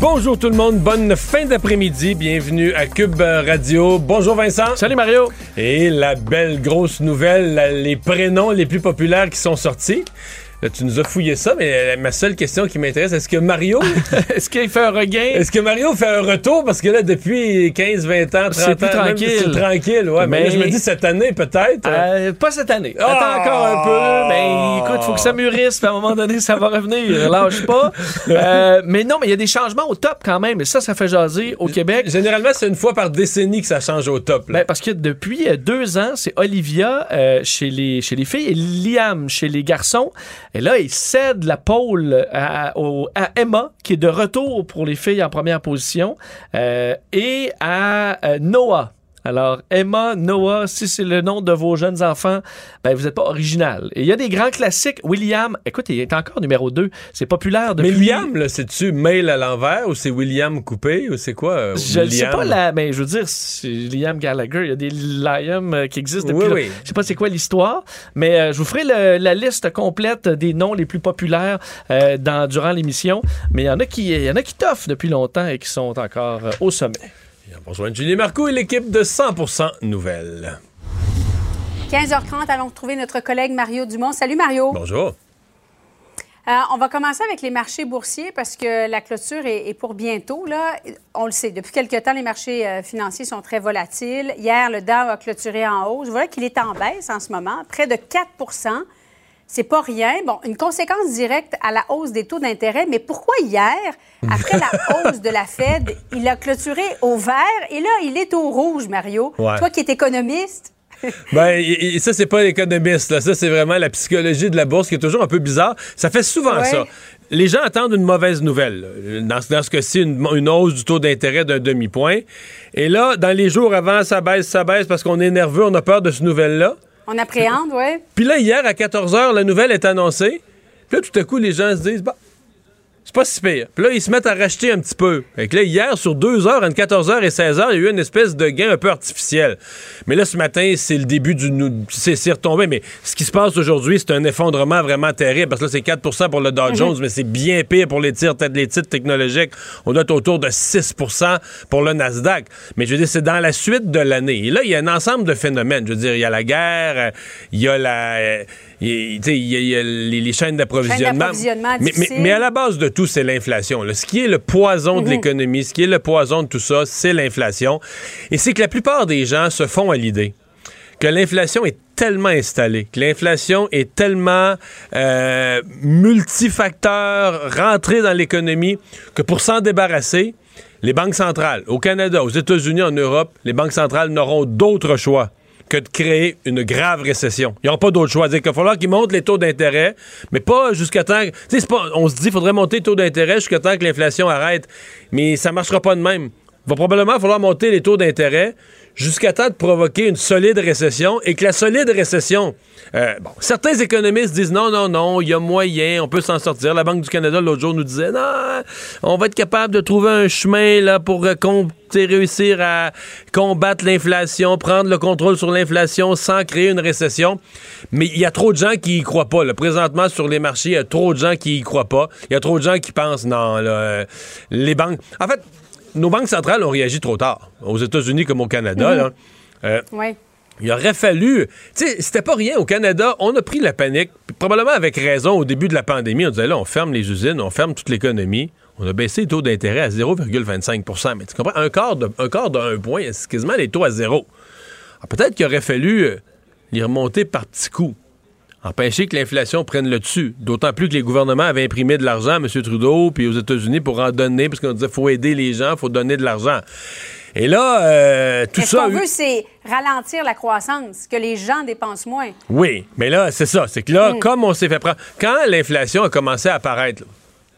Bonjour tout le monde, bonne fin d'après-midi, bienvenue à Cube Radio. Bonjour Vincent. Salut Mario. Et la belle grosse nouvelle, les prénoms les plus populaires qui sont sortis. Là, tu nous as fouillé ça, mais euh, ma seule question qui m'intéresse, est-ce que Mario, Est-ce qu'il fait un regain? est-ce que Mario fait un retour? Parce que là, depuis 15, 20 ans, 30 C'est ans, plus tranquille. tranquille, ouais. Mais, Mais- là, je me dis cette année, peut-être. Euh, pas cette année. Ah! Attends encore un peu. Mais écoute, faut que ça mûrisse. Puis à un moment donné, ça va revenir. Lâche pas. Euh, mais non, mais il y a des changements au top quand même. Et ça, ça fait jaser au Québec. Généralement, c'est une fois par décennie que ça change au top. là. Ben, parce que depuis euh, deux ans, c'est Olivia euh, chez, les, chez les filles et Liam chez les garçons. Et là, il cède la pole à, au- à Emma, qui est de retour pour les filles en première position, euh, et à euh, Noah. Alors, Emma, Noah, si c'est le nom de vos jeunes enfants, ben, vous n'êtes pas original. Et il y a des grands classiques. William, écoute, il est encore numéro 2. C'est populaire depuis... mais William, là, c'est-tu mail à l'envers ou c'est William coupé ou c'est quoi? euh, Je ne sais pas, la, mais je veux dire, c'est Liam Gallagher. Il y a des Liam euh, qui existent depuis. Oui, oui. Je sais pas c'est quoi l'histoire, mais euh, je vous ferai le- la liste complète des noms les plus populaires euh, dans, durant l'émission. Mais il y en a qui, il y en a qui toffent depuis longtemps et qui sont encore au sommet. On va rejoindre Julie Marco et l'équipe de 100% Nouvelles. 15h30, allons retrouver notre collègue Mario Dumont. Salut Mario. Bonjour. Euh, on va commencer avec les marchés boursiers parce que la clôture est, est pour bientôt. Là. On le sait, depuis quelque temps, les marchés euh, financiers sont très volatiles. Hier, le Dow a clôturé en hausse. Voilà qu'il est en baisse en ce moment, près de 4 c'est pas rien. Bon, une conséquence directe à la hausse des taux d'intérêt, mais pourquoi hier, après la hausse de la Fed, il a clôturé au vert et là, il est au rouge, Mario? Ouais. Toi qui es économiste, Ben, et- ça, c'est pas l'économiste, là. Ça, c'est vraiment la psychologie de la bourse qui est toujours un peu bizarre. Ça fait souvent Ouais. ça. Les gens attendent une mauvaise nouvelle. Dans, ce- dans ce cas-ci, une, une hausse du taux d'intérêt d'un demi-point. Et là, dans les jours avant, ça baisse, ça baisse parce qu'on est nerveux, on a peur de ce nouvelle-là. On appréhende, oui. Puis là, hier, à 14 h, la nouvelle est annoncée. Puis là, tout à coup, les gens se disent, bah, c'est pas si pire. Puis là, ils se mettent à racheter un petit peu. Fait que là, hier, sur deux heures, entre 14 h et 16 h, il y a eu une espèce de gain un peu artificiel. Mais là, ce matin, c'est le début du... C'est retombé. Mais ce qui se passe aujourd'hui, c'est un effondrement vraiment terrible. Parce que là, c'est 4% pour le Dow Jones, mais c'est bien pire pour les titres, les titres technologiques. On doit être autour de 6% pour le Nasdaq. Mais je veux dire, c'est dans la suite de l'année. Et là, il y a un ensemble de phénomènes. Je veux dire, il y a la guerre, euh, il y a la... il y a- il y les, les chaînes d'approvisionnement. Mais, mais, difficiles. mais à la base de tout, c'est l'inflation. Ce qui est le poison de l'économie, ce qui est le poison de tout ça, c'est l'inflation. Et c'est que la plupart des gens se font à l'idée que l'inflation est tellement installée, que l'inflation est tellement euh, multifacteur, rentrée dans l'économie, que pour s'en débarrasser, les banques centrales, au Canada, aux États-Unis, en Europe, les banques centrales n'auront d'autre choix que de créer une grave récession. Ils n'auront pas d'autre choix. Qu'il va falloir qu'ils montent les taux d'intérêt, mais pas jusqu'à temps... On se dit qu'il faudrait monter les taux d'intérêt jusqu'à temps que l'inflation arrête, mais ça marchera pas de même. Va probablement falloir monter les taux d'intérêt jusqu'à temps de provoquer une solide récession et que la solide récession... euh, bon, certains économistes disent non, non, non, il y a moyen, on peut s'en sortir. La Banque du Canada, l'autre jour, nous disait non, on va être capable de trouver un chemin là, pour euh, réussir à combattre l'inflation, prendre le contrôle sur l'inflation sans créer une récession. Mais il y a trop de gens qui y croient pas. Présentement, sur les marchés, il y a trop de gens qui y croient pas. Il y a trop de gens qui pensent non, euh, les banques. En fait, nos banques centrales ont réagi trop tard, aux États-Unis comme au Canada. là. Euh, Oui. il aurait fallu. Tu sais, c'était pas rien au Canada. On a pris la panique, probablement avec raison au début de la pandémie. On disait là, on ferme les usines, on ferme toute l'économie. On a baissé les taux d'intérêt à 0,25% Mais tu comprends, un quart de, un quart d'un point, c'est quasiment les taux à zéro. Alors, peut-être qu'il aurait fallu euh, les remonter par petits coups. Empêcher que l'inflation prenne le dessus. D'autant plus que les gouvernements avaient imprimé de l'argent à M. Trudeau puis aux États-Unis pour en donner, parce qu'on disait faut aider les gens, faut donner de l'argent. Et là, euh, tout Mais ce ça. qu'on eu- veut, c'est ralentir la croissance, que les gens dépensent moins? Oui, mais là, c'est ça. C'est que là, comme on s'est fait prendre. Quand l'inflation a commencé à apparaître, là,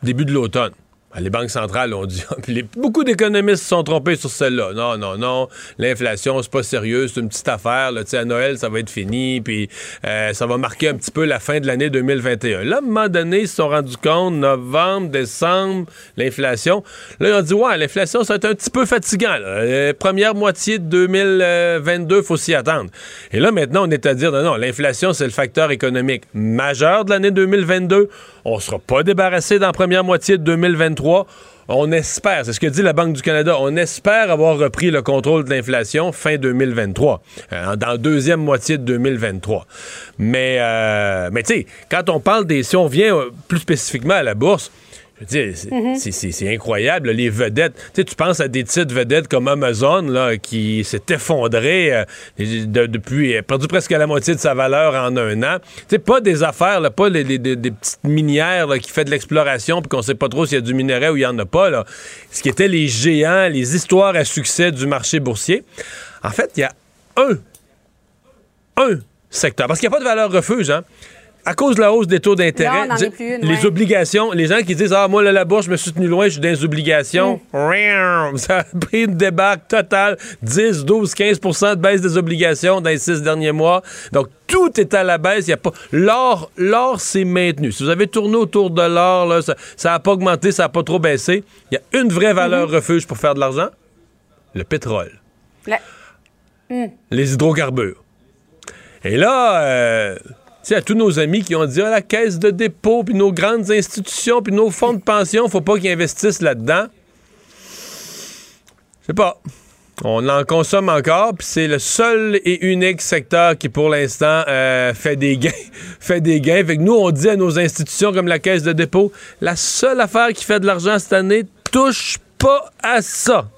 début de l'automne, les banques centrales ont dit, beaucoup d'économistes se sont trompés sur celle-là. Non, non, non, l'inflation, c'est pas sérieux, c'est une petite affaire. Là, à Noël, ça va être fini, puis euh, ça va marquer un petit peu la fin de l'année 2021. Là, à un moment donné, ils se sont rendus compte, novembre, décembre, l'inflation. Là, ils ont dit, ouais, l'inflation, ça va être un petit peu fatigant. là. Euh, première moitié de 2022, faut s'y attendre. Et là, maintenant, on est à dire, non, non, l'inflation, c'est le facteur économique majeur de l'année 2022. On sera pas débarrassé dans la première moitié de 2023. On espère, c'est ce que dit la Banque du Canada, on espère avoir repris le contrôle de l'inflation fin 2023, euh, dans la deuxième moitié de 2023. Mais, euh, mais tu sais, quand on parle des... Si on revient euh, plus spécifiquement à la bourse, c'est c'est- incroyable, les vedettes. Tu sais, tu penses à des titres vedettes comme Amazon, là, qui s'est effondré euh, de- depuis, a perdu presque la moitié de sa valeur en un an. Tu sais, pas des affaires, là, pas les, les- des, des petites minières là, qui fait de l'exploration puis qu'on sait pas trop s'il y a du minerai ou il y en a pas, là. Ce qui était les géants, les histoires à succès du marché boursier. En fait, il y a un, un secteur, parce qu'il n'y a pas de valeur refuge, hein. À cause de la hausse des taux d'intérêt, les ouais. obligations, les gens qui disent Ah, moi, là, la bourse, je me suis tenu loin, je suis dans les obligations. Mm. Ça a pris une débarque totale 10, 12, 15% de baisse des obligations dans les six derniers mois. Donc, tout est à la baisse. Il y a pas... L'or, l'or s'est maintenu. Si vous avez tourné autour de l'or, là, ça n'a pas augmenté, ça n'a pas trop baissé. Il y a une vraie valeur Mm-hmm. refuge pour faire de l'argent le pétrole La- les hydrocarbures. Et là, euh, à tous nos amis qui ont dit, ah, la caisse de dépôt, puis nos grandes institutions, puis nos fonds de pension, faut pas qu'ils investissent là-dedans. Je sais pas. On en consomme encore, puis c'est le seul et unique secteur qui, pour l'instant, euh, fait des gains. fait des gains. Fait que nous, on dit à nos institutions comme la caisse de dépôt, la seule affaire qui fait de l'argent cette année, touche pas à ça.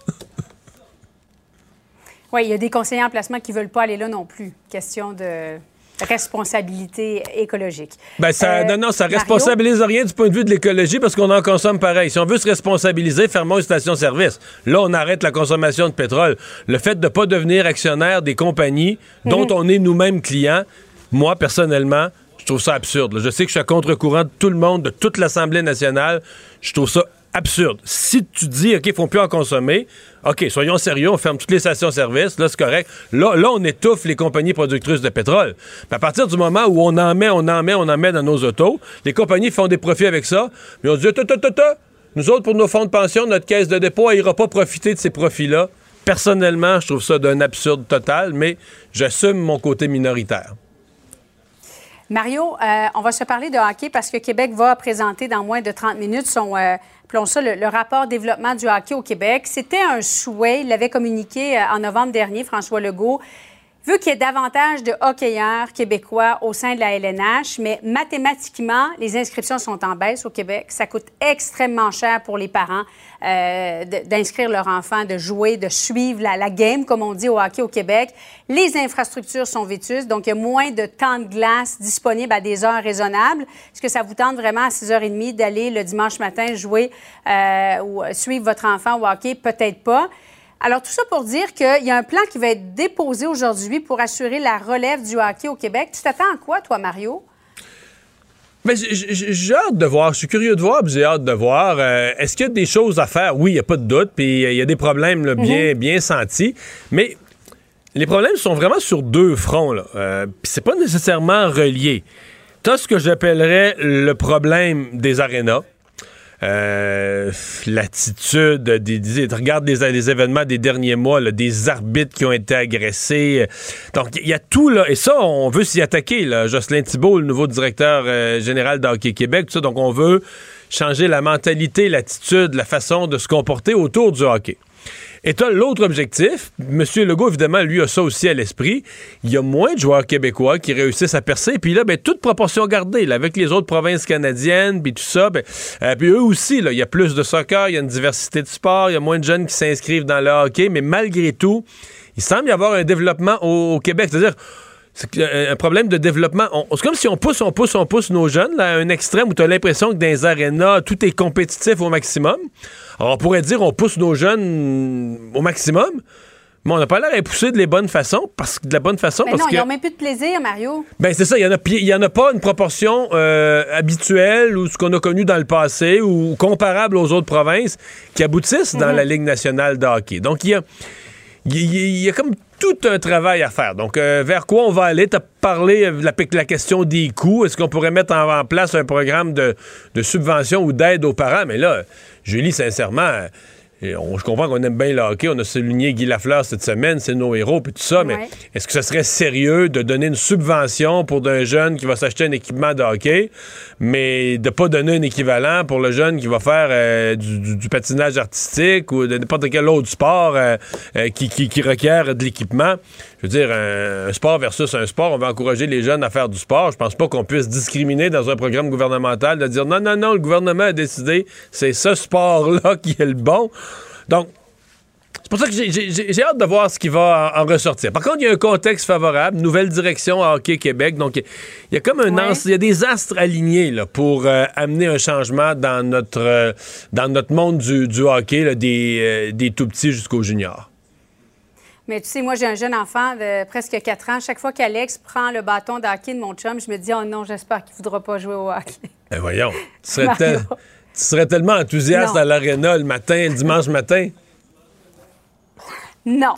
Oui, il y a des conseillers en placement qui veulent pas aller là non plus. Question de responsabilité écologique. Ben ça, Euh, non, non, ça Mario? responsabilise rien du point de vue de l'écologie parce qu'on en consomme pareil. Si on veut se responsabiliser, fermons une station-service. Là, on arrête la consommation de pétrole. Le fait de ne pas devenir actionnaire des compagnies dont Mhm. on est nous-mêmes clients, moi, personnellement, je trouve ça absurde. Je sais que je suis à contre-courant de tout le monde, de toute l'Assemblée nationale. Je trouve ça absurde. Si tu dis, OK, il ne faut plus en consommer, OK, soyons sérieux, on ferme toutes les stations-service, là, c'est correct. Là, là, on étouffe les compagnies productrices de pétrole. Mais à partir du moment où on en met, on en met, on en met dans nos autos, les compagnies font des profits avec ça, mais on dit, ta, ta, nous autres, pour nos fonds de pension, notre caisse de dépôt, elle ira pas profiter de ces profits-là. Personnellement, je trouve ça d'un absurde total, mais j'assume mon côté minoritaire. Mario, euh, on va se parler de hockey parce que Québec va présenter dans moins de 30 minutes son, euh, le rapport développement du hockey au Québec. C'était un souhait, il l'avait communiqué euh, en novembre dernier, François Legault. Veut qu'il y ait davantage de hockeyeurs québécois au sein de la LNH, mais mathématiquement, les inscriptions sont en baisse au Québec. Ça coûte extrêmement cher pour les parents euh, d'inscrire leur enfant, de jouer, de suivre la, game, comme on dit au hockey au Québec. Les infrastructures sont vétustes, donc il y a moins de temps de glace disponible à des heures raisonnables. Est-ce que ça vous tente vraiment à 6h30 d'aller le dimanche matin jouer euh, ou suivre votre enfant au hockey? Peut-être pas. Alors, tout ça pour dire qu'il y a un plan qui va être déposé aujourd'hui pour assurer la relève du hockey au Québec. Tu t'attends à quoi, toi, Mario? Mais j'ai hâte de voir. Je suis curieux de voir, puis j'ai hâte de voir. Euh, Est-ce qu'il y a des choses à faire? Oui, il n'y a pas de doute, puis euh, il y a des problèmes là, bien, bien sentis. Mais les problèmes sont vraiment sur deux fronts. Là. Euh, puis c'est pas nécessairement relié. Tu as ce que j'appellerais le problème des arénas. Euh, l'attitude des, des- regarde les, événements des derniers mois, là, des arbitres qui ont été agressés. Donc, il y a tout là. Et ça, on veut s'y attaquer. Là. Jocelyn Thibault, le nouveau directeur euh, général d'Hockey Québec, tout ça. Donc, on veut changer la mentalité, l'attitude, la façon de se comporter autour du hockey. Et t'as l'autre objectif. M. Legault, évidemment, lui a ça aussi à l'esprit. Il y a moins de joueurs québécois qui réussissent à percer. Puis là, ben, toute proportion gardée, là, avec les autres provinces canadiennes, puis tout ça. Ben, euh, puis eux aussi, il y a plus de soccer, il y a une diversité de sports, il y a moins de jeunes qui s'inscrivent dans le hockey. Mais malgré tout, il semble y avoir un développement au, au Québec. C'est-à-dire, c'est euh, un problème de développement. C'est comme si on pousse, on pousse, on pousse nos jeunes là, à un extrême où tu as l'impression que dans les arénas, tout est compétitif au maximum. Alors, on pourrait dire on pousse nos jeunes au maximum, Mais on n'a pas l'air à pousser de les bonnes façons, parce que de la bonne façon, Mais parce non, que. ils n'ont même plus de plaisir, Mario. Ben c'est ça, il y en a en pas une proportion euh, habituelle ou ce qu'on a connu dans le passé ou comparable aux autres provinces qui aboutissent dans la Ligue nationale de hockey. Donc il y a y, y comme tout un travail à faire. Donc euh, vers quoi on va aller? Tu as parlé euh, de la, la question des coûts, est-ce qu'on pourrait mettre en, en place un programme de, de subvention ou d'aide aux parents? Mais là Julie sincèrement euh, et on- je comprends qu'on aime bien le hockey. On a souligné Guy Lafleur cette semaine, c'est nos héros puis tout ça, mais Ouais. est-ce que ce serait sérieux de donner une subvention pour d'un jeune qui va s'acheter un équipement de hockey, mais de pas donner un équivalent pour le jeune qui va faire euh, du, du- du patinage artistique ou de n'importe quel autre sport euh, euh, qui, qui- qui requiert de l'équipement? Je veux dire, un, un sport versus un sport, on va encourager les jeunes à faire du sport. Je pense pas qu'on puisse discriminer dans un programme gouvernemental de dire non, non, non, le gouvernement a décidé, c'est ce sport-là qui est le bon. Donc, c'est pour ça que j'ai- hâte de voir ce qui va en, en ressortir. Par contre, il y a un contexte favorable, nouvelle direction à Hockey Québec. Donc, il y a comme un Ouais. il y a des astres alignés là, pour euh, amener un changement dans notre, euh, dans notre monde du, du hockey, là, des, euh, des tout petits jusqu'aux juniors. Mais tu sais, moi, j'ai un jeune enfant de presque 4 ans. Chaque fois qu'Alex prend le bâton de hockey de mon chum, je me dis, oh non, j'espère qu'il ne voudra pas jouer au hockey. Ben voyons, tu serais, Mario. tel- tu serais tellement enthousiaste Non. à l'aréna le matin, le dimanche matin. Non.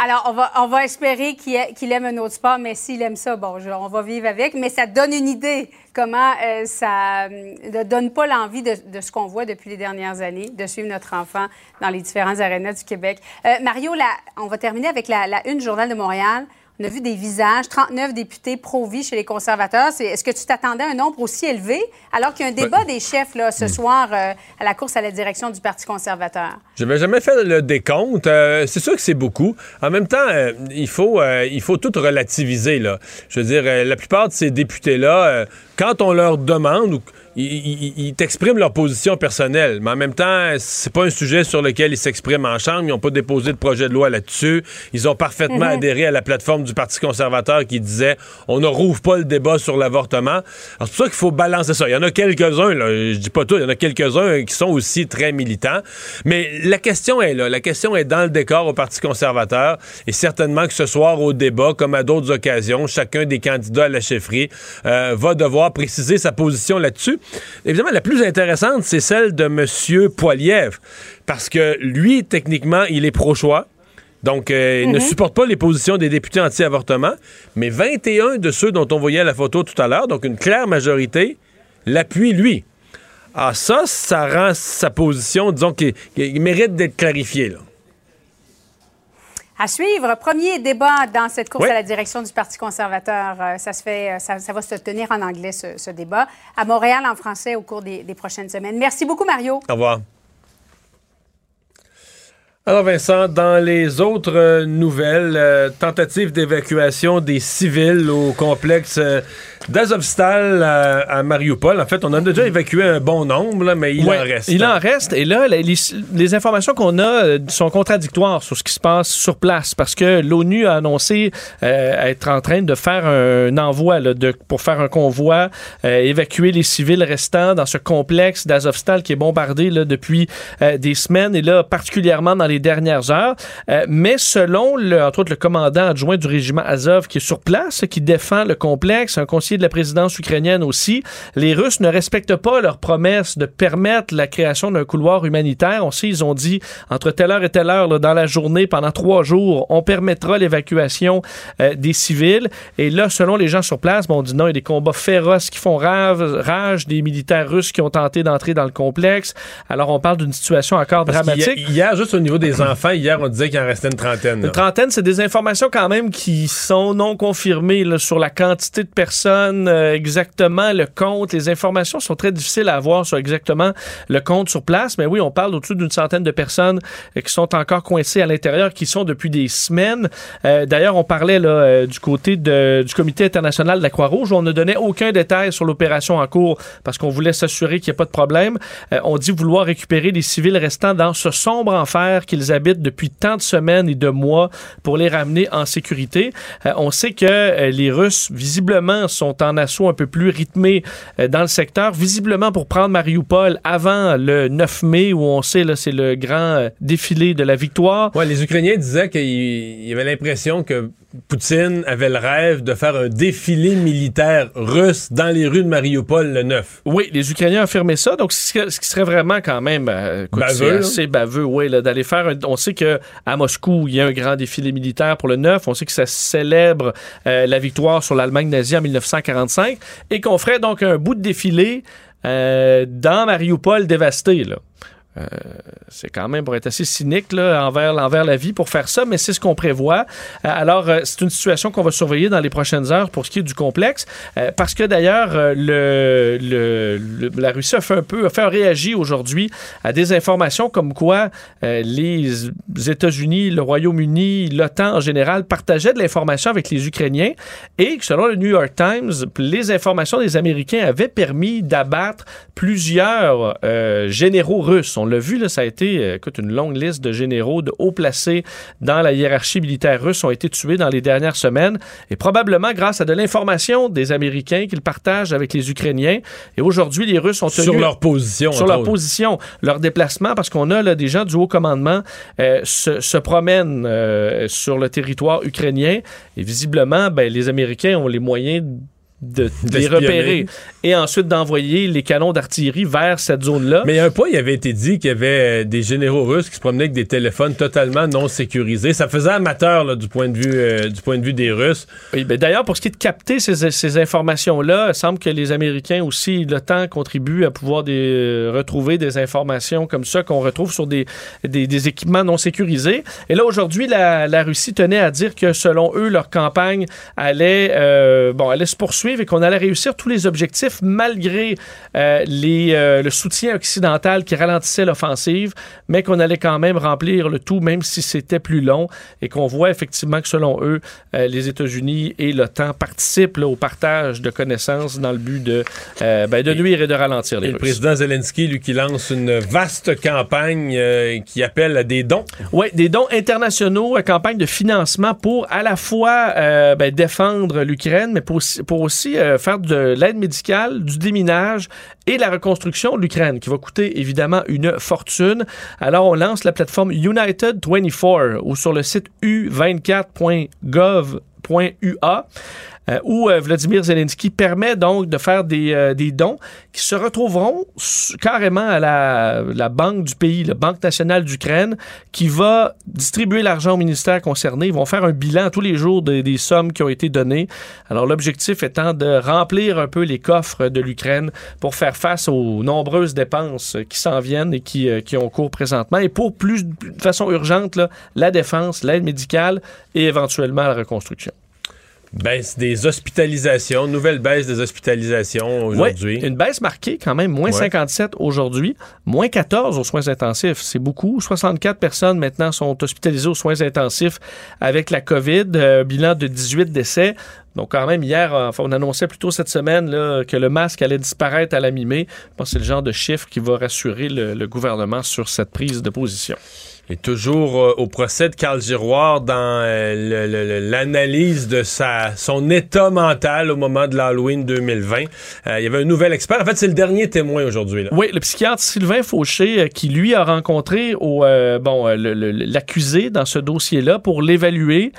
Alors, on va, on va espérer qu'il aime un autre sport, mais s'il aime ça, bon, je- on va vivre avec. Mais ça donne une idée comment euh, ça euh, ne donne pas l'envie de, ce qu'on voit depuis les dernières années, de suivre notre enfant dans les différents arénas du Québec. Euh, Mario, la- on va terminer avec la une Journal de Montréal. On a vu des visages, 39 députés pro-vie chez les conservateurs. Est-ce que tu t'attendais à un nombre aussi élevé, alors qu'il y a un débat des chefs là, ce soir euh, à la course à la direction du Parti conservateur? Je n'avais jamais fait le décompte. Euh, c'est sûr que c'est beaucoup. En même temps, euh, il, faut, il faut tout relativiser. Là. Je veux dire, la plupart de ces députés-là, quand on leur demande, ou- ils, ils- ils t'expriment leur position personnelle. Mais en même temps, c'est pas un sujet sur lequel ils s'expriment en chambre. Ils n'ont pas déposé de projet de loi là-dessus. Ils ont parfaitement adhéré à la plateforme du Parti conservateur qui disait on ne rouvre pas le débat sur l'avortement. Alors, C'est pour ça qu'il faut balancer ça. Il y en a quelques-uns, je dis pas tout, il y en a quelques-uns qui sont aussi très militants. Mais la question est là. La question est dans le décor au Parti conservateur. Et certainement que ce soir, au débat, comme à d'autres occasions, chacun des candidats à la chefferie euh, va devoir préciser sa position là-dessus. Évidemment, la plus intéressante, c'est celle de M. Poiliev. Parce que lui, techniquement, il est pro-choix. Donc, euh, il ne supporte pas les positions des députés anti-avortement, mais 21 de ceux dont on voyait la photo tout à l'heure, donc une claire majorité, l'appuient lui. Ah, ça, ça rend sa position, disons, qu'il qu'il mérite d'être clarifié. Là. À suivre, premier débat dans cette course Oui. à la direction du Parti conservateur. Euh, ça, se fait, euh, ça, ça va se tenir en anglais, ce, ce débat. À Montréal, en français, au cours des, des prochaines semaines. Merci beaucoup, Mario. Au revoir. Alors Vincent, dans les autres euh, nouvelles, euh, tentative d'évacuation des civils au complexe euh, d'Azovstal à, à Mariupol. En fait, on en a déjà évacué un bon nombre, là, mais il Ouais, en reste. Il en reste. Et là, les, les informations qu'on a euh, sont contradictoires sur ce qui se passe sur place parce que l'ONU a annoncé euh, être en train de faire un envoi là, de, pour faire un convoi, euh, évacuer les civils restants dans ce complexe d'Azovstal qui est bombardé là, depuis euh, des semaines et là, particulièrement dans les dernières heures. Mais selon, le, entre autres, le commandant adjoint du régiment Azov qui est sur place, qui défend le complexe, un conseiller de la présidence ukrainienne aussi, les Russes ne respectent pas leur promesse de permettre la création d'un couloir humanitaire. On sait, ils ont dit entre telle heure et telle heure là, dans la journée, pendant trois jours, on permettra l'évacuation euh, des civils. Et là, selon les gens sur place, bon, on dit non, il y a des combats féroces qui font rage, rage des militaires russes qui ont tenté d'entrer dans le complexe. Alors, on parle d'une situation encore Parce dramatique. Hier, juste au niveau des enfants, hier, on disait qu'il en restait une trentaine. là. Une trentaine, c'est des informations quand même qui sont non confirmées là, sur la quantité de personnes, euh, exactement le compte. Les informations sont très difficiles à avoir sur exactement le compte sur place. Mais oui, on parle au-dessus d'une centaine de personnes euh, qui sont encore coincées à l'intérieur, qui sont depuis des semaines. Euh, D'ailleurs, on parlait là, du côté du Comité international de la Croix-Rouge. On ne donnait aucun détail sur l'opération en cours parce qu'on voulait s'assurer qu'il n'y ait pas de problème. On dit vouloir récupérer les civils restants dans ce sombre enfer qu'ils habitent depuis tant de semaines et de mois pour les ramener en sécurité. On sait que les Russes, visiblement, sont sont en assaut un peu plus rythmé euh, dans le secteur, visiblement pour prendre Mariupol avant le 9 mai, où on sait, là, c'est le grand euh, défilé de la victoire. Ouais, les Ukrainiens disaient qu'il y avait l'impression que Poutine avait le rêve de faire un défilé militaire russe dans les rues de Mariupol le 9. Oui, les Ukrainiens affirmé ça, donc ce qui serait vraiment quand même euh, écoute, Baveux, assez baveux, oui, d'aller faire. un- on sait que à Moscou, il y a un grand défilé militaire pour le 9. On sait que ça célèbre euh, la victoire sur l'Allemagne nazie en 1945 et qu'on ferait donc un bout de défilé euh, dans Mariupol dévasté. Euh, c'est quand même pour être assez cynique là, envers, envers la vie pour faire ça, mais c'est ce qu'on prévoit. Euh, alors, euh, c'est une situation qu'on va surveiller dans les prochaines heures pour ce qui est du complexe, parce que d'ailleurs, le, la Russie a fait un peu, a fait réagir aujourd'hui à des informations comme quoi les États-Unis, le Royaume-Uni, l'OTAN en général partageaient de l'information avec les Ukrainiens et que selon le New York Times, les informations des Américains avaient permis d'abattre plusieurs généraux russes. L'a vu, là, ça a été euh, écoute, une longue liste de généraux de haut placés dans la hiérarchie militaire russe ont été tués dans les dernières semaines et probablement grâce à de l'information des Américains qu'ils partagent avec les Ukrainiens. Et aujourd'hui, les Russes ont tenu Sur leur position. sur leur autres. position, leur déplacement, parce qu'on a là, des gens du haut commandement euh, se, se promènent euh, sur le territoire ukrainien et visiblement, ben, les Américains ont les moyens de, de les repérer et ensuite d'envoyer les canons d'artillerie vers cette zone-là. Mais il y a un point, il avait été dit qu'il y avait euh, des généraux russes qui se promenaient avec des téléphones totalement non sécurisés. Ça faisait amateur là, du, point de vue, euh, du point de vue des Russes. Oui, ben d'ailleurs, pour ce qui est de capter ces, ces informations-là, il semble que les Américains aussi, le temps contribue à pouvoir des, euh, retrouver des informations comme ça qu'on retrouve sur des, des, des équipements non sécurisés. Et là, aujourd'hui, la, la Russie tenait à dire que selon eux, leur campagne allait, euh, bon, allait se poursuivre et qu'on allait réussir tous les objectifs malgré euh, les, euh, le soutien occidental qui ralentissait l'offensive, mais qu'on allait quand même remplir le tout, même si c'était plus long, et qu'on voit effectivement que selon eux, euh, les États-Unis et l'OTAN participent là, au partage de connaissances dans le but de, ben, de nuire et de ralentir les Et le Russes. président Zelensky, lui, qui lance une vaste campagne qui appelle à des dons. Oui, des dons internationaux, euh, campagne de financement pour à la fois ben, défendre l'Ukraine, mais pour aussi, pour aussi euh, faire de l'aide médicale, du déminage et la reconstruction de l'Ukraine, qui va coûter évidemment une fortune. Alors, on lance la plateforme United 24 ou sur le site u24.gov.ua. euh, où euh, Vladimir Zelensky permet donc de faire des, euh, des dons qui se retrouveront carrément à la, la banque du pays, la Banque nationale d'Ukraine, qui va distribuer l'argent au ministère concerné. Ils vont faire un bilan tous les jours des- des sommes qui ont été données. Alors l'objectif étant de remplir un peu les coffres de l'Ukraine pour faire face aux nombreuses dépenses qui s'en viennent et qui, qui ont cours présentement. Et pour plus de façon urgente, là, la défense, l'aide médicale et éventuellement la reconstruction. Baisse des hospitalisations, nouvelle baisse des hospitalisations aujourd'hui. Ouais, une baisse marquée quand même, moins Ouais. 57 aujourd'hui, moins 14 aux soins intensifs. C'est beaucoup. 64 personnes maintenant sont hospitalisées aux soins intensifs avec la COVID, euh, bilan de 18 décès. Donc quand même, hier, euh, enfin, on annonçait plutôt cette semaine là, que le masque allait disparaître à la mi-mai. Je pense que c'est le genre de chiffre qui va rassurer le, le gouvernement sur cette prise de position. Et toujours euh, au procès de Carl Giroir dans euh, l'analyse de sa, son état mental au moment de l'Halloween 2020. Euh, il y avait un nouvel expert. En fait, c'est le dernier témoin aujourd'hui. Oui, le psychiatre Sylvain Fauché, qui lui a rencontré au, bon, l'accusé dans ce dossier-là pour l'évaluer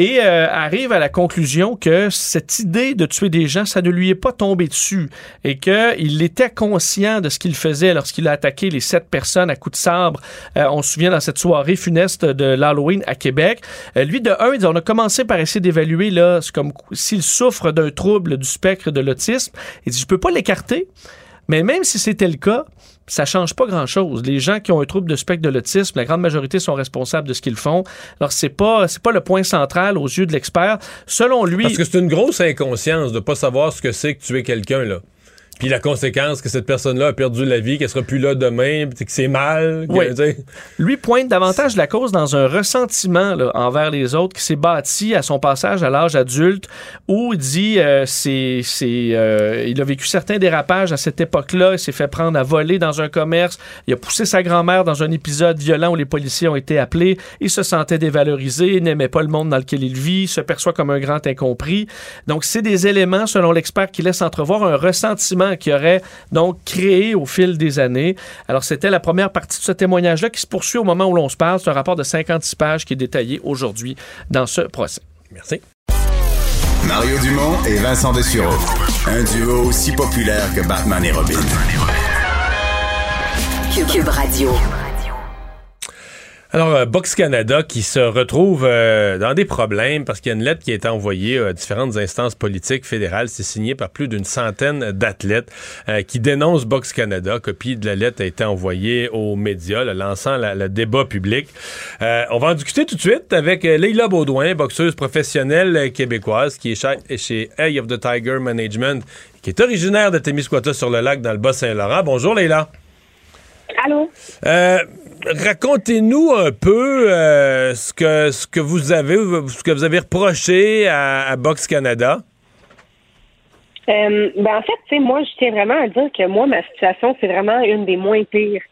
et euh, arrive à la conclusion que cette idée de tuer des gens, ça ne lui est pas tombé dessus et qu'il était conscient de ce qu'il faisait lorsqu'il a attaqué les sept personnes à coups de sabre. Euh, on se souvient dans cette soirée funeste de l'Halloween à Québec. Euh, lui, de un, il dit, on a commencé par essayer d'évaluer s'il souffre d'un trouble du spectre de l'autisme. Il dit, je peux pas l'écarter. Mais même si c'était le cas, ça change pas grand-chose. Les gens qui ont un trouble de spectre de l'autisme, la grande majorité sont responsables de ce qu'ils font. Alors c'est pas c'est pas le point central aux yeux de l'expert. Selon lui, Parce que c'est une grosse inconscience de pas savoir ce que c'est que tuer quelqu'un. là. Puis la conséquence que cette personne-là a perdu la vie, qu'elle sera plus là demain, que c'est mal. que, Oui. Lui pointe davantage la cause dans un ressentiment là, envers les autres qui s'est bâti à son passage à l'âge adulte, où il dit euh, c'est, c'est, euh, il a vécu certains dérapages à cette époque-là, il s'est fait prendre à voler dans un commerce, il a poussé sa grand-mère dans un épisode violent où les policiers ont été appelés, il se sentait dévalorisé, il n'aimait pas le monde dans lequel il vit, il se perçoit comme un grand incompris. Donc c'est des éléments, selon l'expert, qui laissent entrevoir un ressentiment qui aurait donc créé au fil des années. Alors c'était la première partie de ce témoignage-là qui se poursuit au moment où l'on se parle. C'est un rapport de 56 pages qui est détaillé aujourd'hui dans ce procès. Merci. Mario Dumont et Vincent Dessureau. Un duo aussi populaire que Batman et Robin. Cube Radio. Alors, euh, Box Canada qui se retrouve euh, dans des problèmes parce qu'il y a une lettre qui a été envoyée euh, à différentes instances politiques fédérales. C'est signé par plus d'une centaine d'athlètes euh, qui dénoncent Box Canada. Copie de la lettre a été envoyée aux médias, là, lançant la- le débat public. Euh, on va en discuter tout de suite avec Leila Baudouin, boxeuse professionnelle québécoise qui est chez, chez Eye of the Tiger Management, qui est originaire de Témiscouata sur le lac dans le Bas-Saint-Laurent. Bonjour Leila. Allô? Euh, Racontez-nous un peu euh, ce que ce que vous avez ce que vous avez reproché à, à Box Canada. Euh, ben en fait, tu sais, moi, je tiens vraiment à dire que moi, ma situation, c'est vraiment une des moins pires.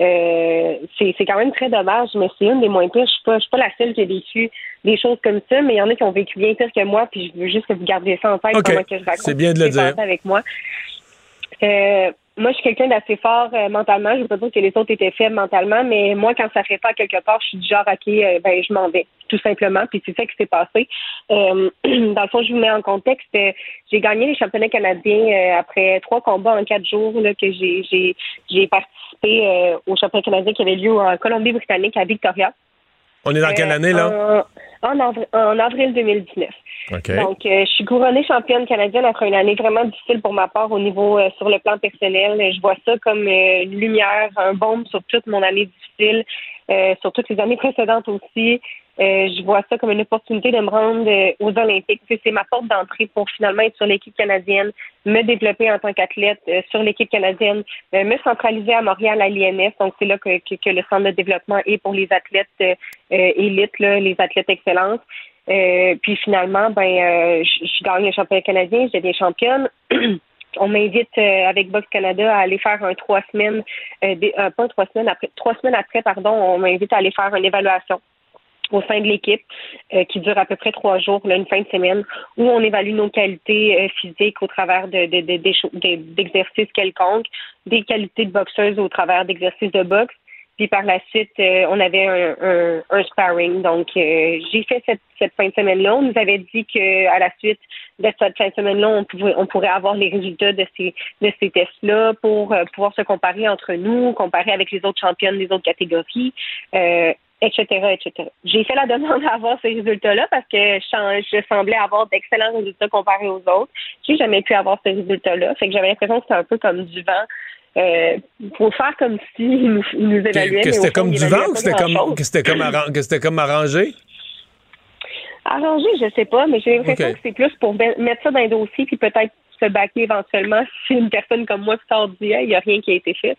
Euh, c'est c'est quand même très dommage, mais c'est une des moins pires. Je suis pas, je suis pas la seule qui a vécu des choses comme ça, mais il y en a qui ont vécu bien pire que moi, puis je veux juste que vous gardiez ça en tête comment que je raconte. C'est bien de le dire. avec moi. Euh, moi, je suis quelqu'un d'assez fort euh, mentalement. Je veux pas dire que les autres étaient faibles mentalement, mais moi, quand ça fait pas quelque part, je suis du genre, OK, euh, ben, je m'en vais, tout simplement. Puis c'est ça qui s'est passé. Euh, dans le fond, je vous mets en contexte. euh, j'ai gagné les championnats canadiens euh, après trois combats en quatre jours là, que j'ai j'ai j'ai participé aux championnats canadiens qui avaient lieu en Colombie-Britannique à Victoria. On est dans quelle Euh, année là? En, en avri- en avril 2019. OK. Donc, euh, je suis couronnée championne canadienne après une année vraiment difficile pour ma part au niveau euh, sur le plan personnel. Je vois ça comme euh, une lumière, un baume sur toute mon année difficile, euh, sur toutes les années précédentes aussi. Euh, je vois ça comme une opportunité de me rendre euh, aux Olympiques. C'est ma porte d'entrée pour finalement être sur l'équipe canadienne, me développer en tant qu'athlète euh, sur l'équipe canadienne, euh, me centraliser à Montréal à l'INS. Donc, c'est là que, que, que le centre de développement est pour les athlètes euh, élites, là, les athlètes excellence. Puis finalement, ben, je je gagne le championnat canadien, je deviens championne. On m'invite euh, avec Box Canada à aller faire un trois semaines, euh, des- euh, pas trois semaines après, trois semaines après, pardon, on m'invite à aller faire une évaluation au sein de l'équipe euh, qui dure à peu près trois jours, là, une fin de semaine, où on évalue nos qualités euh, physiques au travers de, de- de- d'exercices quelconques, des qualités de boxeuse au travers d'exercices de boxe. Puis par la suite, euh, on avait un, un, un sparring. Donc, euh, j'ai fait cette, cette fin de semaine-là. On nous avait dit que à la suite de cette fin de semaine-là, on, pouvait, on pourrait avoir les résultats de ces, de ces tests-là pour euh, pouvoir se comparer entre nous, comparer avec les autres championnes des autres catégories. Etc., etc. J'ai fait la demande d'avoir ces résultats-là parce que je, semblais avoir d'excellents résultats comparés aux autres. J'ai jamais pu avoir ces résultats-là. Fait que j'avais l'impression que c'était un peu comme du vent. Euh, pour faire comme s'ils nous, nous évaluaient. Que au c'était comme du vent ou que c'était comme que c'était comme arran- que c'était comme arrangé? Arrangé, je sais pas, mais j'ai l'impression que c'est plus pour mettre ça dans un dossier puis peut-être se baquer éventuellement si une personne comme moi sort du il n'y a rien qui a été fait.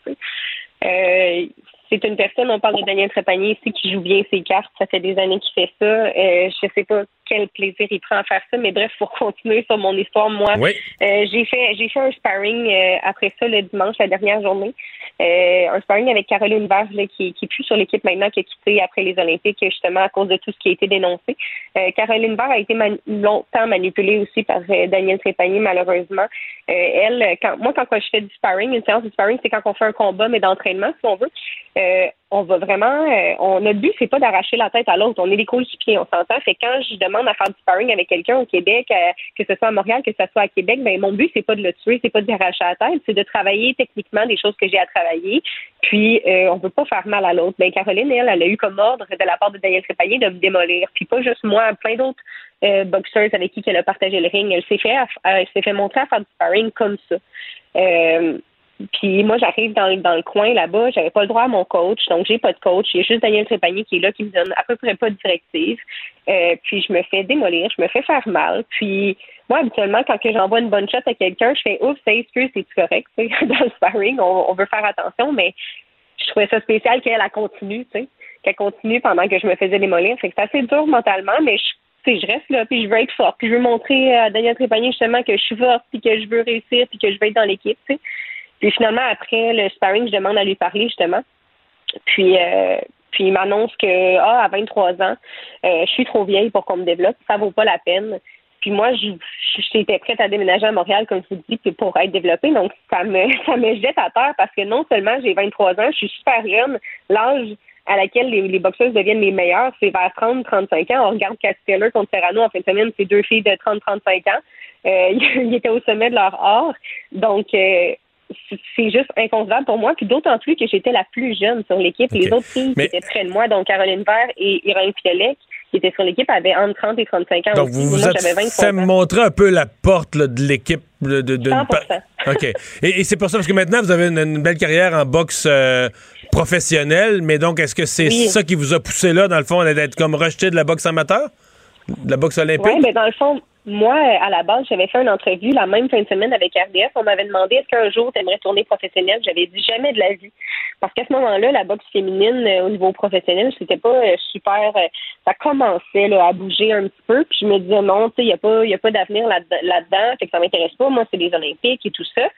Euh, c'est une personne, on parle de Daniel Trépanier ici, qui joue bien ses cartes. Ça fait des années qu'il fait ça. Euh, je sais pas quel plaisir il prend à faire ça, mais bref, pour continuer sur mon histoire, moi, Oui. euh, j'ai fait j'ai fait un sparring euh, après ça le dimanche, la dernière journée. Euh, un sparring avec Caroline Verge là, qui, qui est plus sur l'équipe maintenant, qui a quitté après les Olympiques, justement à cause de tout ce qui a été dénoncé. Caroline Verge a été mani- longtemps manipulée aussi par Daniel Trépanier, malheureusement. Elle, quand, moi, quand je fais du sparring, une séance de sparring, c'est quand on fait un combat, mais d'entraînement, si on veut. On va vraiment, euh, on, notre but, c'est pas d'arracher la tête à l'autre. On est des coéquipiers, on s'entend. Fait quand je demande à faire du sparring avec quelqu'un au Québec, euh, que ce soit à Montréal, que ce soit à Québec, ben mon but, c'est pas de le tuer, c'est pas de lui arracher la tête, c'est de travailler techniquement des choses que j'ai à travailler. Puis, euh, on veut pas faire mal à l'autre. Ben, Caroline, elle, elle a eu comme ordre de la part de Daniel Trépanier de me démolir. Puis pas juste moi, plein d'autres euh, boxeurs avec qui elle a partagé le ring. Elle s'est fait, elle s'est fait montrer à faire du sparring comme ça. Euh, Puis moi, j'arrive dans, dans le coin là-bas, j'avais pas le droit à mon coach, donc j'ai pas de coach. Il y a juste Daniel Trépanier qui est là, qui me donne à peu près pas de directive. Euh, puis je me fais démolir, je me fais faire mal. Puis moi, habituellement, quand j'envoie une bonne shot à quelqu'un, je fais ouf, c'est excuse, c'est correct, dans le sparring, on, veut faire attention, mais je trouvais ça spécial qu'elle a continue, qu'elle continue pendant que je me faisais démolir. Fait que c'est assez dur mentalement, mais je, je reste là, puis je veux être forte, puis je veux montrer à Daniel Trépanier justement que je suis forte, puis que je veux réussir, puis que je veux être dans l'équipe, tu sais. Puis finalement, après le sparring, je demande à lui parler justement. Puis, euh, puis il m'annonce que ah, à 23 ans, euh, je suis trop vieille pour qu'on me développe, ça vaut pas la peine. Puis moi, j'étais prête à déménager à Montréal, comme je vous dis, pour être développée. Donc, ça me, ça me jette à terre parce que non seulement j'ai 23 ans, je suis super jeune. L'âge à laquelle les, les boxeuses deviennent les meilleures, c'est vers 30-35 ans. On regarde Cat Taylor contre Serrano en fin de semaine, c'est deux filles de 30-35 ans. Euh, ils étaient au sommet de leur art. Donc, euh, c'est juste inconcevable pour moi. Puis d'autant plus que j'étais la plus jeune sur l'équipe. Les autres filles qui étaient près de moi, donc Caroline Vert et Irène Piolet, qui étaient sur l'équipe, avaient entre 30 et 35 ans. Donc vous vous êtes fait montrer un peu la porte de l'équipe. De, de, 100%. OK. Et, c'est pour ça, parce que maintenant, vous avez une, belle carrière en boxe euh, professionnelle, mais donc est-ce que c'est ça qui vous a poussé là, dans le fond, d'être comme rejeté de la boxe amateur? De la boxe olympique? Oui, mais dans le fond, moi, à la base, j'avais fait une entrevue la même fin de semaine avec RDF. On m'avait demandé est-ce qu'un jour tu aimerais tourner professionnel. J'avais dit jamais de la vie. Parce qu'à ce moment-là, la boxe féminine euh, au niveau professionnel, c'était pas euh, super. Euh, ça commençait à bouger un petit peu. Puis je me disais non, tu sais, il n'y a pas, pas d'avenir là-dedans. fait que ça m'intéresse pas. Moi, c'est les Olympiques et tout ça.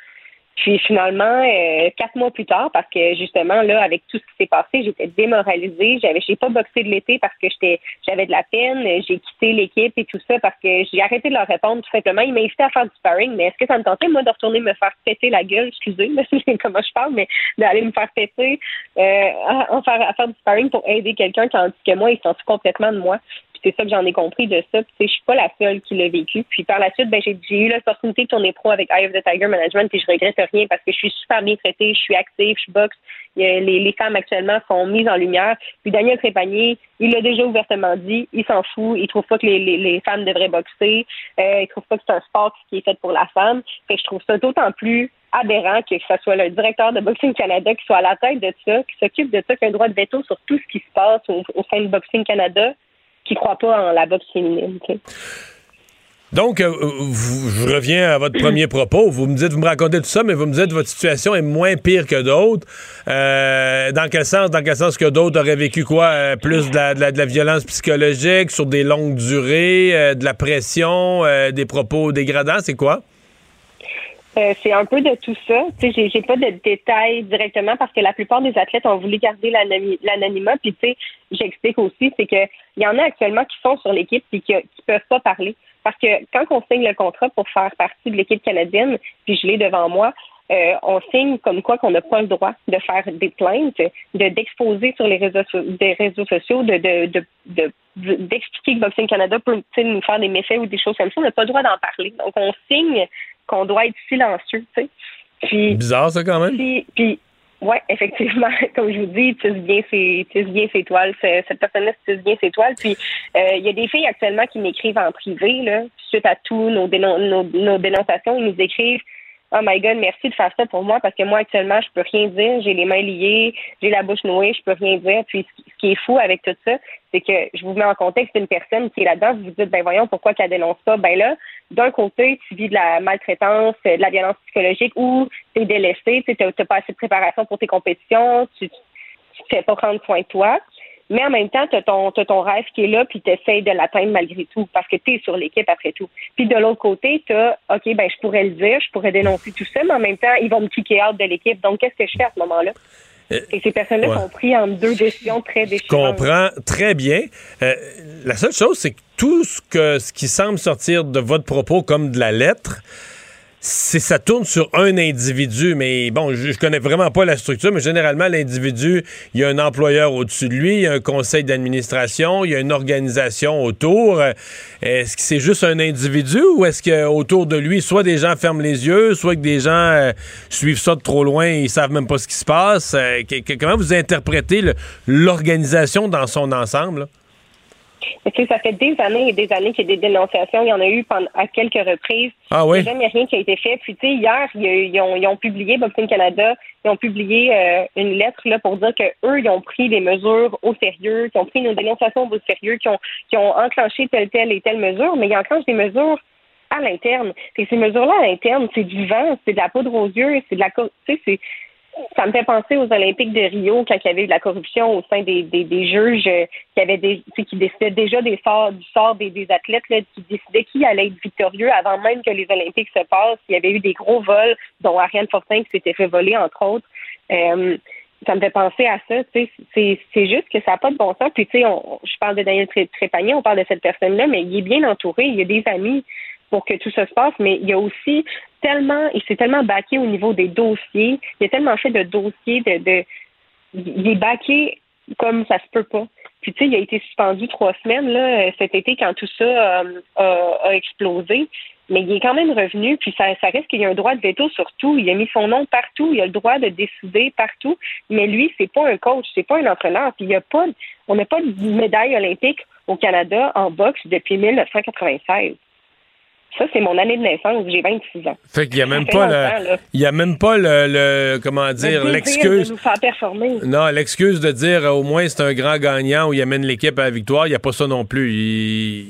Puis finalement, euh, quatre mois plus tard, parce que justement, là, avec tout ce qui s'est passé, j'étais démoralisée. J'avais, j'ai pas boxé de l'été parce que j'étais, j'avais de la peine. J'ai quitté l'équipe et tout ça parce que j'ai arrêté de leur répondre tout simplement. Ils m'invitaient à faire du sparring, mais est-ce que ça me tentait, moi, de retourner me faire péter la gueule, excusez, comment je parle, mais d'aller me faire péter, euh, à, faire, à faire du sparring pour aider quelqu'un tandis que moi, ils sont complètement de moi c'est ça que j'en ai compris de ça. Puis, je suis pas la seule qui l'a vécu. Puis par la suite, ben, j'ai, eu l'opportunité de tourner pro avec Eye of the Tiger Management, puis je regrette rien parce que je suis super bien traitée, je suis active, je boxe. Les, femmes actuellement sont mises en lumière. Puis Daniel Trépanier, il l'a déjà ouvertement dit, il s'en fout, il trouve pas que les, femmes devraient boxer, euh, il trouve pas que c'est un sport qui est fait pour la femme. Fait je trouve ça d'autant plus aberrant que ce soit le directeur de Boxing Canada qui soit à la tête de ça, qui s'occupe de ça, qui a un droit de veto sur tout ce qui se passe au sein de Boxing Canada qui ne croient pas en la boxe féminine. Donc, euh, je reviens à votre premier propos. Vous me dites, vous me racontez tout ça, mais vous me dites votre situation est moins pire que d'autres. Euh, dans quel sens? Dans quel sens que d'autres auraient vécu quoi? Euh, plus de la, de, la, violence psychologique sur des longues durées, de la pression, des propos dégradants, c'est quoi? C'est un peu de tout ça. Tu sais, j'ai pas de détails directement parce que la plupart des athlètes ont voulu garder l'anonymat. Puis tu sais, j'explique aussi, c'est que il y en a actuellement qui sont sur l'équipe et qui, qui peuvent pas parler. Parce que quand on signe le contrat pour faire partie de l'équipe canadienne, puis je l'ai devant moi, euh, on signe comme quoi qu'on n'a pas le droit de faire des plaintes, de d'exposer sur les réseaux des réseaux sociaux, de de, de, d'expliquer que Boxing Canada peut nous faire des méfaits ou des choses comme ça. On n'a pas le droit d'en parler. Donc on signe qu'on doit être silencieux, tu sais. Puis, Bizarre ça quand même. Puis, ouais, effectivement, comme je vous dis, tu bien ses, bien ses toiles. Cette personne-là tisse bien ses toiles. Puis euh, il y a des filles actuellement qui m'écrivent en privé, là, suite à tous nos, nos, nos dénonciations, ils nous écrivent Oh my God, merci de faire ça pour moi parce que moi, actuellement, je peux rien dire. J'ai les mains liées, j'ai la bouche nouée, je peux rien dire. Puis, ce qui est fou avec tout ça, c'est que je vous mets en contexte une personne qui est là-dedans. Vous vous dites, ben voyons, pourquoi qu'elle dénonce pas? Ben là, d'un côté, tu vis de la maltraitance, de la violence psychologique ou tu es délaissé, tu n'as pas assez de préparation pour tes compétitions, tu ne fais pas prendre soin de toi. Mais en même temps, tu as ton, ton rêve qui est là, puis tu essaies de l'atteindre malgré tout, parce que tu es sur l'équipe après tout. Puis de l'autre côté, tu as, OK, ben je pourrais le dire, je pourrais dénoncer tout ça, mais en même temps, ils vont me kicker out de l'équipe. Donc, qu'est-ce que je fais à ce moment-là? Euh, Et ces personnes-là sont pris en deux décisions très déchirantes. Je comprends très bien. Euh, la seule chose, c'est que tout ce, que, ce qui semble sortir de votre propos comme de la lettre, c'est ça tourne sur un individu, mais bon, je, connais vraiment pas la structure, mais généralement, l'individu, il y a un employeur au-dessus de lui, il y a un conseil d'administration, il y a une organisation autour. Est-ce que c'est juste un individu ou est-ce qu'autour de lui, soit des gens ferment les yeux, soit que des gens euh, suivent ça de trop loin et ils savent même pas ce qui se passe? Euh, comment vous interprétez l'organisation dans son ensemble? Ça fait des années et des années qu'il y a des dénonciations. Il y en a eu pendant, à quelques reprises. Ah oui? Il n'y a jamais rien qui a été fait. Puis, tu sais, hier, ils, ont, ils, ont, publié, Boxing Canada, ils ont publié euh, une lettre là, pour dire qu'eux, ils ont pris des mesures au sérieux, qu'ils ont pris nos dénonciations au sérieux, qui ont, ont enclenché telle, telle et telle mesure, mais ils enclenchent des mesures à l'interne. Ces mesures-là à l'interne, c'est du vent, c'est de la poudre aux yeux, c'est de la... Tu sais, c'est ça me fait penser aux Olympiques de Rio quand il y avait eu de la corruption au sein des, des, juges euh, qui avaient des, qui décidaient déjà des sorts, du sort des, athlètes, là, qui décidaient qui allait être victorieux avant même que les Olympiques se passent. Il y avait eu des gros vols, dont Ariane Fortin qui s'était fait voler, entre autres. Euh, ça me fait penser à ça. C'est, c'est juste que ça n'a pas de bon sens. Puis, tu sais, je parle de Daniel Trépanier, on parle de cette personne-là, mais il est bien entouré. Il y a des amis pour que tout ça se passe, mais il y a aussi tellement, il s'est tellement baqué au niveau des dossiers, il a tellement fait de dossiers, de, de il est baqué comme ça se peut pas. Puis tu sais, il a été suspendu trois semaines là cet été quand tout ça euh, a, explosé, mais il est quand même revenu. Puis ça, ça reste qu'il y a un droit de veto sur tout. Il a mis son nom partout. Il a le droit de décider partout. Mais lui, c'est pas un coach, c'est pas un entraîneur. Puis il y a pas, on n'a pas de médaille olympique au Canada en boxe depuis 1996. Ça, c'est mon année de naissance. J'ai 26 ans. Fait qu'il n'y a, même pas le, il y a même pas le, comment dire, l'excuse. Non, l'excuse de dire au moins c'est un grand gagnant ou il amène l'équipe à la victoire. Il n'y a pas ça non plus.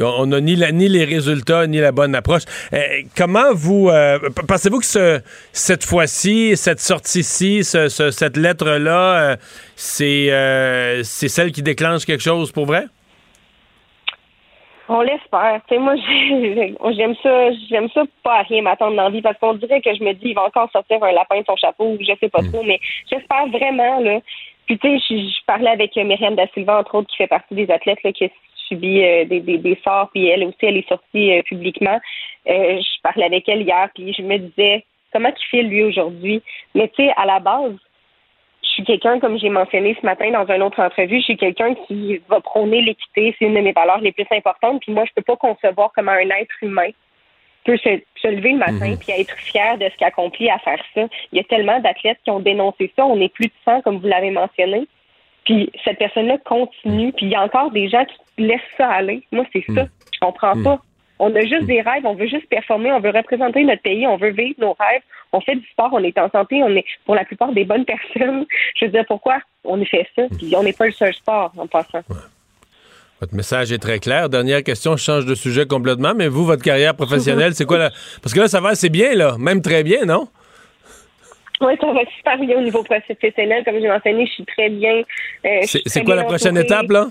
on n'a ni, ni les résultats, ni la bonne approche. Eh, comment vous... Euh, pensez-vous que cette fois-ci, cette sortie-ci, cette lettre-là, euh, c'est euh, c'est celle qui déclenche quelque chose pour vrai? On l'espère. Tu sais, moi, j'aime ça, j'aime ça pas à rien m'attendre dans la vie parce qu'on dirait que je me dis, il va encore sortir un lapin de son chapeau ou je sais pas mm. trop, mais j'espère vraiment, là. Puis, tu sais, je, parlais avec Myriam Da Silva, entre autres, qui fait partie des athlètes, là, qui a subi euh, des, des, des, sorts, puis elle aussi, elle est sortie euh, publiquement. Euh, je parlais avec elle hier, puis je me disais, comment il fait, lui, aujourd'hui? Mais, tu sais, à la base, suis quelqu'un, comme j'ai mentionné ce matin dans une autre entrevue, je suis quelqu'un qui va prôner l'équité. C'est une de mes valeurs les plus importantes. Puis moi, je peux pas concevoir comment un être humain peut se, lever le matin mhm. puis être fier de ce qu'il accomplit à faire ça. Il y a tellement d'athlètes qui ont dénoncé ça. On est plus de 100, comme vous l'avez mentionné. Puis cette personne-là continue. Puis il y a encore des gens qui laissent ça aller. Moi, c'est ça. Mhm. Je comprends pas. On a juste des rêves, on veut juste performer, on veut représenter notre pays, on veut vivre nos rêves, on fait du sport, on est en santé, on est pour la plupart des bonnes personnes. Je veux dire, pourquoi on fait ça? Puis on n'est pas le seul sport en passant. Votre message est très clair. Dernière question, je change de sujet complètement, mais vous, votre carrière professionnelle, c'est quoi là? Parce que là, ça va assez bien, là. Même très bien, non? Oui, ça va super bien au niveau professionnel. Comme j'ai mentionné, je suis très bien. Euh, c'est quoi la prochaine étape, là?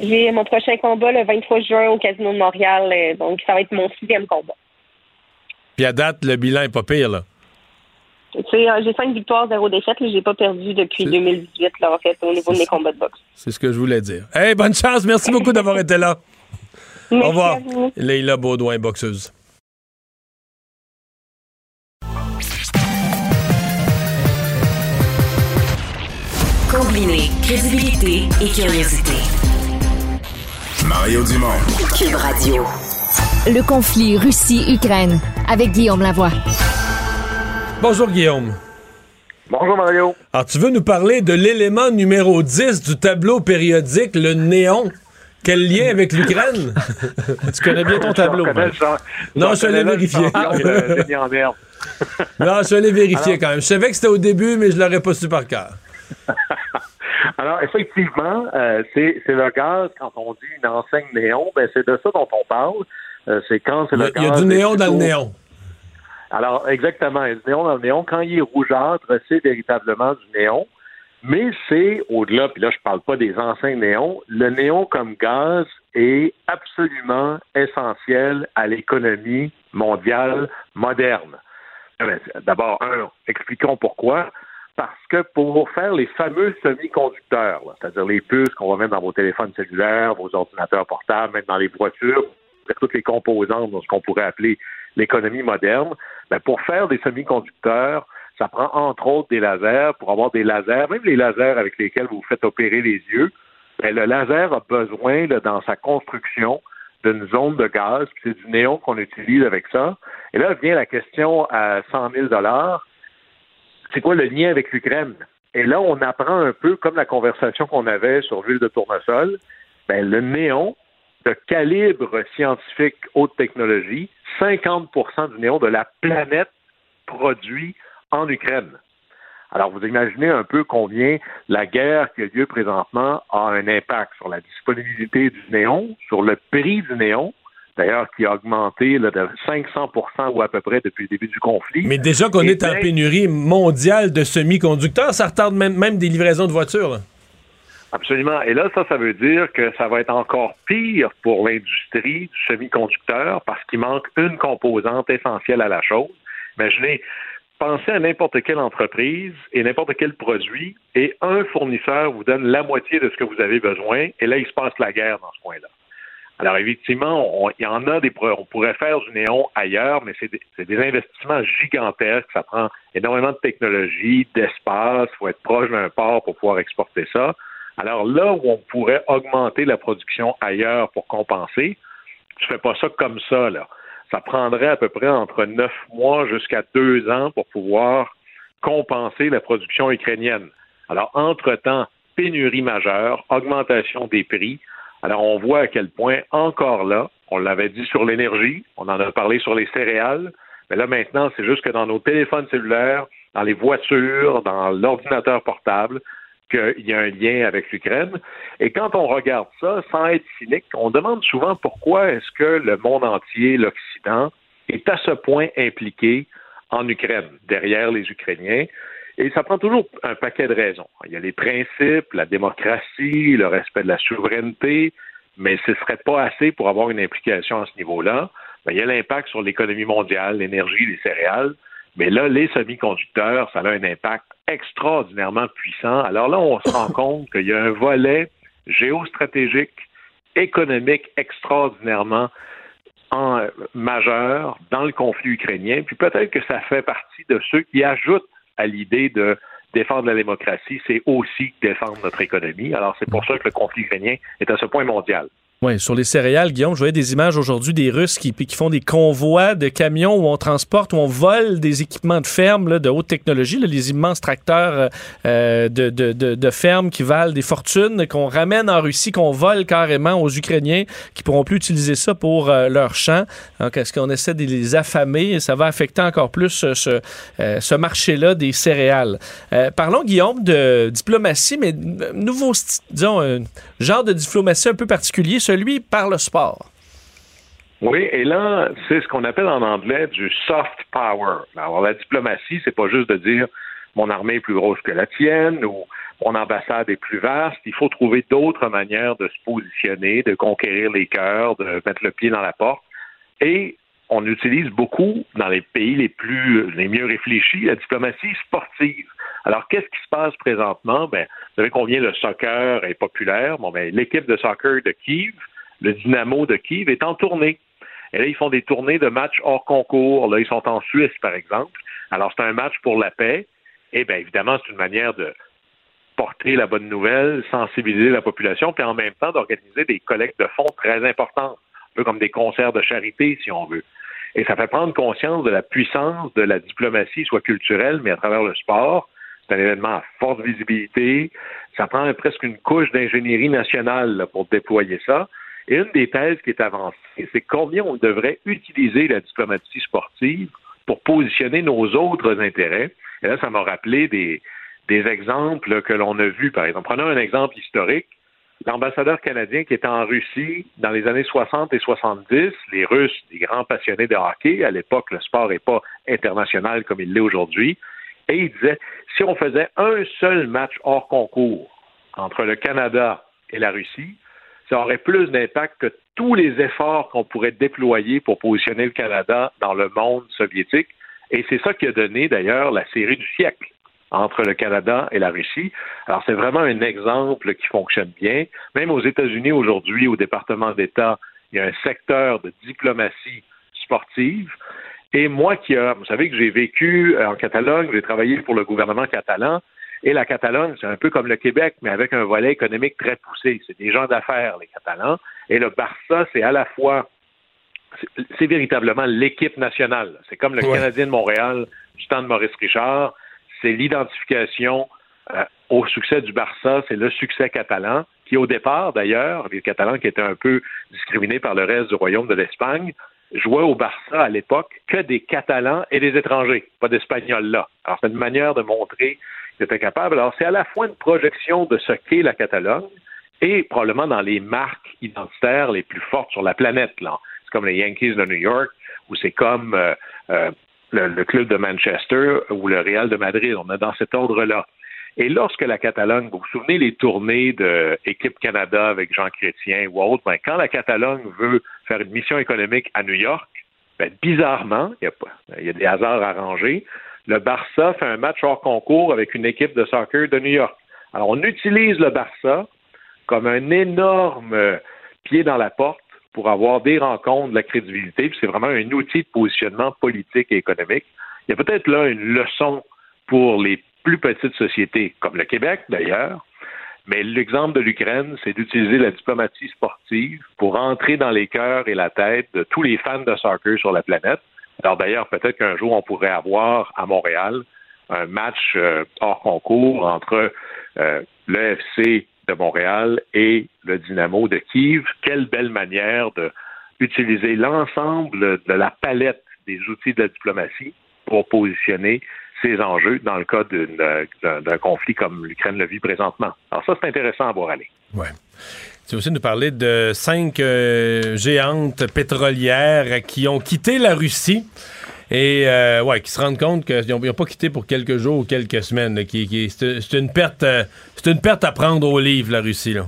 J'ai mon prochain combat le 23 juin au Casino de Montréal. Euh, donc, ça va être mon sixième combat. Puis à date, le bilan n'est pas pire, là. Euh, j'ai cinq victoires, zéro défaite. Je n'ai pas perdu depuis 2018, là, en fait, au niveau de mes combats de boxe. C'est ce que je voulais dire. Hey, bonne chance. Merci beaucoup d'avoir été là. au revoir. Leïla Baudouin, boxeuse. Combiner crédibilité et curiosité. Mario Dumont. Cube Radio. Le conflit Russie-Ukraine avec Guillaume Lavoie. Bonjour Guillaume. Bonjour Mario. Alors tu veux nous parler de l'élément numéro 10 du tableau périodique, le néon? Quel lien avec l'Ukraine? tu connais bien ton tableau. Non, je suis allé vérifier. non, je suis allé vérifier quand même. Je savais que c'était au début, mais je l'aurais pas su par cœur. Alors, effectivement, euh, c'est le gaz, quand on dit une enseigne néon, ben c'est de ça dont on parle. Euh, c'est quand c'est le, gaz. Il y a du néon dans le néon. Alors, exactement, il y a du néon dans le néon. Quand il est rougeâtre, c'est véritablement du néon. Mais c'est au-delà, puis là, je parle pas des enseignes néon. Le néon comme gaz est absolument essentiel à l'économie mondiale moderne. D'abord, un, expliquons pourquoi parce que pour faire les fameux semi-conducteurs, c'est-à-dire les puces qu'on va mettre dans vos téléphones cellulaires, vos ordinateurs portables, même dans les voitures, toutes les composantes de ce qu'on pourrait appeler l'économie moderne, ben pour faire des semi-conducteurs, ça prend entre autres des lasers. Pour avoir des lasers, même les lasers avec lesquels vous faites opérer les yeux, ben le laser a besoin, dans sa construction, d'une zone de gaz, puis c'est du néon qu'on utilise avec ça. Et là vient la question à 100 000 dollars c'est quoi le lien avec l'Ukraine? Et là, on apprend un peu, comme la conversation qu'on avait sur l'huile de tournesol, ben, le néon de calibre scientifique haute technologie, 50% du néon de la planète produit en Ukraine. Alors, vous imaginez un peu combien la guerre qui a lieu présentement a un impact sur la disponibilité du néon, sur le prix du néon, d'ailleurs, qui a augmenté de 500% ou à peu près depuis le début du conflit. Mais déjà qu'on est en pénurie mondiale de semi-conducteurs, ça retarde même, même des livraisons de voitures. Absolument. Et là, ça, ça veut dire que ça va être encore pire pour l'industrie du semi-conducteur parce qu'il manque une composante essentielle à la chose. Imaginez, pensez à n'importe quelle entreprise et n'importe quel produit et un fournisseur vous donne la moitié de ce que vous avez besoin et là, il se passe la guerre dans ce point-là. Alors, effectivement, il y en a des. On pourrait faire du néon ailleurs, mais c'est des, des, investissements gigantesques. Ça prend énormément de technologie, d'espace. Il faut être proche d'un port pour pouvoir exporter ça. Alors là où on pourrait augmenter la production ailleurs pour compenser, tu fais pas ça comme ça, là. Ça prendrait à peu près entre neuf mois jusqu'à deux ans pour pouvoir compenser la production ukrainienne. Alors, entre-temps, pénurie majeure, augmentation des prix. Alors, on voit à quel point, encore là, on l'avait dit sur l'énergie, on en a parlé sur les céréales, mais là maintenant, c'est juste que dans nos téléphones cellulaires, dans les voitures, dans l'ordinateur portable, qu'il y a un lien avec l'Ukraine. Et quand on regarde ça, sans être cynique, on demande souvent pourquoi est-ce que le monde entier, l'Occident, est à ce point impliqué en Ukraine, derrière les Ukrainiens. Et ça prend toujours un paquet de raisons. Il y a les principes, la démocratie, le respect de la souveraineté, mais ce ne serait pas assez pour avoir une implication à ce niveau-là. Il y a l'impact sur l'économie mondiale, l'énergie, les céréales. Mais là, les semi-conducteurs, ça a un impact extraordinairement puissant. Alors là, on se rend compte qu'il y a un volet géostratégique, économique extraordinairement en, majeur dans le conflit ukrainien. Puis peut-être que ça fait partie de ceux qui ajoutent à l'idée de défendre la démocratie, c'est aussi défendre notre économie. Alors c'est pour ça que le conflit ukrainien est à ce point mondial. Oui, sur les céréales, Guillaume, je voyais des images aujourd'hui des Russes qui, qui, font des convois de camions où on transporte, où on vole des équipements de ferme là, de haute technologie, là, les immenses tracteurs euh, de, de, de, de, ferme qui valent des fortunes, qu'on ramène en Russie, qu'on vole carrément aux Ukrainiens qui pourront plus utiliser ça pour euh, leurs champs. Donc, est-ce qu'on essaie de les affamer? Ça va affecter encore plus euh, ce, euh, marché-là des céréales. Euh, parlons, Guillaume, de diplomatie, mais nouveau, disons, un genre de diplomatie un peu particulier celui par le sport. Oui, et là, c'est ce qu'on appelle en anglais du soft power. Alors, la diplomatie, c'est pas juste de dire mon armée est plus grosse que la tienne ou mon ambassade est plus vaste. Il faut trouver d'autres manières de se positionner, de conquérir les cœurs, de mettre le pied dans la porte. Et on utilise beaucoup dans les pays les plus les mieux réfléchis la diplomatie sportive. Alors, qu'est-ce qui se passe présentement? Ben, vous savez combien le soccer est populaire. Bon, ben, l'équipe de soccer de Kiev, le Dynamo de Kiev, est en tournée. Et là, ils font des tournées de matchs hors concours. Là, ils sont en Suisse, par exemple. Alors, c'est un match pour la paix. Et bien, évidemment, c'est une manière de porter la bonne nouvelle, sensibiliser la population, puis en même temps d'organiser des collectes de fonds très importantes, un peu comme des concerts de charité, si on veut. Et ça fait prendre conscience de la puissance de la diplomatie, soit culturelle, mais à travers le sport, c'est un événement à forte visibilité. Ça prend presque une couche d'ingénierie nationale pour déployer ça. Et une des thèses qui est avancée, c'est combien on devrait utiliser la diplomatie sportive pour positionner nos autres intérêts. Et là, ça m'a rappelé des, des exemples que l'on a vus. Par exemple, prenons un exemple historique. L'ambassadeur canadien qui était en Russie dans les années 60 et 70, les Russes, des grands passionnés de hockey, à l'époque, le sport n'est pas international comme il l'est aujourd'hui, et il disait, si on faisait un seul match hors concours entre le Canada et la Russie, ça aurait plus d'impact que tous les efforts qu'on pourrait déployer pour positionner le Canada dans le monde soviétique. Et c'est ça qui a donné d'ailleurs la série du siècle entre le Canada et la Russie. Alors c'est vraiment un exemple qui fonctionne bien. Même aux États-Unis aujourd'hui, au département d'État, il y a un secteur de diplomatie sportive et moi qui a, vous savez que j'ai vécu euh, en Catalogne, j'ai travaillé pour le gouvernement catalan, et la Catalogne, c'est un peu comme le Québec, mais avec un volet économique très poussé. C'est des gens d'affaires, les Catalans. Et le Barça, c'est à la fois, c'est véritablement l'équipe nationale. C'est comme le Canadien de Montréal du temps de Maurice Richard. C'est l'identification euh, au succès du Barça, c'est le succès catalan. qui au départ, d'ailleurs, les Catalans qui étaient un peu discriminés par le reste du royaume de l'Espagne, jouaient au Barça à l'époque que des Catalans et des étrangers, pas d'Espagnols là. Alors, c'est une manière de montrer qu'ils étaient capables. Alors, c'est à la fois une projection de ce qu'est la Catalogne et probablement dans les marques identitaires les plus fortes sur la planète. Là. C'est comme les Yankees de New York, ou c'est comme euh, euh, le, club de Manchester ou le Real de Madrid. On est dans cet ordre-là. Et lorsque la Catalogne, vous vous souvenez les tournées de Équipe Canada avec Jean Chrétien ou autre, ben, quand la Catalogne veut faire une mission économique à New York, ben, bizarrement, il y, y, a des hasards arrangés, le Barça fait un match hors concours avec une équipe de soccer de New York. Alors, on utilise le Barça comme un énorme pied dans la porte pour avoir des rencontres, de la crédibilité, c'est vraiment un outil de positionnement politique et économique. Il y a peut-être là une leçon pour les plus petites sociétés, comme le Québec d'ailleurs, mais l'exemple de l'Ukraine, c'est d'utiliser la diplomatie sportive pour entrer dans les cœurs et la tête de tous les fans de soccer sur la planète. Alors d'ailleurs, peut-être qu'un jour, on pourrait avoir à Montréal un match euh, hors concours entre euh, l'EFC de Montréal et le Dynamo de Kiev. Quelle belle manière d'utiliser l'ensemble de la palette des outils de la diplomatie pour positionner ces enjeux dans le cas d'un conflit comme l'Ukraine le vit présentement. Alors ça, c'est intéressant à voir aller. Ouais. Tu veux aussi nous parler de cinq euh, géantes pétrolières qui ont quitté la Russie et euh, ouais, qui se rendent compte qu'ils n'ont pas quitté pour quelques jours ou quelques semaines. qui, qui c'est une perte, euh, c'est une perte à prendre au livre, la Russie. Là.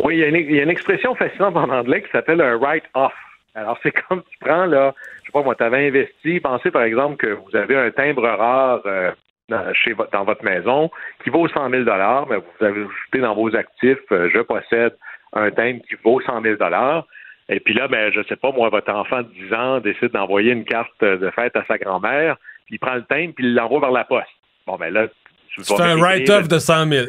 Oui, il y, a une, il y, a une, expression fascinante en anglais qui s'appelle un write-off. Alors, c'est comme tu prends, là, sais pas, moi, tu avais investi, pensez par exemple que vous avez un timbre rare euh, dans, dans votre maison qui vaut 100 000 mais vous avez ajouté dans vos actifs, euh, je possède un timbre qui vaut 100 000 et puis là, ben, je sais pas, moi, votre enfant de 10 ans décide d'envoyer une carte de fête à sa grand-mère, puis il prend le timbre, puis il l'envoie vers la poste. Bon, ben là, tu fais un write-off de 100 000.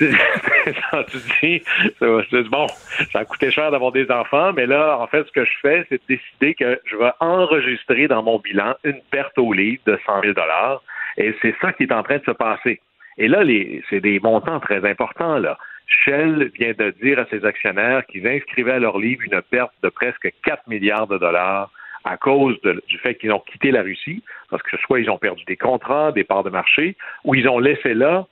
tu dis, bon, ça a coûté cher d'avoir des enfants, mais là, en fait, ce que je fais, c'est décider que je vais enregistrer dans mon bilan une perte au livre de 100 000 et c'est ça qui est en train de se passer. Et là, c'est des montants très importants, là. Shell vient de dire à ses actionnaires qu'ils inscrivaient à leur livre une perte de presque 4 milliards de dollars à cause de, du fait qu'ils ont quitté la Russie, parce que soit ils ont perdu des contrats, des parts de marché, ou ils ont laissé là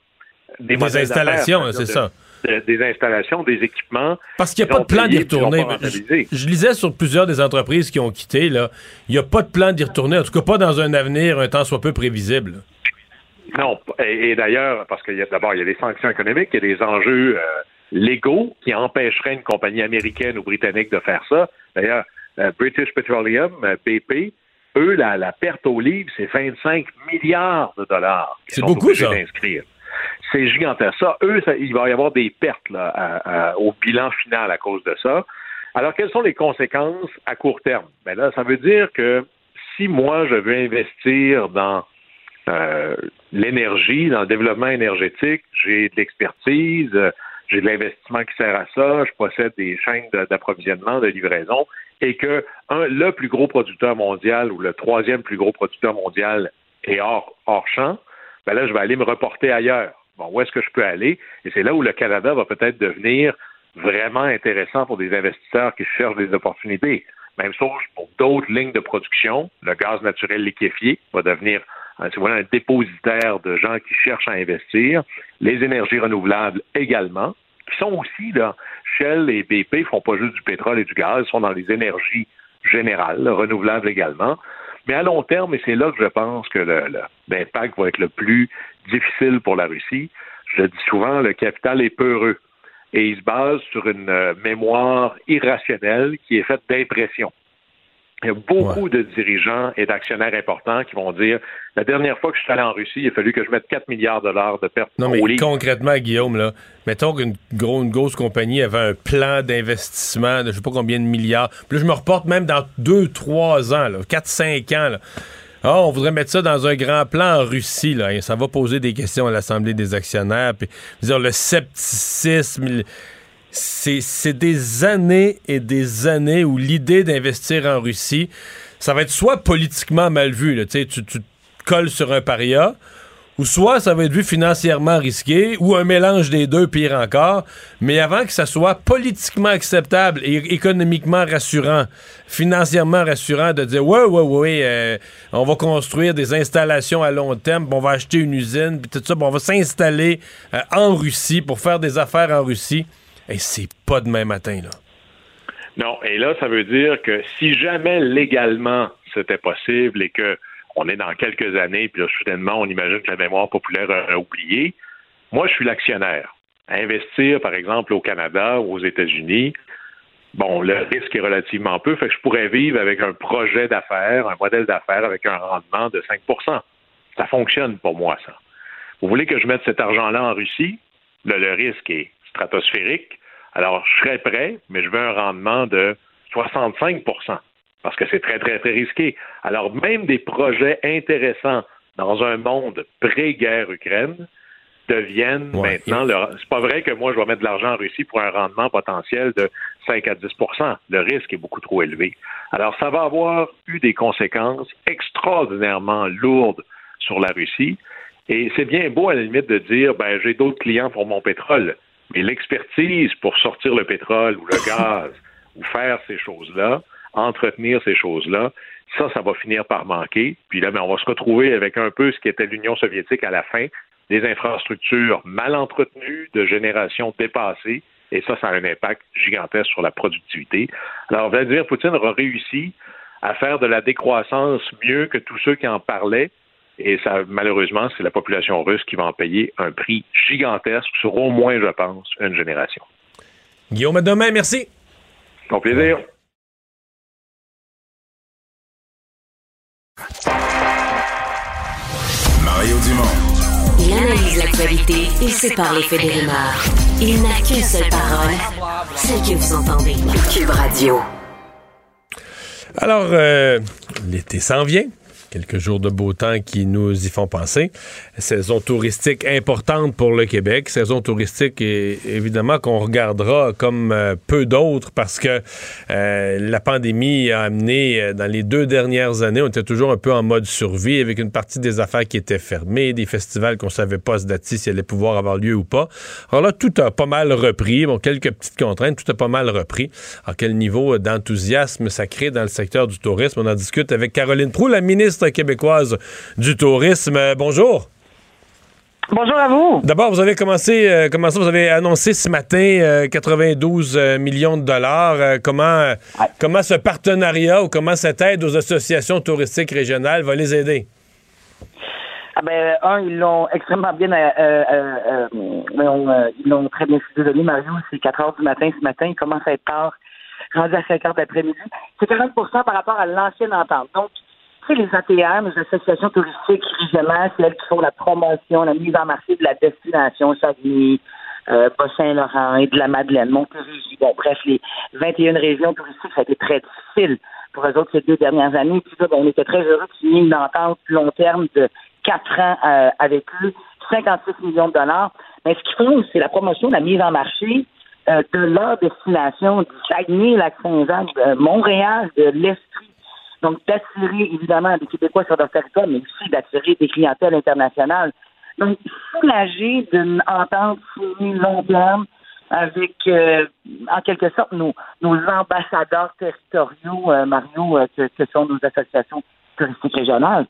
des, des installations, c'est ça. des installations, des équipements. Parce qu'il n'y a pas de plan d'y retourner. Je, je, lisais sur plusieurs des entreprises qui ont quitté, là, il n'y a pas de plan d'y retourner, en tout cas pas dans un avenir un temps soit peu prévisible. Non, et, d'ailleurs, parce qu'il y a d'abord, il y a des sanctions économiques, il y a des enjeux euh, légaux qui empêcheraient une compagnie américaine ou britannique de faire ça. D'ailleurs, British Petroleum, euh, BP, eux, la, la, perte au livre, c'est 25 milliards de dollars. C'est beaucoup, ça. C'est gigantesque. Ça, eux, ça, il va y avoir des pertes là, à, à, au bilan final à cause de ça. Alors, quelles sont les conséquences à court terme? Ben là, ça veut dire que si moi, je veux investir dans euh, l'énergie, dans le développement énergétique, j'ai de l'expertise, euh, j'ai de l'investissement qui sert à ça, je possède des chaînes d'approvisionnement, de, livraison, et que le plus gros producteur mondial ou le troisième plus gros producteur mondial est hors, hors champ, ben là, je vais aller me reporter ailleurs. Bon, où est-ce que je peux aller? Et c'est là où le Canada va peut-être devenir vraiment intéressant pour des investisseurs qui cherchent des opportunités. Même chose pour d'autres lignes de production. Le gaz naturel liquéfié va devenir voilà un dépositaire de gens qui cherchent à investir. Les énergies renouvelables également, qui sont aussi, là, Shell et BP font pas juste du pétrole et du gaz, ils sont dans les énergies générales, renouvelables également. Mais à long terme, et c'est là que je pense que l'impact va être le plus difficile pour la Russie, je dis souvent, le capital est peureux. Et il se base sur une euh, mémoire irrationnelle qui est faite d'impression. Il y a beaucoup de dirigeants et d'actionnaires importants qui vont dire la dernière fois que je suis allé en Russie, il a fallu que je mette 4 milliards de dollars de pertes. Non, mais concrètement, Guillaume, là, mettons qu'une gros, une grosse compagnie avait un plan d'investissement de je sais pas combien de milliards. Puis là, je me reporte même dans 2-3 ans, 4-5 ans. Là. Ah, on voudrait mettre ça dans un grand plan en Russie, là, et ça va poser des questions à l'Assemblée des actionnaires. Puis, dire, le scepticisme c'est des années et des années où l'idée d'investir en Russie, ça va être soit politiquement mal vu, là, tu, tu colles sur un paria, ou soit ça va être vu financièrement risqué, ou un mélange des deux, pire encore. Mais avant que ça soit politiquement acceptable et économiquement rassurant, financièrement rassurant, de dire ouais, ouais, ouais, euh, on va construire des installations à long terme, on va acheter une usine, puis tout ça, on va s'installer euh, en Russie pour faire des affaires en Russie. C'est pas demain matin, là. Non, et là, ça veut dire que si jamais légalement c'était possible et que on est dans quelques années, puis là, soudainement, on imagine que la mémoire populaire a, oublié. Moi, je suis l'actionnaire. Investir, par exemple, au Canada ou aux États-Unis, bon, le risque est relativement peu, fait que je pourrais vivre avec un projet d'affaires, un modèle d'affaires avec un rendement de 5% Ça fonctionne pour moi, ça. Vous voulez que je mette cet argent-là en Russie? Le risque est stratosphérique. Alors, je serais prêt, mais je veux un rendement de 65% parce que c'est très, très, très risqué. Alors, même des projets intéressants dans un monde pré-guerre Ukraine deviennent maintenant. C'est pas vrai que moi, je vais mettre de l'argent en Russie pour un rendement potentiel de 5 à 10% Le risque est beaucoup trop élevé. Alors, ça va avoir eu des conséquences extraordinairement lourdes sur la Russie. Et c'est bien beau, à la limite, de dire ben, j'ai d'autres clients pour mon pétrole. Mais l'expertise pour sortir le pétrole ou le gaz ou faire ces choses-là, entretenir ces choses-là, ça, ça va finir par manquer. Puis là, ben, on va se retrouver avec un peu ce qui était l'Union soviétique à la fin, des infrastructures mal entretenues, de générations dépassées, et ça, ça a un impact gigantesque sur la productivité. Alors, Vladimir Poutine aura réussi à faire de la décroissance mieux que tous ceux qui en parlaient, et ça, malheureusement, c'est la population russe qui va en payer un prix gigantesque sur au moins, je pense, une génération. Guillaume, à demain, merci. Au plaisir. Mario Dumont. Il analyse l'actualité et sépare les faits des rumeurs. Il n'a qu'une seule parole, celle que vous entendez. Cube Radio. Alors, euh, l'été s'en vient quelques jours de beau temps qui nous y font penser. Saison touristique importante pour le Québec. Saison touristique, évidemment, qu'on regardera comme euh, peu d'autres parce que euh, la pandémie a amené, euh, dans les deux dernières années, on était toujours un peu en mode survie avec une partie des affaires qui étaient fermées, des festivals qu'on savait pas ce date si allaient pouvoir avoir lieu ou pas. Alors là, tout a pas mal repris. Bon, quelques petites contraintes, tout a pas mal repris. À quel niveau d'enthousiasme ça crée dans le secteur du tourisme? On en discute avec Caroline Proux, la ministre québécoise du tourisme. Euh, bonjour. Bonjour à vous. D'abord, vous avez commencé, euh, vous avez annoncé ce matin 92 euh, millions de dollars. comment, comment ce partenariat ou comment cette aide aux associations touristiques régionales va les aider? Ah ben, un, ils l'ont extrêmement bien, ils l'ont très bien désolé, Mario, c'est 4 heures du matin ce matin, il commence à être tard, rendu à 5 heures d'après-midi. C'est 40 par rapport à l'ancienne entente. Donc, tu sais, les ATM, les associations touristiques régionales, c'est elles qui font la promotion, la mise en marché de la destination Saguenay, euh, Bas-Saint-Laurent et de la Madeleine, Montérégie. Bon, bref, les 21 régions touristiques, ça a été très difficile pour eux autres ces deux dernières années. Puis là, ben, on était très heureux de signer une entente long terme de quatre ans euh, avec eux, 56 millions de dollars. Mais ce qu'ils font, c'est la promotion, la mise en marché euh, de leur destination du Saguenay, Lac-Saint-Jean, de Montréal, de l'Estrie, donc, d'attirer évidemment des Québécois sur leur territoire, mais aussi d'attirer des clientèles internationales. Donc, soulager d'une entente signée long terme avec, euh, en quelque sorte, nos, nos ambassadeurs territoriaux, euh, Mario, euh, que, que, sont nos associations touristiques régionales.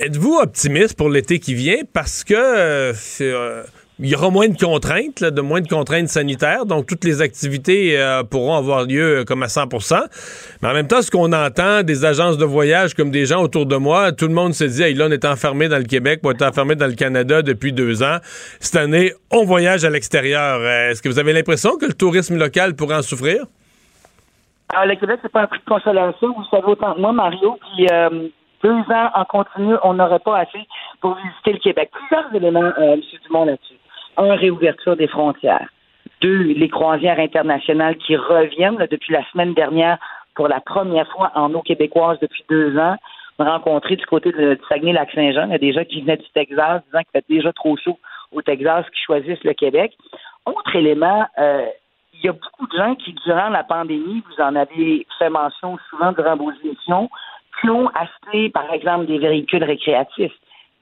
Êtes-vous optimiste pour l'été qui vient? Parce que il y aura moins de contraintes, de moins de contraintes sanitaires, donc toutes les activités euh, pourront avoir lieu euh, comme à 100% Mais en même temps, ce qu'on entend des agences de voyage comme des gens autour de moi, tout le monde se dit, hey, là, on est enfermé dans le Québec, on est enfermé dans le Canada depuis deux ans. Cette année, on voyage à l'extérieur. Euh, est-ce que vous avez l'impression que le tourisme local pourrait en souffrir? Alors, le Québec, c'est pas un prix de consolation. Vous savez autant que moi, Mario, puis deux ans en continu, on n'aurait pas assez pour visiter le Québec. Plusieurs éléments, M. Dumont, là-dessus. Un, réouverture des frontières. Deux, les croisières internationales qui reviennent depuis la semaine dernière pour la première fois en eau québécoise depuis deux ans. On a rencontré du côté de, Saguenay-Lac-Saint-Jean, il y a des gens qui venaient du Texas disant qu'il fait déjà trop chaud au Texas qui choisissent le Québec. Autre élément, euh, il y a beaucoup de gens qui, durant la pandémie, vous en avez fait mention souvent durant vos émissions, qui ont acheté, par exemple, des véhicules récréatifs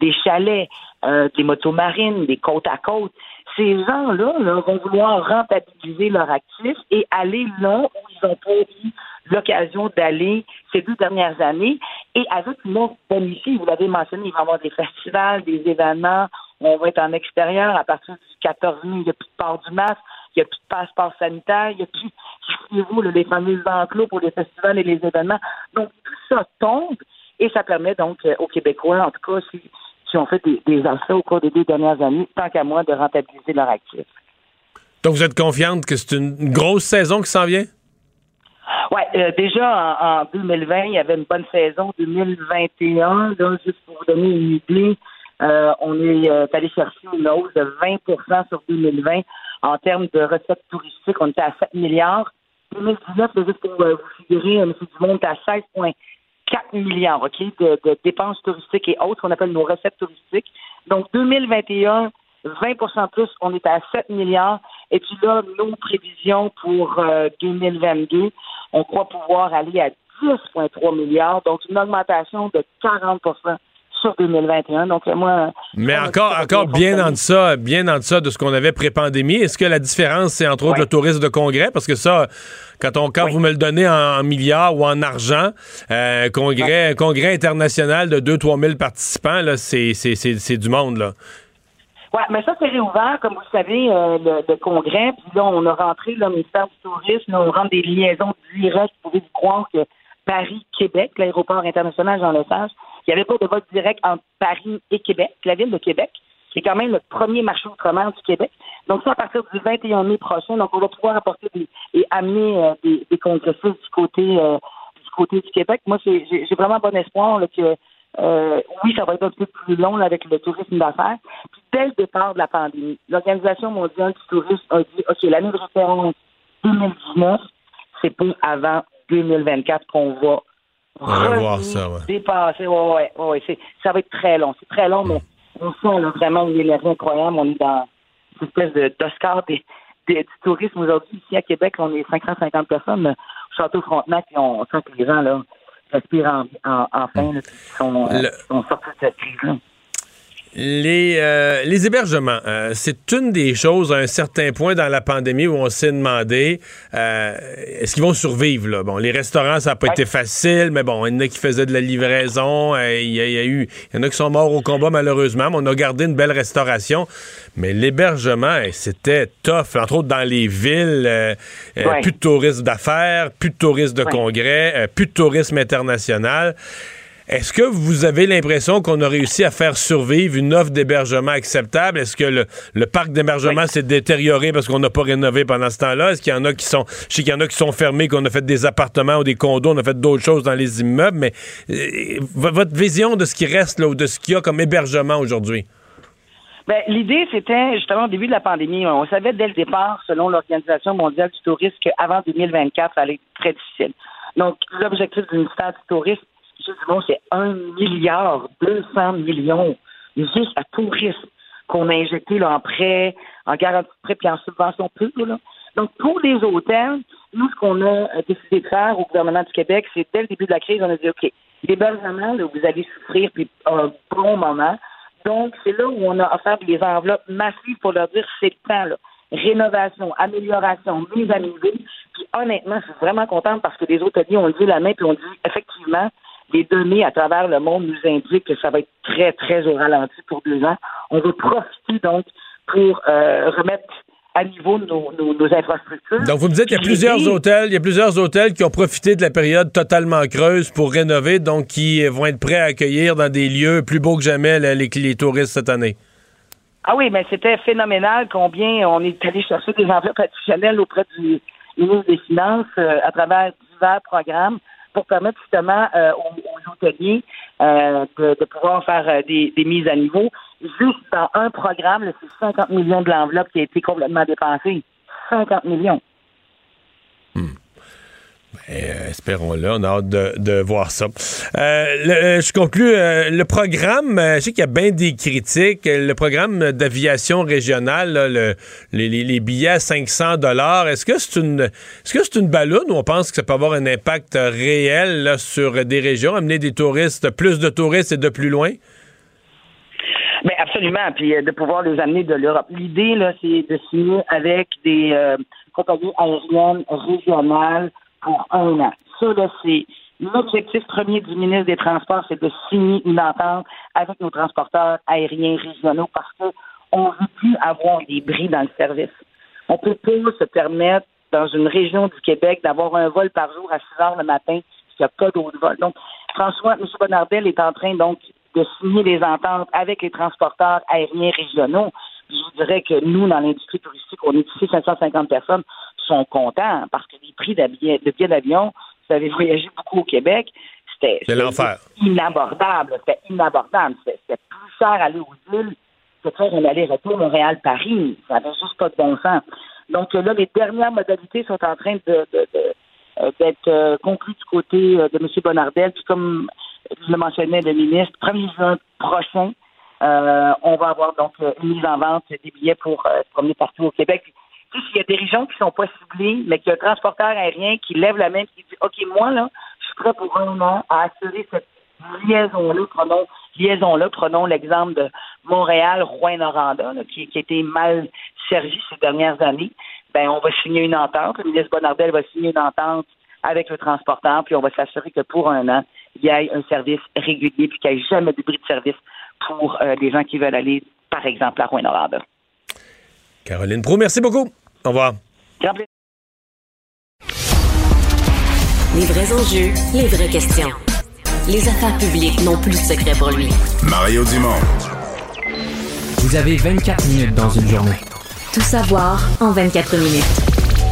des chalets, euh, des motos marines, des côtes à côte. Ces gens-là là, vont vouloir rentabiliser leur actif et aller là où ils ont pas eu l'occasion d'aller ces deux dernières années. Et avec une bonne vous l'avez mentionné, il va y avoir des festivals, des événements, on va être en extérieur à partir du 14 mai, il n'y a plus de port du masque, il n'y a plus de passeport sanitaire, il n'y a plus, vous les fameux enclos pour les festivals et les événements. Donc, tout ça tombe et ça permet donc euh, aux Québécois, en tout cas, si, qui ont fait des, des au cours des deux dernières années, tant qu'à moi, de rentabiliser leur actif. Donc, vous êtes confiante que c'est une grosse saison qui s'en vient? Oui, euh, déjà en, 2020, il y avait une bonne saison. 2021, là, juste pour vous donner une idée, euh, on est allé chercher une hausse de 20% sur 2020 en termes de recettes touristiques. On était à 7 milliards. 2019, juste pour vous figurer, M. Dumont était à 16,4 milliards, OK, de, dépenses touristiques et autres, qu'on appelle nos recettes touristiques. Donc, 2021, 20% plus, on est à 7 milliards. Et puis là, nos prévisions pour 2022, euh, on croit pouvoir aller à 10,3 milliards, donc une augmentation de 40 sur 2021. Donc, moi. Mais encore, encore bien en deçà, bien en deçà de ce qu'on avait pré-pandémie. Est-ce que la différence, c'est entre autres le tourisme de congrès? Parce que ça, quand, on, quand vous me le donnez en, milliards ou en argent, euh, congrès, congrès international de 2-3 000 participants, là, c'est, c'est, c'est, du monde, là. Oui, mais ça, c'est réouvert, comme vous savez, euh, le, congrès. Puis là, on a rentré le ministère du Tourisme, on rentre des liaisons directes. Vous pouvez vous croire que Paris-Québec, l'aéroport international Jean Lesage, il n'y avait pas de vote direct entre Paris et Québec, la ville de Québec, qui est quand même le premier marché outre-mer du Québec. Donc, ça, à partir du 21 mai prochain, donc on va pouvoir apporter des, et amener euh, des, des congressistes du côté euh, du côté du Québec. Moi, j'ai vraiment bon espoir que euh, oui, ça va être un peu plus long avec le tourisme d'affaires. Puis dès le départ de la pandémie, l'Organisation mondiale du tourisme a dit OK, l'année de référence 2019, c'est pas avant 2024 qu'on va on va voir ça, ouais. Ouais, ouais, ouais, ça va être très long. C'est très long, mais on sent là, vraiment une énergie incroyable. On est dans une espèce d'Oscar des, du tourisme aujourd'hui. Ici à Québec, on est 550 personnes au Château Frontenac, et on sent que les gens là, respirent en, enfin, là, sont, euh, sont sortis de cette crise-là. Les, euh, les hébergements, euh, c'est une des choses à un certain point dans la pandémie où on s'est demandé euh, est-ce qu'ils vont survivre là? Bon, les restaurants, ça n'a pas été facile, mais bon, il y en a qui faisaient de la livraison, il y, a eu, il y en a qui sont morts au combat malheureusement, mais on a gardé une belle restauration. Mais l'hébergement, c'était tough, entre autres dans les villes, plus de tourisme d'affaires, plus de tourisme de congrès, plus de tourisme international. Est-ce que vous avez l'impression qu'on a réussi à faire survivre une offre d'hébergement acceptable? Est-ce que le, parc d'hébergement s'est détérioré parce qu'on n'a pas rénové pendant ce temps-là? Est-ce qu'il y en a qui sont, je sais qu'il y en a qui sont fermés, qu'on a fait des appartements ou des condos, on a fait d'autres choses dans les immeubles, mais euh, votre vision de ce qui reste là ou de ce qu'il y a comme hébergement aujourd'hui? Ben, l'idée, c'était justement au début de la pandémie. On savait dès le départ, selon l'Organisation mondiale du tourisme, qu'avant 2024, ça allait être très difficile. Donc, l'objectif du ministère du Tourisme, c'est un milliard 200 millions juste à tourisme qu'on a injecté là, en prêt, en garantie de prêt puis en subvention pure. Là. Donc, pour les hôtels, nous, ce qu'on a euh, décidé de faire au gouvernement du Québec, c'est dès le début de la crise, on a dit, OK, l'hébergement, là, vous allez souffrir puis un bon moment. Donc, c'est là où on a offert des enveloppes massives pour leur dire, c'est le temps, là. Rénovation, amélioration, mise à niveau. Puis honnêtement, je suis vraiment contente parce que les hôteliers ont levé la main puis ont dit, effectivement, les données à travers le monde nous indiquent que ça va être très, très au ralenti pour deux ans. On veut profiter donc pour euh, remettre à niveau nos, nos, infrastructures. Donc, vous me dites qu'il y a plusieurs hôtels, il y a plusieurs hôtels qui ont profité de la période totalement creuse pour rénover, donc qui vont être prêts à accueillir dans des lieux plus beaux que jamais les, les touristes cette année. Ah oui, mais c'était phénoménal combien on est allé chercher des enveloppes additionnelles auprès du ministre des Finances euh, à travers divers programmes pour permettre justement euh, aux, hôteliers euh, de, pouvoir faire euh, des, mises à niveau. Juste dans un programme, c'est 50 millions de l'enveloppe qui a été complètement dépensée. 50 millions. Hmm. Ben, espérons-le, on a hâte de, voir ça. Euh, je conclus. le programme, je sais qu'il y a bien des critiques. Le programme d'aviation régionale, les, billets à 500 dollars, est-ce que c'est une, est-ce que c'est une ballonne ou on pense que ça peut avoir un impact réel sur des régions, amener des touristes, plus de touristes et de plus loin? Mais absolument, puis euh, de pouvoir les amener de l'Europe. L'idée, là, c'est de signer avec des euh, compagnies aériennes régionales un an. Ça, là, c'est l'objectif premier du ministre des Transports, c'est de signer une entente avec nos transporteurs aériens régionaux parce que on veut plus avoir des bris dans le service. On peut pas se permettre dans une région du Québec d'avoir un vol par jour à 6 heures le matin s'il n'y a pas d'autres vols. Donc, François, M. Bonardel est en train donc de signer des ententes avec les transporteurs aériens régionaux. Je vous dirais que nous, dans l'industrie touristique, on est ici 550 personnes, sont contents parce que les prix de billets d'avion, vous avez voyagé beaucoup au Québec, c'était inabordable. C'était inabordable. C'était plus cher aller aux îles que faire un aller-retour Montréal-Paris. Ça n'avait juste pas de bon sens. Donc là, les dernières modalités sont en train de, euh, d'être euh, conclues du côté euh, de M. Bonardel. Puis comme je le mentionnais, le ministre, 1er juin prochain, on va avoir donc une mise en vente des billets pour se promener partout au Québec. Il y a des régions qui sont pas ciblées, mais qu'il y a un transporteur aérien qui lève la main et qui dit OK, moi, là, je suis prêt pour un an à assurer cette liaison-là. Prenons, liaison-là, prenons l'exemple de Montréal-Rouen-Noranda, qui, qui a été mal servi ces dernières années. Ben, on va signer une entente. Le ministre Bonardel va signer une entente avec le transporteur, puis on va s'assurer que pour un an, il y ait un service régulier, puis qu'il n'y ait jamais de bris de service pour euh, les gens qui veulent aller, par exemple, à Rouen-Noranda. Caroline Pro, merci beaucoup. Au revoir. Les vrais enjeux, les vraies questions. Les affaires publiques n'ont plus de secret pour lui. Mario Dumont. Vous avez 24 minutes dans une journée. Tout savoir en 24 minutes.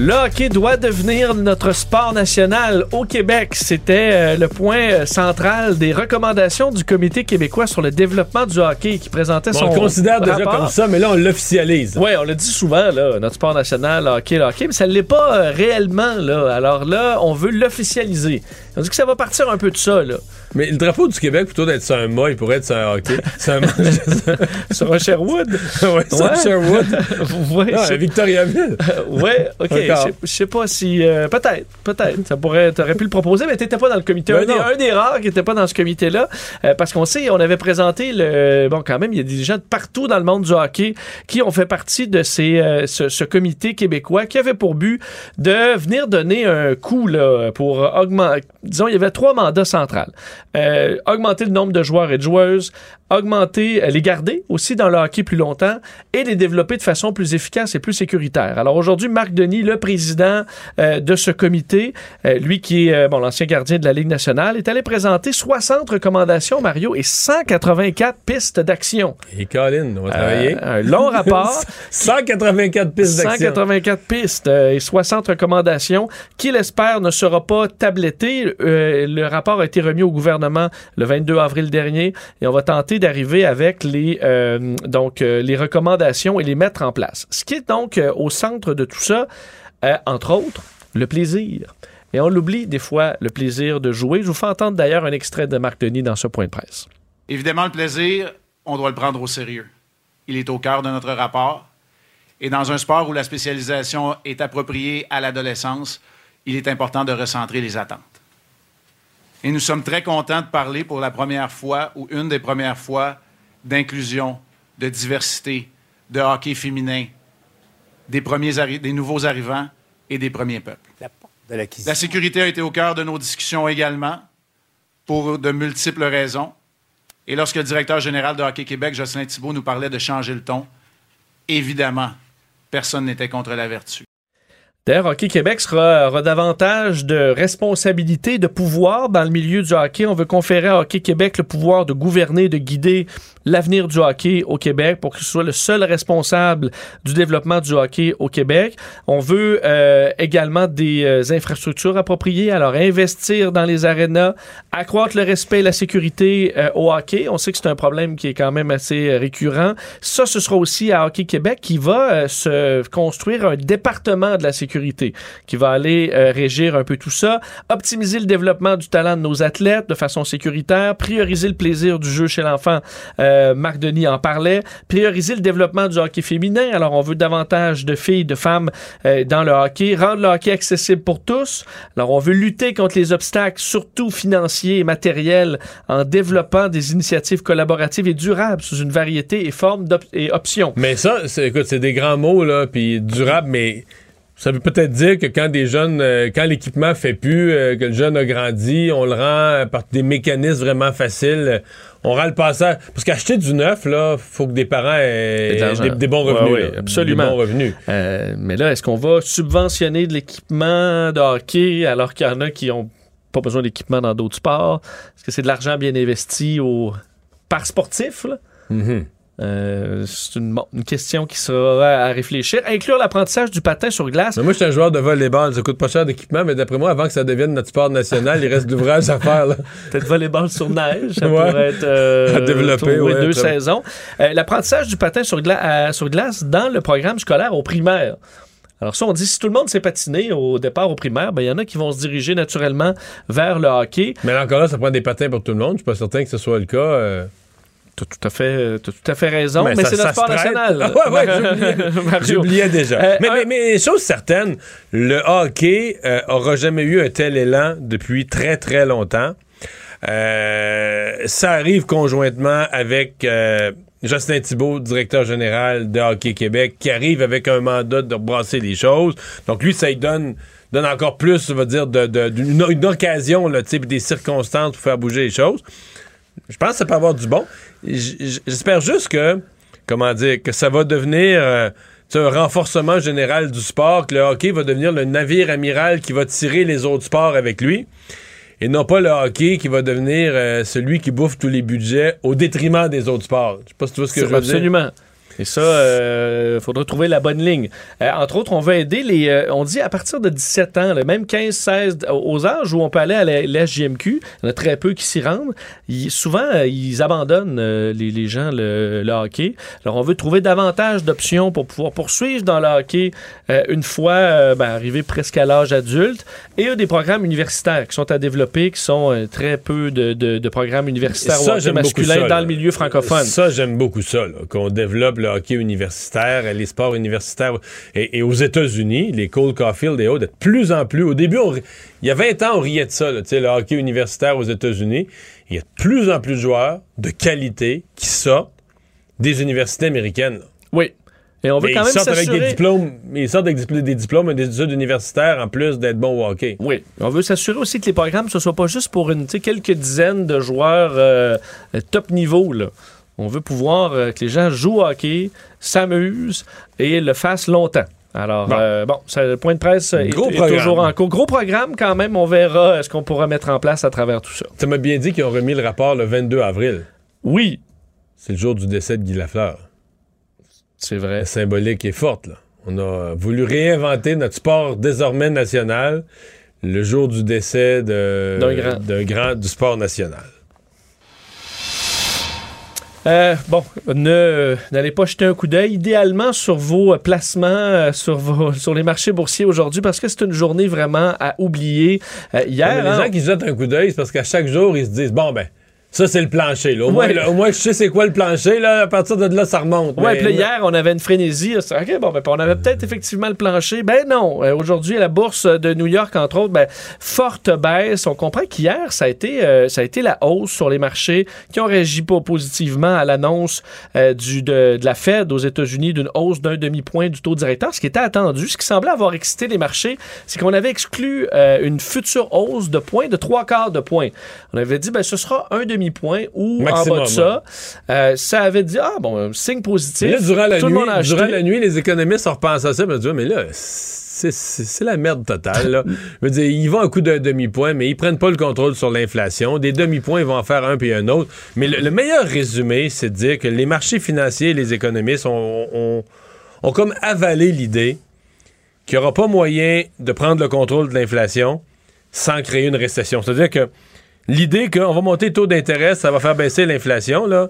Le hockey doit devenir notre sport national au Québec? C'était euh, le point euh, central des recommandations du Comité québécois sur le développement du hockey qui présentait son On le considère déjà comme ça, mais là, on l'officialise. Oui, on le dit souvent, là, notre sport national, le hockey, le hockey, mais ça ne l'est pas euh, réellement. Là. Alors là, on veut l'officialiser. On dit que ça va partir un peu de ça. Là. Mais le drapeau du Québec, plutôt d'être sur un mât, il pourrait être sur un hockey. sur un, sur un Sherwood? oui, sur un Sherwood. ouais, non, un Victoriaville. oui, OK. Je sais pas si... Euh, peut-être, peut-être. Ça pourrait... T'aurais pu le proposer, mais t'étais pas dans le comité. Un des, un des, rares qui n'était pas dans ce comité-là. Euh, parce qu'on sait, on avait présenté le... Bon, quand même, il y a des gens de partout dans le monde du hockey qui ont fait partie de ces, euh, ce, ce, comité québécois qui avait pour but de venir donner un coup là, pour augmenter... Disons, il y avait trois mandats centrales. Euh, augmenter le nombre de joueurs et de joueuses, augmenter, euh, les garder aussi dans le hockey plus longtemps et les développer de façon plus efficace et plus sécuritaire. Alors aujourd'hui, Marc Denis, le président euh, de ce comité, euh, lui qui est bon, l'ancien gardien de la Ligue nationale, est allé présenter 60 recommandations, Mario, et 184 pistes d'action. Et Colin, on va travailler. un long rapport. 184 pistes d'action. 184 pistes et 60 recommandations qui, l'espère, ne sera pas tabletté? Le rapport a été remis au gouvernement le 22 avril dernier et on va tenter d'arriver avec les, euh, donc, euh, les recommandations et les mettre en place. Ce qui est donc euh, au centre de tout ça, entre autres, le plaisir. Et on l'oublie des fois, le plaisir de jouer. Je vous fais entendre d'ailleurs un extrait de Marc Denis dans ce point de presse. Évidemment, le plaisir, on doit le prendre au sérieux. Il est au cœur de notre rapport. Et dans un sport où la spécialisation est appropriée à l'adolescence, il est important de recentrer les attentes. Et nous sommes très contents de parler pour la première fois ou une des premières fois d'inclusion, de diversité, de hockey féminin, des, premiers des nouveaux arrivants et des premiers peuples. La, la sécurité a été au cœur de nos discussions également, pour de multiples raisons. Et lorsque le directeur général de Hockey Québec, Jocelyn Thibault, nous parlait de changer le ton, évidemment, personne n'était contre la vertu. D'ailleurs, Hockey Québec sera, aura davantage de responsabilités, de pouvoir dans le milieu du hockey. On veut conférer à Hockey Québec le pouvoir de gouverner, de guider l'avenir du hockey au Québec pour ce soit le seul responsable du développement du hockey au Québec. On veut euh, également des euh, infrastructures appropriées, alors investir dans les arénas, accroître le respect et la sécurité euh, au hockey. On sait que c'est un problème qui est quand même assez récurrent. Ça, ce sera aussi à Hockey Québec qui va se construire un département de la sécurité qui va aller euh, régir un peu tout ça. Optimiser le développement du talent de nos athlètes de façon sécuritaire. Prioriser le plaisir du jeu chez l'enfant. Euh, Marc Denis en parlait. Prioriser le développement du hockey féminin. Alors, on veut davantage de filles, de femmes euh, dans le hockey. Rendre le hockey accessible pour tous. Alors, on veut lutter contre les obstacles, surtout financiers et matériels, en développant des initiatives collaboratives et durables sous une variété et formes et options. Mais ça, écoute, c'est des grands mots, là, puis durable, mais ça veut peut-être dire que quand des jeunes, euh, quand l'équipement fait plus, euh, que le jeune a grandi, on le rend par des mécanismes vraiment faciles. on rend le passage. Parce qu'acheter du neuf, là, faut que des parents aient des, bons revenus. oui, absolument. Des bons revenus. Euh, mais là, est-ce qu'on va subventionner de l'équipement de hockey alors qu'il y en a qui ont pas besoin d'équipement dans d'autres sports? Est-ce que c'est de l'argent bien investi au par sportif? Là? Mm-hmm. Euh, c'est une, question qui sera à réfléchir. Inclure l'apprentissage du patin sur glace. moi, je suis un joueur de volleyball. Ça coûte pas cher d'équipement, mais d'après moi, avant que ça devienne notre sport national, il reste de l'ouvrage à faire. Peut-être volleyball sur neige. Ça pourrait être euh, à développer. deux saisons. Euh, l'apprentissage du patin sur, sur glace dans le programme scolaire au primaire. Alors ça, on dit, si tout le monde s'est patiné au départ au primaire, ben il y en a qui vont se diriger naturellement vers le hockey. Mais là, encore là, ça prend des patins pour tout le monde. Je suis pas certain que ce soit le cas. T'as tout à fait, tout à fait raison, mais, c'est notre sport national. Ah ouais, ouais, j'oubliais déjà. Euh, mais, mais, chose certaine, le hockey euh, aura jamais eu un tel élan depuis très, très longtemps. Euh, ça arrive conjointement avec Justin Thibault, directeur général de Hockey Québec, qui arrive avec un mandat de brasser les choses. Donc lui, ça lui donne donne encore plus, on va dire, d'une de, une occasion, là, des circonstances pour faire bouger les choses. Je pense que ça peut avoir du bon. J'espère juste que, comment dire, que ça va devenir euh, un renforcement général du sport, que le hockey va devenir le navire amiral qui va tirer les autres sports avec lui. Et non pas le hockey qui va devenir euh, celui qui bouffe tous les budgets au détriment des autres sports. Je sais pas si tu vois ce que je veux dire. Absolument. Et ça, il euh, faudra trouver la bonne ligne. Euh, entre autres, on va aider les. Euh, on dit à partir de 17 ans, même 15, 16, aux âges où on peut aller à la, il y en a très peu qui s'y rendent. souvent, ils abandonnent les, gens le, hockey. Alors, on veut trouver davantage d'options pour pouvoir poursuivre dans le hockey une fois ben, arrivé presque à l'âge adulte. Et il y a des programmes universitaires qui sont à développer, qui sont très peu de, programmes universitaires masculins dans le milieu francophone. Ça, j'aime beaucoup ça, qu'on développe le hockey universitaire, les sports universitaires. Et, aux États-Unis, les Cole Caulfield et autres, de plus en plus. Au début, il y a 20 ans, on riait de ça, le hockey universitaire aux États-Unis. Il y a de plus en plus de joueurs de qualité qui sortent des universités américaines. Oui. Et on veut quand même sortent avec des diplômes, ils sortent avec des diplômes et des études universitaires en plus d'être bons au hockey. Oui. On veut s'assurer aussi que les programmes ne soient pas juste pour une, quelques dizaines de joueurs euh, top niveau. Là. On veut pouvoir euh, que les gens jouent au hockey, s'amusent et le fassent longtemps. Alors, bon, euh, le point de presse est, toujours en cours. Gros programme quand même, on verra euh, ce qu'on pourra mettre en place à travers tout ça. Tu m'as bien dit qu'ils ont remis le rapport le 22 avril. Oui. C'est le jour du décès de Guy Lafleur. C'est vrai. La symbolique est forte, là. On a voulu réinventer notre sport désormais national le jour du décès d'un grand du sport national. Euh, bon, n'allez pas jeter un coup d'œil idéalement sur vos placements euh, sur, sur les marchés boursiers aujourd'hui parce que c'est une journée vraiment à oublier. Euh, hier, les hein, gens qui jettent un coup d'œil, c'est parce qu'à chaque jour, ils se disent bon ben ça, c'est le plancher. Là. Au, moins, je sais c'est quoi le plancher. Là. À partir de là, ça remonte. Oui, puis hier, on avait une frénésie. OK, bon, ben, on avait peut-être effectivement le plancher. Ben non. Euh, aujourd'hui, à la bourse de New York, entre autres, ben, forte baisse. On comprend qu'hier, ça, a été, euh, ça a été la hausse sur les marchés qui ont réagi pas positivement à l'annonce euh, du de, la Fed aux États-Unis d'une hausse d'un demi-point du taux directeur, ce qui était attendu. Ce qui semblait avoir excité les marchés, c'est qu'on avait exclu une future hausse de points de trois quarts de point. On avait dit, ben, ce sera un demi point ou en bas de ça. Euh, ça avait dit, ah bon, signe positif. durant la, nuit, durant la nuit, les économistes ont repensé à ça, mais, mais là, c'est la merde totale. Là. Je veux dire, ils vont un coup d'un demi-point, mais ils prennent pas le contrôle sur l'inflation. Des demi-points, ils vont en faire un puis un autre. Mais le, meilleur résumé, c'est de dire que les marchés financiers et les économistes ont, ont comme avalé l'idée qu'il n'y aura pas moyen de prendre le contrôle de l'inflation sans créer une récession. C'est-à-dire que l'idée qu'on va monter le taux d'intérêt, ça va faire baisser l'inflation, là,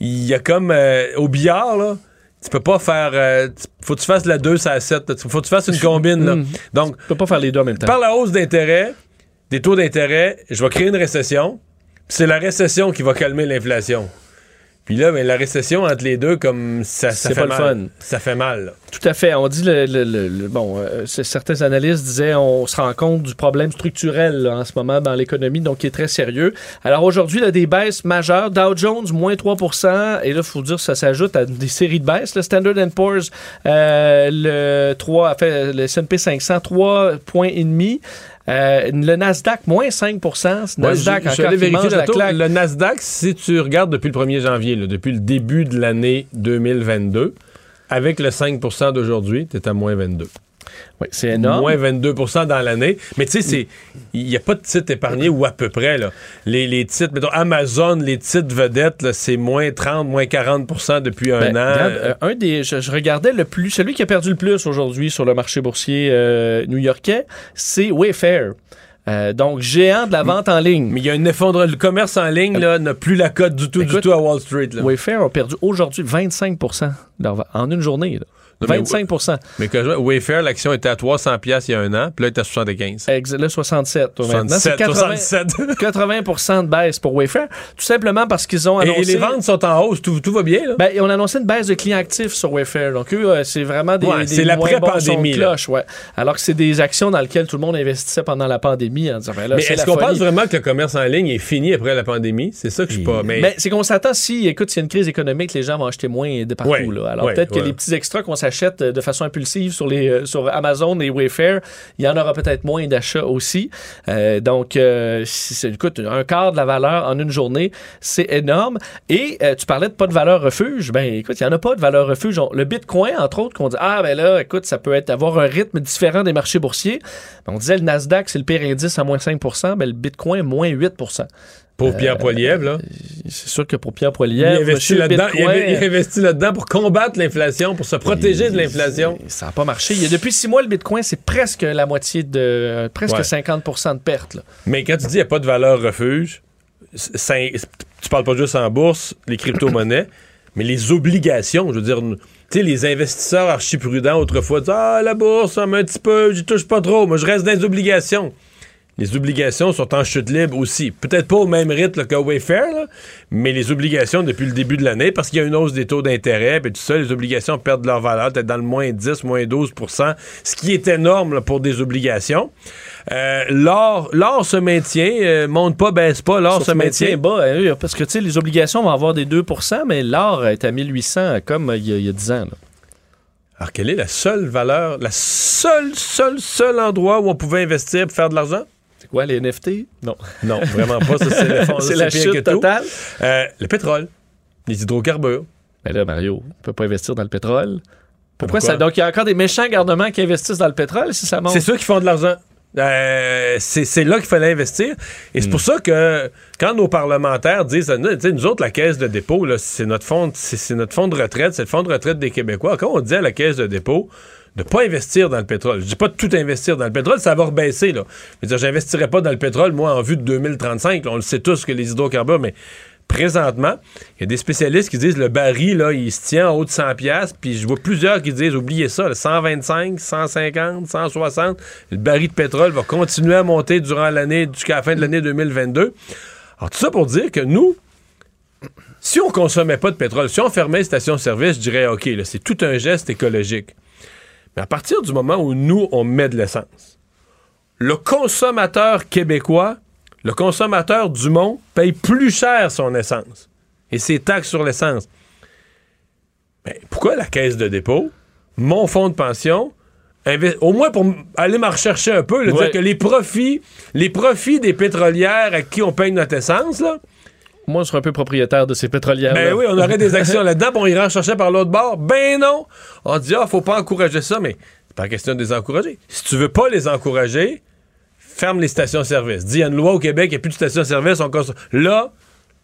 il y a comme euh, au billard, là, tu peux pas faire. euh, faut que tu fasses la 2 à 7. là. Faut que tu fasses une combine. là. Mm. Donc, Tu peux pas faire les deux en même temps. par la hausse d'intérêt, des taux d'intérêt, je vais créer une récession. C'est la récession qui va calmer l'inflation. Puis là, ben, la récession entre les deux, comme ça, fait pas le mal. fun. Ça fait mal. là. Tout à fait. On dit le, le- le- le- bon, euh, certains analystes disaient on se rend compte du problème structurel là, en ce moment dans l'économie, donc qui est très sérieux. Alors aujourd'hui, il y a des baisses majeures. Dow Jones moins 3% et là, il faut dire ça s'ajoute à des séries de baisses. Le Standard Poor's, euh, le 3, fait, le S&P 500, 3 points et demi. Euh, le Nasdaq moins 5 Ouais, Nasdaq je- je suis encore vérifier la claque. Le Nasdaq, si tu regardes depuis le 1er janvier, là, depuis le début de l'année 2022, avec le 5% d'aujourd'hui, tu es à moins 22. Oui, c'est énorme. Moins 22% dans l'année. Mais tu sais, il n'y a pas de titres épargnés ou à peu près. Là. Les, les titres, mettons, Amazon, les titres vedettes, c'est moins 30, moins 40% depuis un Ben, an. regarde, euh, un des, je, je regardais le plus, celui qui a perdu le plus aujourd'hui sur le marché boursier euh, new-yorkais, c'est Wayfair. Euh, donc, géant de la vente en ligne. Mais il y a un effondrement. Le commerce en ligne là, n'a plus la cote du tout, du tout à Wall Street. Là. Wayfair a perdu aujourd'hui 25 de leur en une journée. là. Non, mais 25% Mais que Wayfair, l'action était à 300 pièces il y a un an, puis là, elle est à 75. Ex- Là, 67. toi, maintenant. C'est 67, 80, 80 de baisse pour Wayfair. Tout simplement parce qu'ils ont annoncé... et les ventes sont en hausse, tout, tout va bien. Là. Ben, ils ont annoncé une baisse de clients actifs sur Wayfair. Donc, eux, euh, c'est vraiment des, Ouais, des c'est moins bons l'après-pandémie, sons de là. cloche, ouais. Alors que c'est des actions dans lesquelles tout le monde investissait pendant la pandémie en disant, ben là, mais est-ce la qu'on pense vraiment que le commerce en ligne est fini après la pandémie? C'est ça que je suis pas. Mais, Ben, c'est qu'on s'attend si, écoute, s'il y a une crise économique, les gens vont acheter moins de partout. Ouais, là. Alors peut-être que les petits extras qu'on s'achète euh, de façon impulsive sur, les, euh, sur Amazon et Wayfair, il y en aura peut-être moins d'achats aussi. Euh, donc, écoute, un quart de la valeur en une journée, c'est énorme. Et tu parlais de pas de valeur refuge. Ben, écoute, il n'y en a pas de valeur refuge. Le Bitcoin, entre autres, qu'on dit, ah, ben là, écoute, ça peut être avoir un rythme différent des marchés boursiers. Ben, on disait le Nasdaq, c'est le pire indice à moins 5% ben, le Bitcoin, moins 8 pour Pierre Poilievre, là. c'est sûr que pour Pierre Il Poilievre, investit monsieur là-dedans il, il investit là-dedans pour combattre l'inflation, pour se protéger de l'inflation. ça n'a pas marché. Il y a depuis six mois, le Bitcoin, c'est presque la moitié de... euh, presque Ouais. 50% de perte. là. Mais quand tu dis qu'il n'y a pas de valeur refuge, c'est- tu parles pas juste en bourse, les crypto-monnaies, mais les obligations, je veux dire, tu sais, les investisseurs archi-prudents autrefois disaient Ah, la bourse, ça un petit peu, j'y touche pas trop, moi je reste dans les obligations. Les obligations sont en chute libre aussi. Peut-être pas au même rythme que Wayfair, là, mais les obligations depuis le début de l'année, parce qu'il y a une hausse des taux d'intérêt, puis tout ça, les obligations perdent leur valeur, peut-être dans le moins 10, moins 12% ce qui est énorme là, pour des obligations. Euh, l'or, l'or se maintient, euh, monte pas, baisse pas, l'or se maintient. bas, hein, parce que tu sais, les obligations vont avoir des 2% mais l'or est à 1800 comme euh, il y a, il y a 10 ans. là. Alors, quelle est la seule valeur, la seule, seule, seul endroit où on pouvait investir pour faire de l'argent? C'est quoi, les NFT? Non. Non, vraiment pas. Ça, c'est la chute totale. Euh, le pétrole, les hydrocarbures. Mais là, Mario, on peut pas investir dans le pétrole. Pourquoi, Pourquoi? ça? Donc, il y a encore des méchants garnements qui investissent dans le pétrole si ça monte. C'est ceux qui font de l'argent. Euh, c'est là qu'il fallait investir. Et Hmm. c'est pour ça que quand nos parlementaires disent, nous autres, la caisse de dépôt, c'est notre fonds, c'est c'est notre fonds de retraite, c'est le fonds de retraite des Québécois. Quand on dit à la caisse de dépôt de pas investir dans le pétrole, je dis pas de tout investir dans le pétrole, ça va rebaisser. Là. Je veux dire, pas dans le pétrole, moi, en vue de 2035. là. on le sait tous que les hydrocarbures, mais présentement, il y a des spécialistes qui disent le baril, là, il se tient en haut de 100 pièces puis je vois plusieurs qui disent, oubliez ça, là, 125, 150, 160, le baril de pétrole va continuer à monter durant l'année, jusqu'à la fin de l'année 2022. Alors, tout ça pour dire que nous, si on consommait pas de pétrole, si on fermait les stations-service, je dirais, OK, c'est tout un geste écologique. Mais à partir du moment où nous, on met de l'essence, le consommateur québécois, le consommateur du monde, paye plus cher son essence et ses taxes sur l'essence. Mais pourquoi la caisse de dépôt, mon fonds de pension, au moins pour aller m'en rechercher un peu, là, Ouais. dire que les profits, les profits des pétrolières à qui on paye notre essence, là, Moi, je serais un peu propriétaire de ces pétrolières. ben oui, on aurait des actions là-dedans, puis on irait en chercher par l'autre bord. Ben non! On dit, ah, faut pas encourager ça, mais c'est pas question de les encourager. Si tu veux pas les encourager, ferme les stations-service. Dis, il y a une loi au Québec, il n'y a plus de stations-service, on consomme. Là,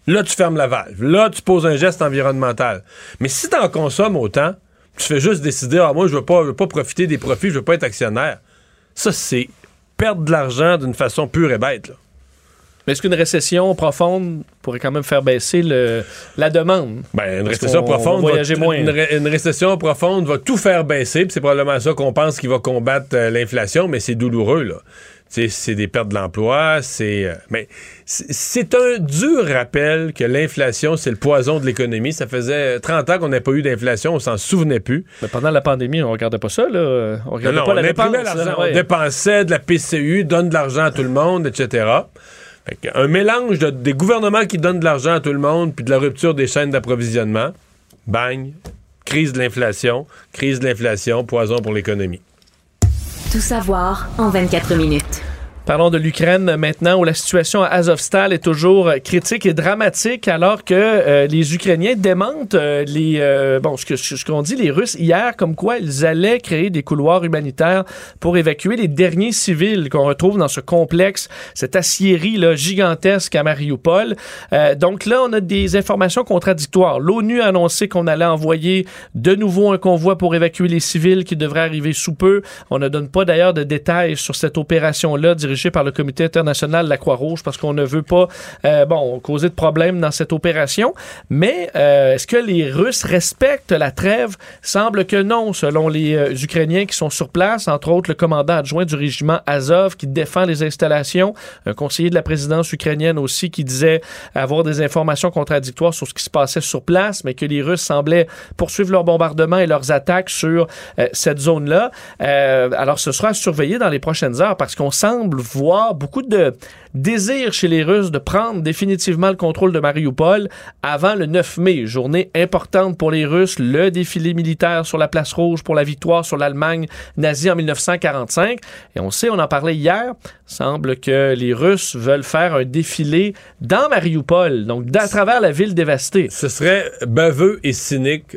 là, tu fermes la valve. Là, tu poses un geste environnemental. Mais si tu en consommes autant, tu fais juste décider, ah, moi, je veux pas, je veux pas profiter des profits, je veux pas être actionnaire. Ça, c'est perdre de l'argent d'une façon pure et bête, là. Mais est-ce qu'une récession profonde pourrait quand même faire baisser le, la demande? Ben, une récession on profonde, va moins. Une, ré- une récession profonde va tout faire baisser, c'est probablement ça qu'on pense qui va combattre euh, l'inflation, mais c'est douloureux là. C'est des pertes d'emploi, c'est. euh, mais c'est- un dur rappel que l'inflation, c'est le poison de l'économie. Ça faisait 30 ans qu'on n'a pas eu d'inflation, on s'en souvenait plus. Mais pendant la pandémie, on regardait pas ça, là. On regardait non, pas on la dépense. l'argent, là, on dépensait de la PCU, donne de l'argent à tout le monde, etc. Un mélange de- des gouvernements qui donnent de l'argent à tout le monde, puis de la rupture des chaînes d'approvisionnement, bang, crise de l'inflation, crise de l'inflation, poison pour l'économie. Tout savoir en 24 minutes. Parlons de l'Ukraine maintenant, où la situation à Azovstal est toujours euh, critique et dramatique, alors que euh, les Ukrainiens démentent euh, les bon ce que ce dit les Russes hier, comme quoi ils allaient créer des couloirs humanitaires pour évacuer les derniers civils qu'on retrouve dans ce complexe, cette aciérie là gigantesque à Mariupol. Donc là, on a des informations contradictoires. L'ONU a annoncé qu'on allait envoyer de nouveau un convoi pour évacuer les civils qui devrait arriver sous peu. On ne donne pas d'ailleurs de détails sur cette opération-là dirigée par le Comité international de la Croix-Rouge parce qu'on ne veut pas euh, bon, causer de problèmes dans cette opération. Mais euh, est-ce que les Russes respectent la trêve? Semble que non, selon les euh, Ukrainiens qui sont sur place, entre autres le commandant adjoint du régiment Azov qui défend les installations, un conseiller de la présidence ukrainienne aussi qui disait avoir des informations contradictoires sur ce qui se passait sur place, mais que les Russes semblaient poursuivre leurs bombardements et leurs attaques sur euh, cette zone-là. Euh, alors, ce sera à surveiller dans les prochaines heures parce qu'on semble voir beaucoup de désir chez les Russes de prendre définitivement le contrôle de Mariupol avant le 9 mai, journée importante pour les Russes, le défilé militaire sur la place rouge pour la victoire sur l'Allemagne nazie en 1945. Et on sait, on en parlait hier, semble que les Russes veulent faire un défilé dans Mariupol, donc à travers la ville dévastée. Ce serait baveux et cynique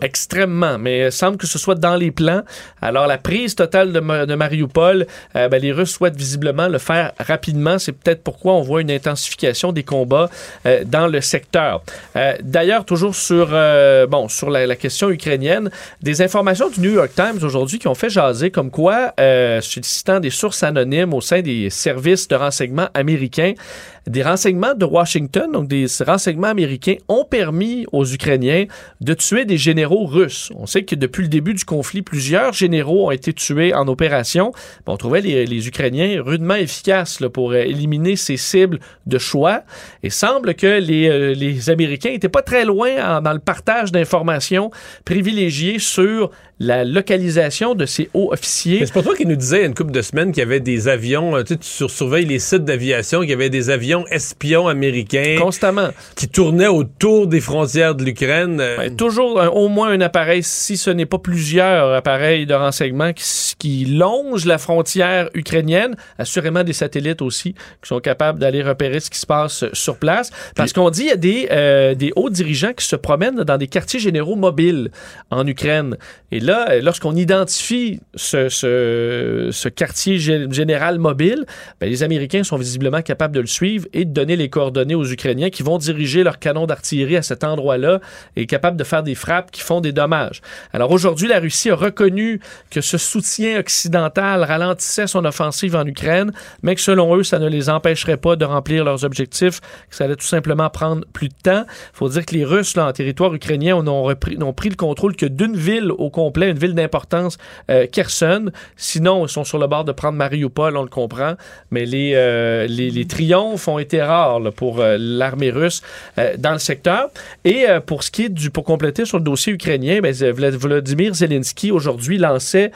Extrêmement, mais il semble que ce soit dans les plans. Alors, la prise totale de, Ma- de Mariupol, euh, ben, les Russes souhaitent visiblement le faire rapidement. C'est peut-être pourquoi on voit une intensification des combats euh, dans le secteur. Euh, D'ailleurs, toujours sur, euh, bon, sur la, question ukrainienne, des informations du New York Times aujourd'hui qui ont fait jaser comme quoi, euh, citant des sources anonymes au sein des services de renseignement américains, des renseignements de Washington, donc des renseignements américains, ont permis aux Ukrainiens de tuer des généraux russes. On sait que depuis le début du conflit, plusieurs généraux ont été tués en opération. On trouvait les, Ukrainiens rudement efficaces pour euh, éliminer ces cibles de choix. Et semble que les, euh, Américains n'étaient pas très loin dans le partage d'informations privilégiées sur la localisation de ces hauts officiers. C'est pas toi qui nous disais il y a une couple de semaines qu'il y avait des avions, euh, tu sais, tu sur- surveilles les sites d'aviation, qu'il y avait des avions espions américains Constamment. qui tournaient autour des frontières de l'Ukraine. euh, toujours un- au moins un appareil, si ce n'est pas plusieurs appareils de renseignement qui, qui longent la frontière ukrainienne, assurément des satellites aussi qui sont capables d'aller repérer ce qui se passe euh, sur place. Parce qu'on dit qu'il y a des, euh, des hauts dirigeants qui se promènent dans des quartiers généraux mobiles en Ukraine. Et là, euh, lorsqu'on identifie ce, ce, ce quartier gé- général mobile, ben, les Américains sont visiblement capables de le suivre et de donner les coordonnées aux Ukrainiens qui vont diriger leurs canons d'artillerie à cet endroit-là et capables de faire des frappes qui font des dommages. Alors aujourd'hui, la Russie a reconnu que ce soutien occidental ralentissait son offensive en Ukraine, mais que selon eux, ça ne les empêcherait pas de remplir leurs objectifs, que ça allait tout simplement prendre plus de temps. Il faut dire que les Russes, là, en territoire ukrainien, n'ont repris- n'ont pris le contrôle que d'une ville au complet, une ville d'importance, euh, Kherson. Sinon, ils sont sur le bord de prendre Mariupol, on le comprend, mais les, euh, les, triomphes ont été rares pour euh, l'armée russe euh, dans le secteur. Et pour ce qui est du, pour compléter sur le dossier ukrainien, ben, Vla- Vladimir Zelensky aujourd'hui lançait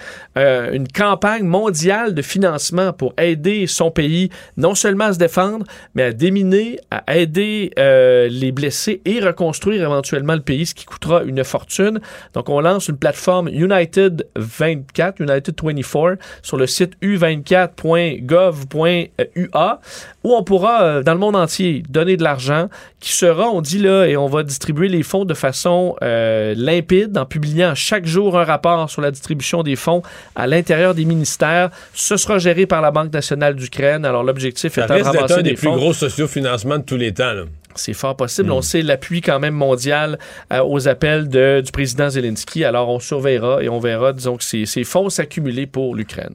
une campagne mondiale de financement pour aider son pays non seulement à se défendre, mais à déminer, à aider euh, les blessés et reconstruire éventuellement le pays, ce qui coûtera une fortune. Donc on lance une plateforme United 24, United 24, sur le site u24.gov.ua, où on pourra, euh, dans le monde entier, donner de l'argent qui sera, on dit là, et on va distribuer les fonds de façon euh, limpide en publiant chaque jour un rapport sur la distribution des fonds à l'intérieur des ministères. Ce sera géré par la Banque nationale d'Ukraine. Alors l'objectif étant de ramasser un des des plus fonds. gros sociofinancements de tous les temps. là. C'est fort possible. On sait l'appui quand même mondial euh, aux appels de- du président Zelensky. Alors on surveillera et on verra, disons, que ces, ces fonds s'accumuler pour l'Ukraine.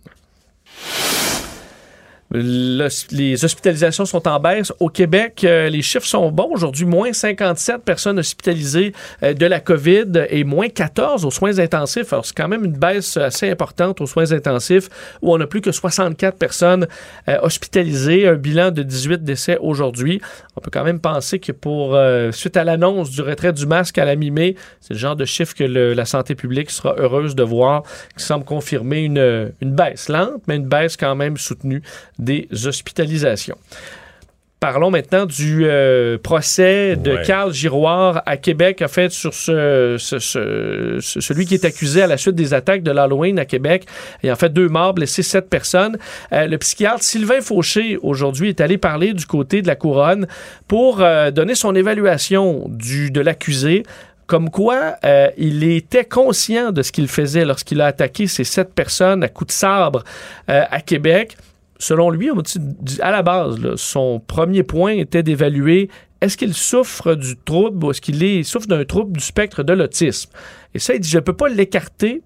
Le- les hospitalisations sont en baisse. Au Québec, euh, les chiffres sont bons. Aujourd'hui, moins 57 personnes hospitalisées euh, de la COVID et moins 14 aux soins intensifs. Alors, c'est quand même une baisse assez importante aux soins intensifs où on a plus que 64 personnes euh, hospitalisées. Un bilan de 18 décès aujourd'hui. On peut quand même penser que pour, suite à l'annonce du retrait du masque à la mi-mai, c'est le genre de chiffre que la santé publique sera heureuse de voir, qui semble confirmer une, une baisse lente, mais une baisse quand même soutenue des hospitalisations. Parlons maintenant du euh, procès de Ouais. Carl Giroir à Québec, en fait, sur ce, ce- ce- ce- celui qui est accusé à la suite des attaques de l'Halloween à Québec. Il en fait deux morts, blessé sept personnes. Euh, le psychiatre Sylvain Fauché, aujourd'hui, est allé parler du côté de la couronne pour euh, donner son évaluation du, de l'accusé. Comme quoi, euh, il était conscient de ce qu'il faisait lorsqu'il a attaqué ces sept personnes à coups de sabre euh, à Québec. Selon lui, à la base, son premier point était d'évaluer est-ce qu'il souffre du trouble ou est-ce qu'il souffre d'un trouble du spectre de l'autisme. Et ça, il dit je ne peux pas l'écarter,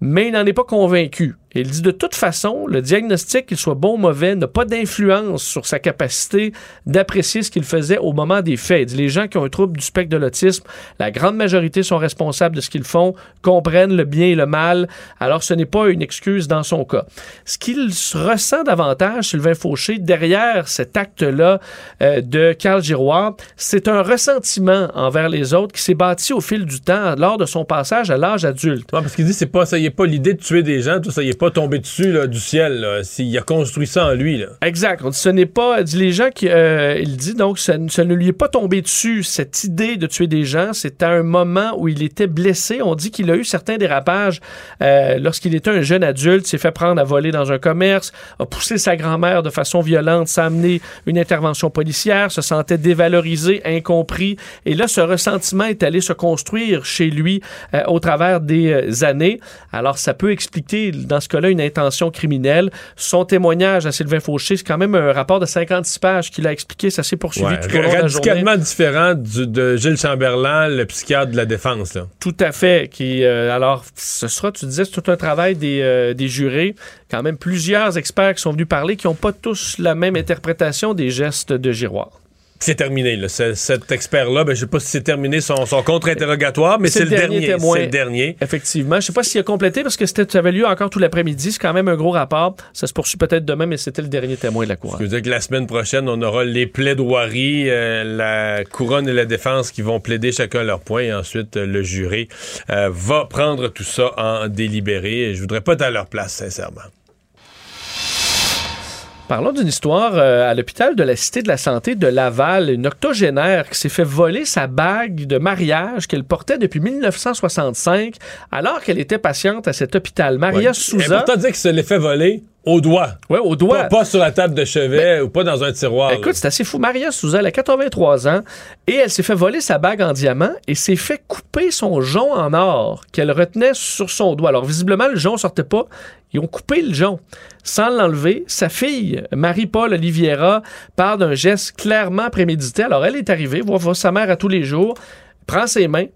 mais il n'en est pas convaincu. Il dit de toute façon, le diagnostic, qu'il soit bon ou mauvais, n'a pas d'influence sur sa capacité d'apprécier ce qu'il faisait au moment des faits. Les gens qui ont un trouble du spectre de l'autisme, la grande majorité sont responsables de ce qu'ils font, comprennent le bien et le mal. Alors ce n'est pas une excuse dans son cas. Ce qu'il ressent davantage, Sylvain Fauché, derrière cet acte-là euh, de Carl Giroir, c'est un ressentiment envers les autres qui s'est bâti au fil du temps lors de son passage à l'âge adulte. Ouais, parce qu'il dit c'est pas ça, il est pas l'idée de tuer des gens, ça, il est pas tombé dessus là, du ciel. là. Il a construit ça en lui. Là. Exact. On dit, ce n'est pas. dit les gens qui. euh, il dit donc, ça, ça ne lui est pas tombé dessus, cette idée de tuer des gens. C'est à un moment où il était blessé. On dit qu'il a eu certains dérapages euh, lorsqu'il était un jeune adulte, s'est fait prendre à voler dans un commerce, a poussé sa grand-mère de façon violente, a amené une intervention policière, se sentait dévalorisé, incompris. Et là, ce ressentiment est allé se construire chez lui euh, au travers des années. Alors, ça peut expliquer, dans ce cas-là, une intention criminelle. Son témoignage à Sylvain Fauché, c'est quand même un rapport de 56 pages qu'il a expliqué. Ça s'est poursuivi Ouais, tout au long de la journée. radicalement différent du- de Gilles Chamberlain, le psychiatre de la défense. Là. Tout à fait. Qui, euh, alors, ce sera, tu disais, c'est tout un travail des, euh, des jurés. Quand même plusieurs experts qui sont venus parler qui n'ont pas tous la même interprétation des gestes de Giroir. C'est terminé. Là. Ce- cet expert-là, ben, je sais pas si c'est terminé son, son contre-interrogatoire, mais c'est le dernier. témoin. Le dernier. Effectivement. Je sais pas s'il a complété parce que c'était, ça avait lieu encore tout l'après-midi. C'est quand même un gros rapport. Ça se poursuit peut-être demain, mais c'était le dernier témoin de la Je couronne. veux dire que la semaine prochaine, on aura les plaidoiries, euh, la couronne et la défense qui vont plaider chacun leur point, et ensuite euh, le juré euh, va prendre tout ça en délibéré. Et je voudrais pas être à leur place, sincèrement. Parlons d'une histoire euh, à l'hôpital de la Cité de la Santé de Laval, une octogénaire qui s'est fait voler sa bague de mariage qu'elle portait depuis 1965 alors qu'elle était patiente à cet hôpital. Maria Ouais. Souza. Important de dire qu'il se l'est fait voler au doigt. Ouais, au doigt. Pas, pas sur la table de chevet ou pas dans un tiroir. Écoute, c'est assez fou. Maria Souza, elle a 83 ans et elle s'est fait voler sa bague en diamant et s'est fait couper son jonc en or qu'elle retenait sur son doigt. Alors, visiblement, le jonc sortait pas. Ils ont coupé le jonc sans l'enlever. Sa fille, Marie-Paul Oliviera, part d'un geste clairement prémédité. Alors, elle est arrivée, voit, voit sa mère à tous les jours, prend ses mains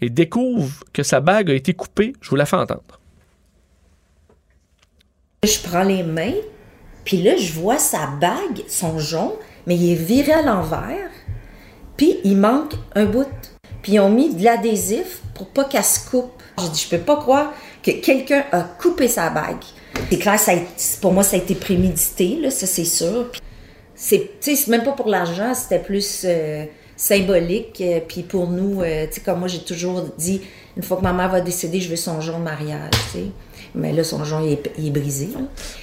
et découvre que sa bague a été coupée. Je vous la fais entendre. Je prends les mains, puis là, je vois sa bague, son jonc, mais il est viré à l'envers, puis il manque un bout. Puis ils ont mis de l'adhésif pour pas qu'elle se coupe. J'ai dit, je peux pas croire que quelqu'un a coupé sa bague. C'est clair, ça pour moi, ça a été prémédité, là, ça c'est sûr. C'est, même pas pour l'argent, c'était plus euh, symbolique. euh, puis pour nous, euh, tu sais, comme moi, j'ai toujours dit, une fois que ma mère va décéder, je veux son jonc de mariage, tu. Mais là, son jonc, il est, il est brisé, là.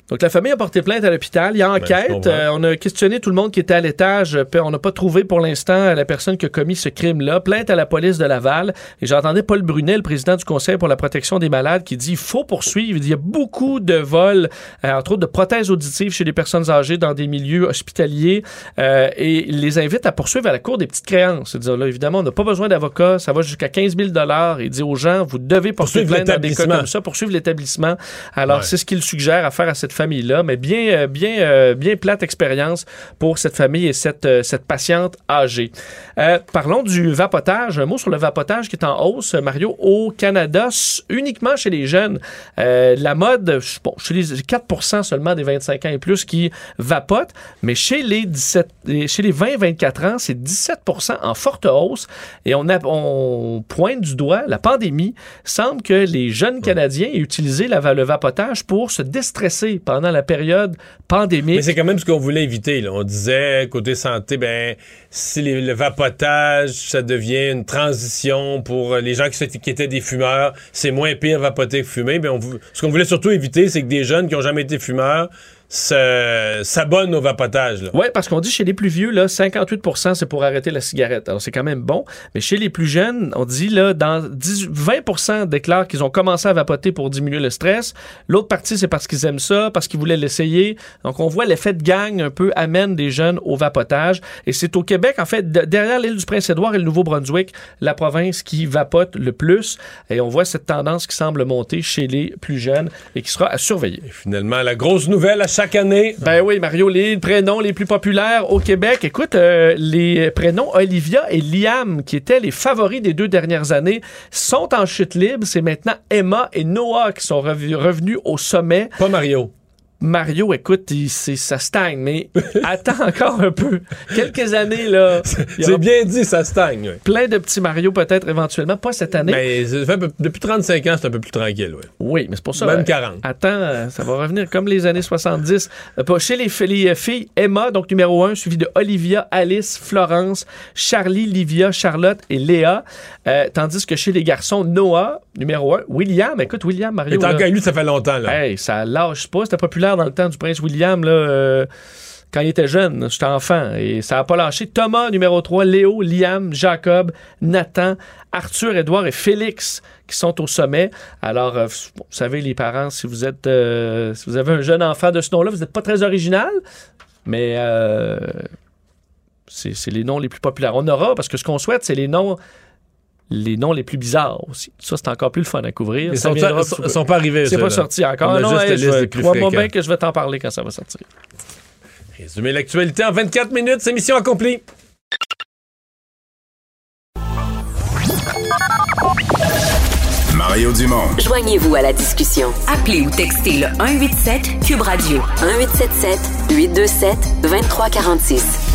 Donc, la famille a porté plainte à l'hôpital. Il y a Ben, enquête. Euh, on a questionné tout le monde qui était à l'étage. On n'a pas trouvé pour l'instant la personne qui a commis ce crime-là. Plainte à la police de Laval. Et j'entendais Paul Brunet, le président du Conseil pour la protection des malades, qui dit il faut poursuivre. Il dit, il y a beaucoup de vols, euh, entre autres de prothèses auditives chez les personnes âgées dans des milieux hospitaliers. Euh, et il les invite à poursuivre à la Cour des petites créances. C'est-à-dire, là, évidemment, on n'a pas besoin d'avocat. Ça va jusqu'à 15 000 Il dit aux gens, vous devez Poursuivre plainte dans des cas l'établissement. comme ça, poursuivre l'établissement. Alors, c'est ce qu'il suggère à faire à cette famille-là, mais bien, euh, bien, euh, bien plate expérience pour cette famille et cette, euh, cette patiente âgée. parlons du vapotage. Un mot sur le vapotage qui est en hausse, Mario, au Canada, uniquement chez les jeunes. la mode, bon, chez les 4% seulement des 25 ans et plus qui vapotent, mais chez les 17, chez les 20-24 ans, c'est 17% en forte hausse. Et on, a, on pointe du doigt la pandémie. Semble que les jeunes Canadiens aient utilisé la, le vapotage pour se déstresser pendant la période pandémique. Mais c'est quand même ce qu'on voulait éviter. On disait, côté santé, ben, si le vapotage, ça devient une transition pour les gens qui, étaient des fumeurs, c'est moins pire vapoter que fumer. Ben ce qu'on voulait surtout éviter, c'est que des jeunes qui n'ont jamais été fumeurs s'abonnent au vapotage. Oui, parce qu'on dit chez les plus vieux, là, 58 c'est pour arrêter la cigarette. Alors, c'est quand même bon. Mais chez les plus jeunes, on dit là, dans 20 déclarent qu'ils ont commencé à vapoter pour diminuer le stress. L'autre partie, c'est parce qu'ils aiment ça, parce qu'ils voulaient l'essayer. Donc, on voit l'effet de gang un peu amène des jeunes au vapotage. Et c'est au Québec, en fait, derrière l'île du Prince-Édouard et le Nouveau-Brunswick, la province qui vapote le plus. Et on voit cette tendance qui semble monter chez les plus jeunes et qui sera à surveiller. Et finalement, la grosse nouvelle à chaque année. Ben oui, Mario, les prénoms les plus populaires au Québec. Écoute, euh, les prénoms Olivia et Liam, qui étaient les favoris des deux dernières années, sont en chute libre. C'est maintenant Emma et Noah qui sont revenus au sommet. Pas Mario. Mario, écoute, ça stagne, mais attends encore un peu. Quelques années, là. C'est bien dit, ça stagne. Plein de petits Mario, peut-être éventuellement, pas cette année. Mais depuis 35 ans, c'est un peu plus tranquille, oui. Oui, mais c'est pour ça. Même 40. Euh, attends, euh, ça va revenir comme les années 70. Euh, chez les, filles, Emma, donc numéro 1, suivi de Olivia, Alice, Florence, Charlie, Livia, Charlotte et Léa. tandis que chez les garçons, Noah, numéro 1, William, écoute, William, Mario. Et tant qu'à lui, ça fait longtemps, là. Hey, ça lâche pas, c'était populaire dans le temps du prince William, là, euh, quand il était jeune, j'étais enfant, et ça n'a pas lâché. Thomas, numéro 3, Léo, Liam, Jacob, Nathan, Arthur, Edouard et Félix qui sont au sommet. Alors, euh, vous savez, les parents, si vous êtes euh, si vous avez un jeune enfant de ce nom-là, vous n'êtes pas très original, mais c'est les noms les plus populaires. On aura, parce que ce qu'on souhaite, c'est les noms les noms les plus bizarres aussi. Ça, c'est encore plus le fun à couvrir. Ils sont, sont, pas arrivés. C'est pas sorti encore. On non, crois-moi bien que je vais t'en parler quand ça va sortir. Résumer l'actualité en 24 minutes, c'est mission accomplie. Mario Dumont. Joignez-vous à la discussion. Appelez ou textez le 187 Cube Radio 1877 827 2346.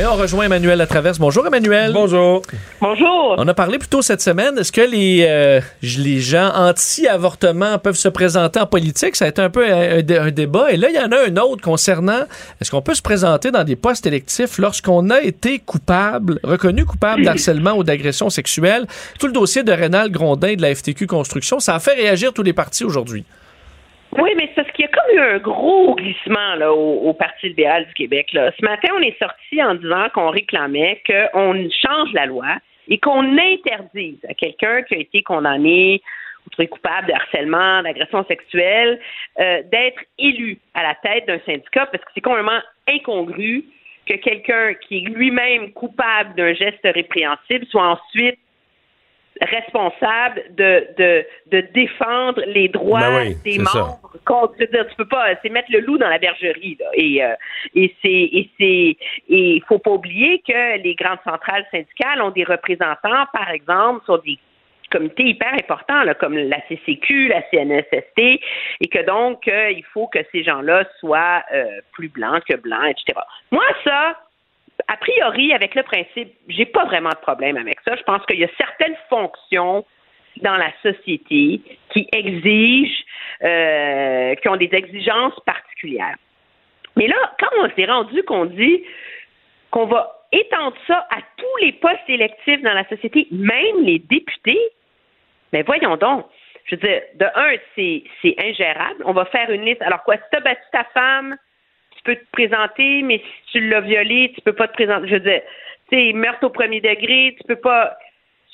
Et on rejoint Emmanuel Latraverse. Bonjour Emmanuel. Bonjour. Bonjour. On a parlé plus tôt cette semaine. Est-ce que les, euh, les gens anti-avortement peuvent se présenter en politique? Ça a été un peu un, débat. Et là, il y en a un autre concernant est-ce qu'on peut se présenter dans des postes électifs lorsqu'on a été coupable, reconnu coupable d'harcèlement ou d'agression sexuelle? Tout le dossier de Rénal Grondin de la FTQ Construction, ça a fait réagir tous les partis aujourd'hui. Oui, mais c'est parce qu'il y a comme eu un gros glissement là, au, Parti libéral du Québec. Là. Ce matin, on est sorti en disant qu'on réclamait qu'on change la loi et qu'on interdise à quelqu'un qui a été condamné ou trouvé coupable de harcèlement, d'agression sexuelle, euh, d'être élu à la tête d'un syndicat parce que c'est complètement incongru que quelqu'un qui est lui-même coupable d'un geste répréhensible soit ensuite responsable de, de, de défendre les droits ben des membres. Contre, tu peux pas, c'est mettre le loup dans la bergerie. Là. Et, euh, et c'est et c'est et il faut pas oublier que les grandes centrales syndicales ont des représentants, par exemple, sur des comités hyper importants là, comme la CCQ, la CNSST, et que donc euh, il faut que ces gens-là soient euh, plus blancs que blancs, etc. Moi, ça, a priori, avec le principe, j'ai pas vraiment de problème avec ça. Je pense qu'il y a certaines fonctions dans la société qui exigent, euh, qui ont des exigences particulières. Mais là, quand on s'est rendu qu'on dit qu'on va étendre ça à tous les postes électifs dans la société, même les députés, mais voyons donc. Je veux dire, de un, c'est ingérable. On va faire une liste. Alors quoi, si tu as battu ta femme, tu peux te présenter, mais si tu l'as violé, tu peux pas te présenter. Je veux dire, tu sais, meurtre au premier degré, tu peux pas.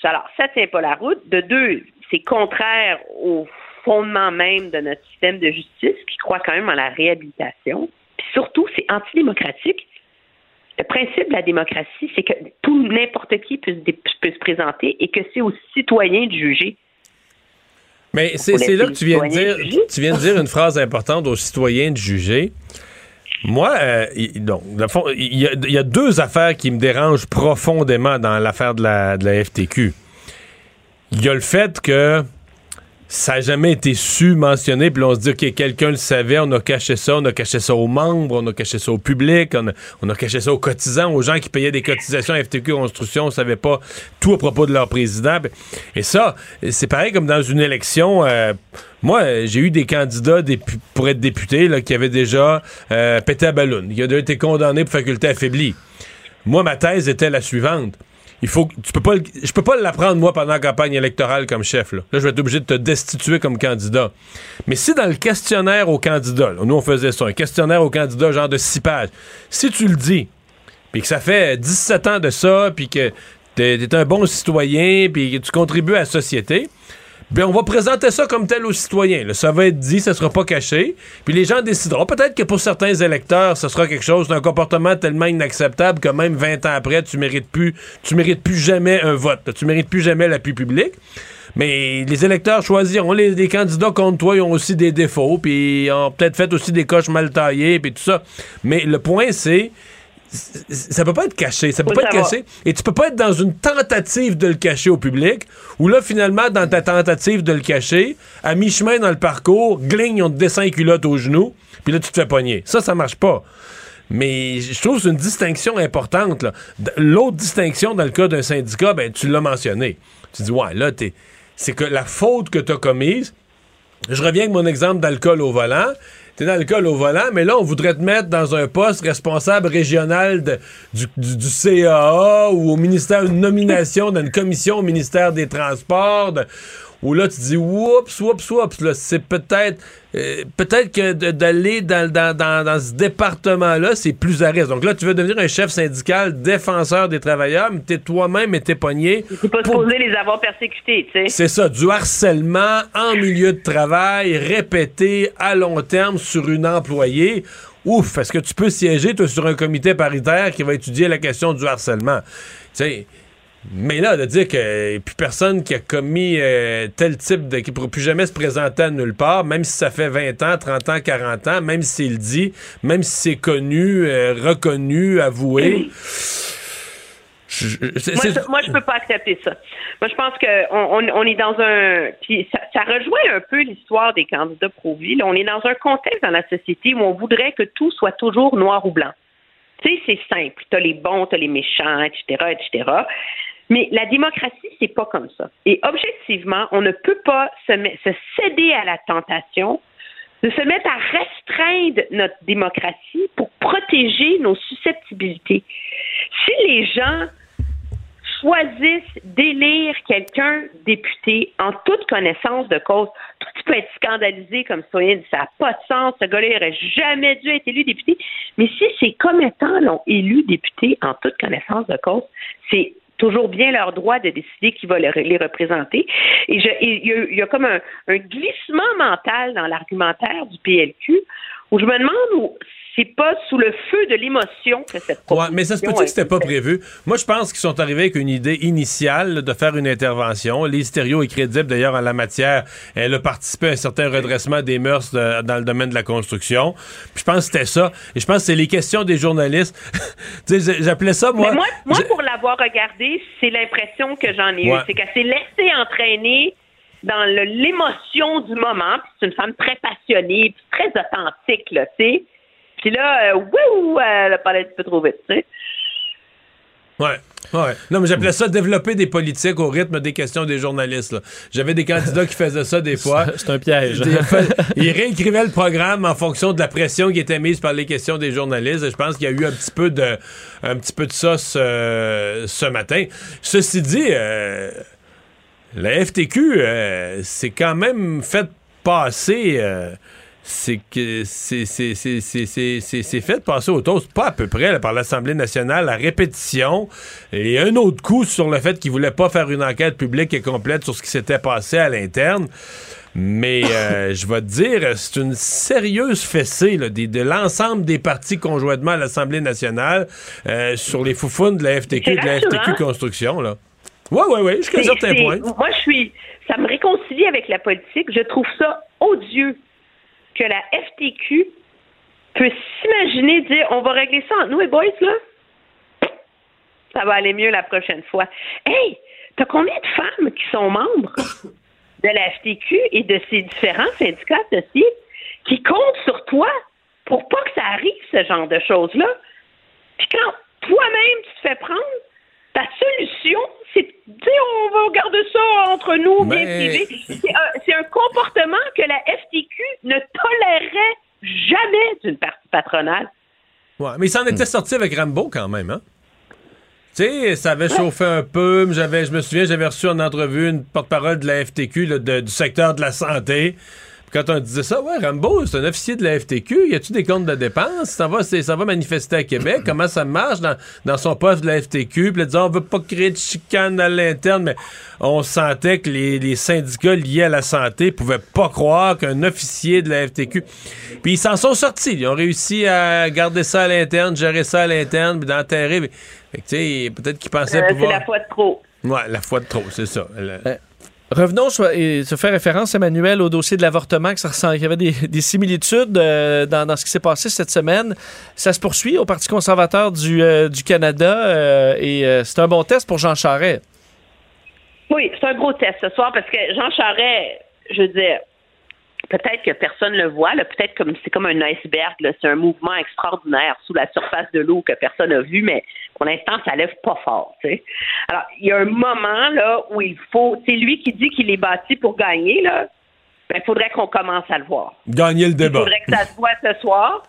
Alors, ça tient pas la route. De deux, c'est contraire au fondement même de notre système de justice qui croit quand même en la réhabilitation. Puis surtout, c'est antidémocratique. Le principe de la démocratie, c'est que tout n'importe qui peut, peut se présenter et que c'est aux citoyens de juger. Mais c'est là que tu viens, de dire, tu viens de dire une phrase importante aux citoyens de juger. Moi, euh, donc, il y, a deux affaires qui me dérangent profondément dans l'affaire de la, de la FTQ. Il y a le fait que ça n'a jamais été su, mentionné, puis on se dit, que quelqu'un le savait, on a caché ça, on a caché ça aux membres, on a caché ça au public, on a, caché ça aux cotisants, aux gens qui payaient des cotisations à FTQ Construction, on savait pas tout à propos de leur président. Et ça, c'est pareil comme dans une élection. Euh, moi, j'ai eu des candidats pour être députés là, qui avaient déjà euh, pété à ballon. Ils ont été condamnés pour faculté affaiblie. Moi, ma thèse était la suivante il faut tu peux pas je peux pas l'apprendre moi pendant la campagne électorale comme chef là. je vais être obligé de te destituer comme candidat. Mais si dans le questionnaire au candidat, nous on faisait ça, un questionnaire au candidat genre de six pages. Si tu le dis puis que ça fait 17 ans de ça puis que tu es un bon citoyen puis que tu contribues à la société, Bien, on va présenter ça comme tel aux citoyens. Ça va être dit, ça sera pas caché. Puis les gens décideront. Peut-être que pour certains électeurs, ce sera quelque chose d'un comportement tellement inacceptable que même 20 ans après, tu mérites plus, tu mérites plus jamais un vote. Tu mérites plus jamais l'appui public. Mais les électeurs choisiront. Les, candidats contre toi, ils ont aussi des défauts, puis ils ont peut-être fait aussi des coches mal taillées, puis tout ça. Mais le point, c'est ça peut pas être caché. Ça peut pas être caché. Et tu peux pas être dans une tentative de le cacher au public, ou là, finalement, dans ta tentative de le cacher, à mi-chemin dans le parcours, gligne, on te descend les culottes aux genoux, puis là, tu te fais pogner. Ça, ça marche pas. Mais je trouve que c'est une distinction importante. L'autre distinction dans le cas d'un syndicat, ben, tu l'as mentionné. Tu dis, ouais, là, c'est que la faute que tu as commise, je reviens avec mon exemple d'alcool au volant t'es dans l'alcool au volant, mais là, on voudrait te mettre dans un poste responsable régional du, CAA ou au ministère, une nomination dans une commission au ministère des Transports, où là, tu dis, oups, oups, oups, là, c'est peut-être, euh, peut-être que d'aller dans, dans, dans, ce département-là, c'est plus à risque. Donc là, tu veux devenir un chef syndical défenseur des travailleurs, mais t'es toi-même et t'es pogné. Tu pas supposé les avoir persécutés, tu sais. C'est ça, du harcèlement en milieu de travail, répété à long terme sur une employée. Ouf, est-ce que tu peux siéger, toi, sur un comité paritaire qui va étudier la question du harcèlement? Tu sais, mais là, de dire que plus personne qui a commis euh, tel type de. qui ne pourra plus jamais se présenter à nulle part, même si ça fait 20 ans, 30 ans, 40 ans, même si c'est dit, même si c'est connu, euh, reconnu, avoué. moi, je, ne peux pas accepter ça. Moi, je pense qu'on on, est dans un. Puis ça, rejoint un peu l'histoire des candidats pro-vie. On est dans un contexte dans la société où on voudrait que tout soit toujours noir ou blanc. Tu sais, c'est simple. Tu as les bons, tu as les méchants, etc., etc. Mais la démocratie, c'est pas comme ça. Et objectivement, on ne peut pas se, céder à la tentation de se mettre à restreindre notre démocratie pour protéger nos susceptibilités. Si les gens choisissent d'élire quelqu'un député en toute connaissance de cause, toi, tu peux être scandalisé comme citoyen, ça n'a pas de sens, ce gars-là n'aurait jamais dû être élu député. Mais si ces commettants l'ont élu député en toute connaissance de cause, c'est toujours bien leur droit de décider qui va les, représenter. Et il y, a comme un, glissement mental dans l'argumentaire du PLQ où je me demande c'est pas sous le feu de l'émotion que cette proposition... Ouais, mais ça se peut-tu que c'était pas prévu? Moi, je pense qu'ils sont arrivés avec une idée initiale de faire une intervention. Lise est crédible, d'ailleurs, en la matière. Elle a participé à un certain redressement des mœurs dans le domaine de la construction. Puis je pense que c'était ça. Et je pense que c'est les questions des journalistes. J'appelais ça, moi... Mais moi, moi pour l'avoir regardé, c'est l'impression que j'en ai eu. C'est qu'elle s'est laissée entraîner dans l'émotion du moment. C'est une femme très passionnée, très authentique, là, tu sais. Puis là, euh, wouh, elle a parlé un petit peu trop vite, tu sais. Ouais. Ouais. Non, mais j'appelais ça développer des politiques au rythme des questions des journalistes. J'avais des candidats qui faisaient ça des fois. C'est un piège. Ils réécrivaient le programme en fonction de la pression qui était mise par les questions des journalistes. Et je pense qu'il y a eu un petit peu de, un petit peu de ça ce, matin. Ceci dit, euh, la FTQ, euh, c'est quand même fait passer c'est que c'est c'est- c'est- c'est- c'est- c'est- c'est fait passer au toast, pas à peu près, là, par l'Assemblée nationale, à répétition, et un autre coup sur le fait qu'il voulait pas faire une enquête publique et complète sur ce qui s'était passé à l'interne. Mais euh, je vais te dire, c'est une sérieuse fessée là, des- de l'ensemble des partis conjointement à l'Assemblée nationale euh, sur les foufounes de la FTQ, de la FTQ. Construction. Là. Ouais, ouais, ouais, jusqu'à un certain point. Moi, je suis. Ça me réconcilie avec la politique. Je trouve ça odieux que la FTQ peut s'imaginer dire on va régler ça entre nous et boys, là? Ça va aller mieux la prochaine fois. Hey, t'as combien de femmes qui sont membres de la FTQ et de ces différents syndicats associés qui comptent sur toi pour pas que ça arrive, ce genre de choses-là? Puis quand toi-même tu te fais prendre, ta solution, c'est on va garder ça entre nous, bien Mais- privé. C'est un, comportement que la FTQ ne tolérerait jamais d'une partie patronale. Ouais, mais il s'en était sorti avec Rambo quand même, hein? Tu sais, ça avait chauffé un peu. mais J'avais, je me souviens, j'avais reçu en entrevue une porte-parole de la FTQ, là, de- du secteur de la santé. Quand on disait ça, ouais, Rambo, c'est un officier de la FTQ. Y a-tu des comptes de dépenses? Ça va, c'est- ça va manifester à Québec. Comment ça marche dans, dans son poste de la FTQ? Puis là, disant, on veut pas créer de chicane à l'interne, mais on sentait que les, les syndicats liés à la santé pouvaient pas croire qu'un officier de la FTQ. Puis ils s'en sont sortis. Ils ont réussi à garder ça à l'interne, gérer ça à l'interne, puis d'enterrer. Fait que, tu sais, peut-être qu'ils pensaient Euh, c'est pouvoir. la fois de trop. Ouais, la fois de trop, c'est ça. Le- Revenons sur- et se faire référence, Emmanuel, au dossier de l'avortement, que ça ressemble- qu'il y avait des, des similitudes euh, dans, ce qui s'est passé cette semaine. Ça se poursuit au Parti conservateur du, euh, Canada euh, et c'est un bon test pour Jean Charest. Oui, c'est un gros test ce soir parce que Jean Charest, je veux dire, peut-être que personne ne le voit, là, peut-être comme c'est comme un iceberg, c'est un mouvement extraordinaire sous la surface de l'eau que personne n'a vu, mais pour l'instant, ça lève pas fort. Alors, il y a un moment là où il faut, c'est lui qui dit qu'il est bâti pour gagner, là. Ben, il faudrait qu'on commence à le voir. Gagner le Il débat. faudrait que ça se voit ce soir.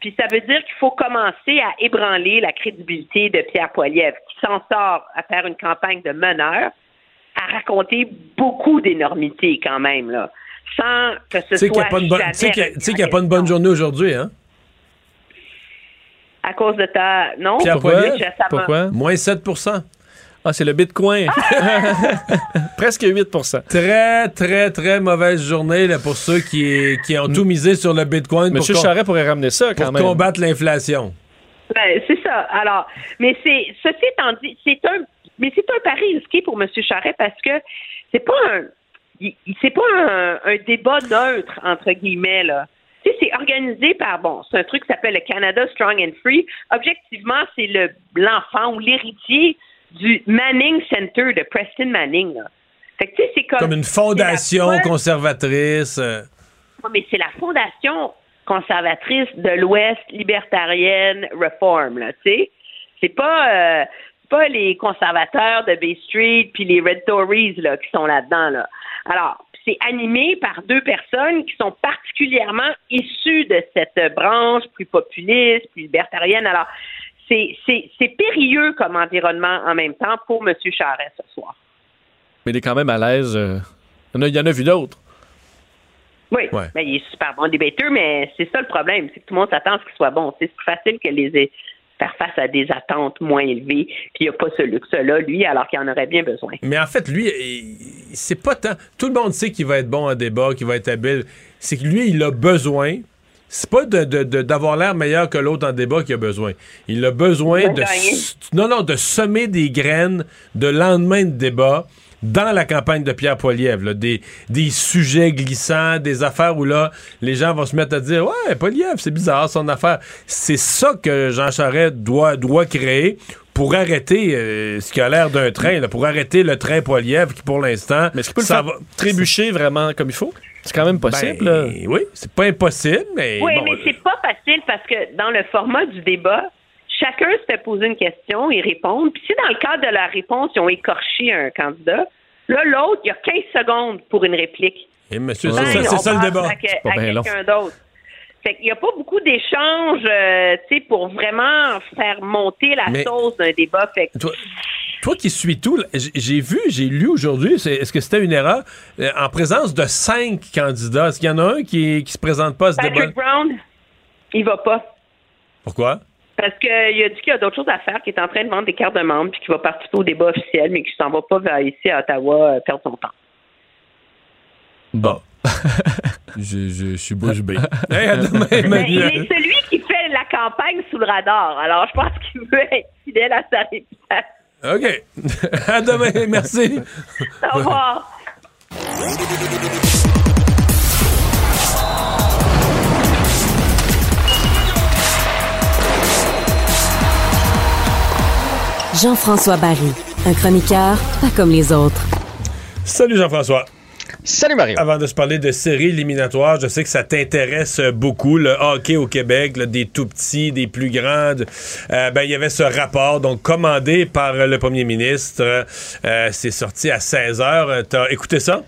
Puis ça veut dire qu'il faut commencer à ébranler la crédibilité de Pierre Poilievre, qui s'en sort à faire une campagne de meneur, à raconter beaucoup d'énormités quand même, là, sans que ce Tu sais qu'il n'y soit a pas une bonne, jamais tu sais qu'il y a- pas une bonne journée aujourd'hui, hein? À cause de ta... Non? Pierre Pourquoi? Pourquoi? Moins 7% Ah, c'est le Bitcoin. Presque 8% Très, très, très mauvaise journée là, pour ceux qui, qui ont tout misé sur le Bitcoin Monsieur pour, Charest pourrait ramener ça quand pour même. combattre l'inflation. Ben, c'est ça. Alors, mais c'est ceci étant dit, c'est un mais c'est un pari risqué pour M. Charret parce que c'est pas un c'est pas un, un débat neutre entre guillemets là. Tu sais, c'est organisé par bon, c'est un truc qui s'appelle le Canada Strong and Free. Objectivement, c'est le l'enfant ou l'héritier du Manning Center de Preston Manning. Là. Fait que, tu sais, c'est comme Comme une fondation conservatrice. euh, Ouais, mais c'est la fondation conservatrice de l'Ouest, libertarienne, reform, là, tu sais. C'est pas, euh, pas les conservateurs de Bay Street puis les Red Tories, là, qui sont là-dedans, là. Alors, c'est animé par deux personnes qui sont particulièrement issues de cette branche plus populiste, plus libertarienne. Alors, c'est, c'est, c'est périlleux comme environnement en même temps pour M. Charest ce soir. Mais il est quand même à l'aise. euh, Il y en a- vu d'autres. Oui, Ouais. ben, il est super bon débatteur, mais c'est ça le problème, c'est que tout le monde s'attend à ce qu'il soit bon. C'est plus facile que les faire face à des attentes moins élevées, puis il n'y a pas ce luxe-là, lui, alors qu'il en aurait bien besoin. Mais en fait, lui, c'est pas tant. Tout le monde sait qu'il va être bon en débat, qu'il va être habile. C'est que lui, il a besoin. C'est pas de- de- de- d'avoir l'air meilleur que l'autre en débat qu'il a besoin. Il a besoin de. s- Non, non, de semer des graines de lendemain de débat dans la campagne de Pierre Poilievre. là. Des, des sujets glissants, des affaires où là, les gens vont se mettre à dire Ouais, Poilievre, c'est bizarre son affaire. C'est ça que Jean Charest doit, doit créer pour arrêter euh, ce qui a l'air d'un train, là, pour arrêter le train Poilievre qui, pour l'instant, Mais est-ce le ça faire va trébucher vraiment comme il faut? C'est quand même possible. là. Ben, oui, c'est pas impossible, mais. oui, bon, mais c'est pas facile parce que dans le format du débat, chacun se fait poser une question et répondre. Puis si dans le cadre de la réponse, ils ont écorché un candidat, là, l'autre, il y a 15 secondes pour une réplique. Et monsieur, Ben, c'est ça, c'est on ça le débat. À, que- pas à bien long. quelqu'un d'autre. Fait qu'il n'y a pas beaucoup d'échanges, euh, tu sais, pour vraiment faire monter la Mais- sauce d'un débat. Fait que Toi, toi qui suis tout, j'ai vu, j'ai lu aujourd'hui, est-ce que c'était une erreur, euh, en présence de cinq candidats, est-ce qu'il y en a un qui, qui se présente pas à ce débat? Patrick Brown, il va pas. Pourquoi? Parce qu'il a dit qu'il y a d'autres choses à faire, qu'il est en train de vendre des cartes de membres, puis qu'il va participer au débat officiel, mais qu'il s'en va pas vers ici à Ottawa euh, perdre son temps. Bon. je, je, je suis bouche bée. Hey, à demain, Mais il est celui qui fait la campagne sous le radar. Alors, je pense qu'il veut être fidèle à sa réputation. OK. à demain. Merci. Au revoir. Jean-François Barry, un chroniqueur pas comme les autres. Salut Jean-François. Salut Mario. Avant de se parler de séries éliminatoires, je sais que ça t'intéresse beaucoup, le hockey au Québec, là, des tout petits, des plus grandes. Euh, ben, il y avait ce rapport, donc commandé par euh, le premier ministre. Euh, c'est sorti à 16 h. T'as écouté ça?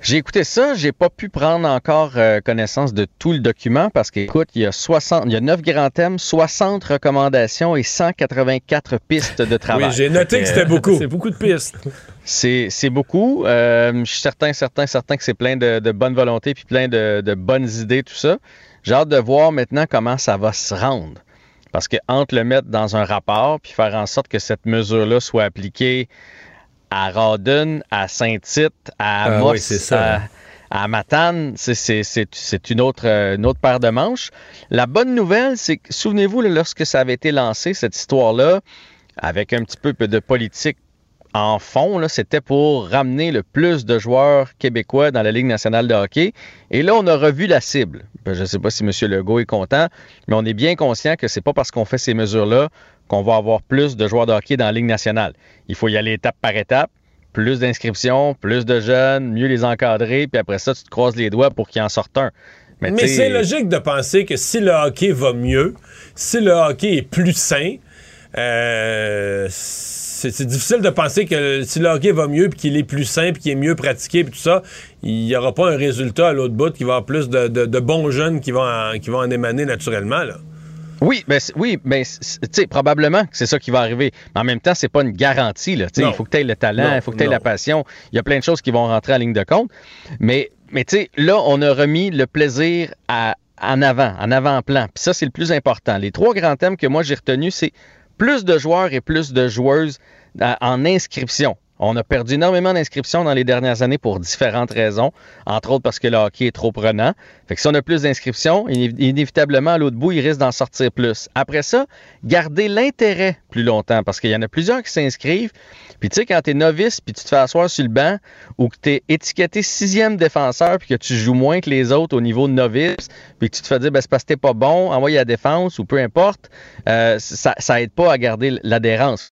J'ai écouté ça, j'ai pas pu prendre encore euh, connaissance de tout le document parce qu'écoute, il y a 60, il y a 9 grands thèmes, 60 recommandations et 184 pistes de travail. Oui, j'ai noté que c'était beaucoup. C'est beaucoup de pistes. C'est c'est beaucoup. Euh, je suis certain, certain, certain que c'est plein de, de bonne volonté puis plein de, de bonnes idées, tout ça. J'ai hâte de voir maintenant comment ça va se rendre. Parce que entre le mettre dans un rapport puis faire en sorte que cette mesure-là soit appliquée à Rawdon, à Saint-Tite, à Ah Amos, oui, ça. à, à Matane, c'est- c'est c'est- c'est une autre, euh, une autre paire de manches. La bonne nouvelle, c'est que, souvenez-vous, lorsque ça avait été lancé, cette histoire-là, avec un petit peu de politique en fond, c'était pour ramener le plus de joueurs québécois dans la Ligue nationale de hockey. Et là, on a revu la cible. Ben, je ne sais pas si M. Legault est content, mais on est bien conscient que c'est pas parce qu'on fait ces mesures-là qu'on va avoir plus de joueurs de hockey dans la Ligue nationale. Il faut y aller étape par étape. Plus d'inscriptions, plus de jeunes, mieux les encadrer, puis après ça, tu te croises les doigts pour qu'il en sorte un. Mais, c'est logique de penser que si le hockey va mieux, si le hockey est plus sain, euh, c'est difficile de penser que si le hockey va mieux, puis qu'il est plus puis qu'il est mieux pratiqué, puis tout ça, il n'y aura pas un résultat à l'autre bout qui va avoir plus de, de- de bons jeunes qui vont en, qui vont en émaner naturellement. Là. Oui, ben, oui, ben, tu sais, probablement que c'est ça qui va arriver. Mais en même temps, c'est pas une garantie. Là, il faut que tu aies le talent, il faut que tu aies non. la passion. Il y a plein de choses qui vont rentrer en ligne de compte. Mais, mais tu sais, là, on a remis le plaisir à, en avant, en avant-plan. Puis ça, c'est le plus important. Les trois grands thèmes que moi j'ai retenus, c'est plus de joueurs et plus de joueuses euh, en inscription. On a perdu énormément d'inscriptions dans les dernières années pour différentes raisons, entre autres parce que le hockey est trop prenant. Fait que si on a plus d'inscriptions, iné- inévitablement, à l'autre bout, il risque d'en sortir plus. Après ça, garder l'intérêt plus longtemps, parce qu'il y en a plusieurs qui s'inscrivent. Puis tu sais, quand t'es novice, puis tu te fais asseoir sur le banc, ou que t'es étiqueté sixième défenseur, puis que tu joues moins que les autres au niveau novice, puis que tu te fais dire, ben, c'est parce que t'es pas bon, envoie à la défense, ou peu importe, euh, ça, ça aide pas à garder l'adhérence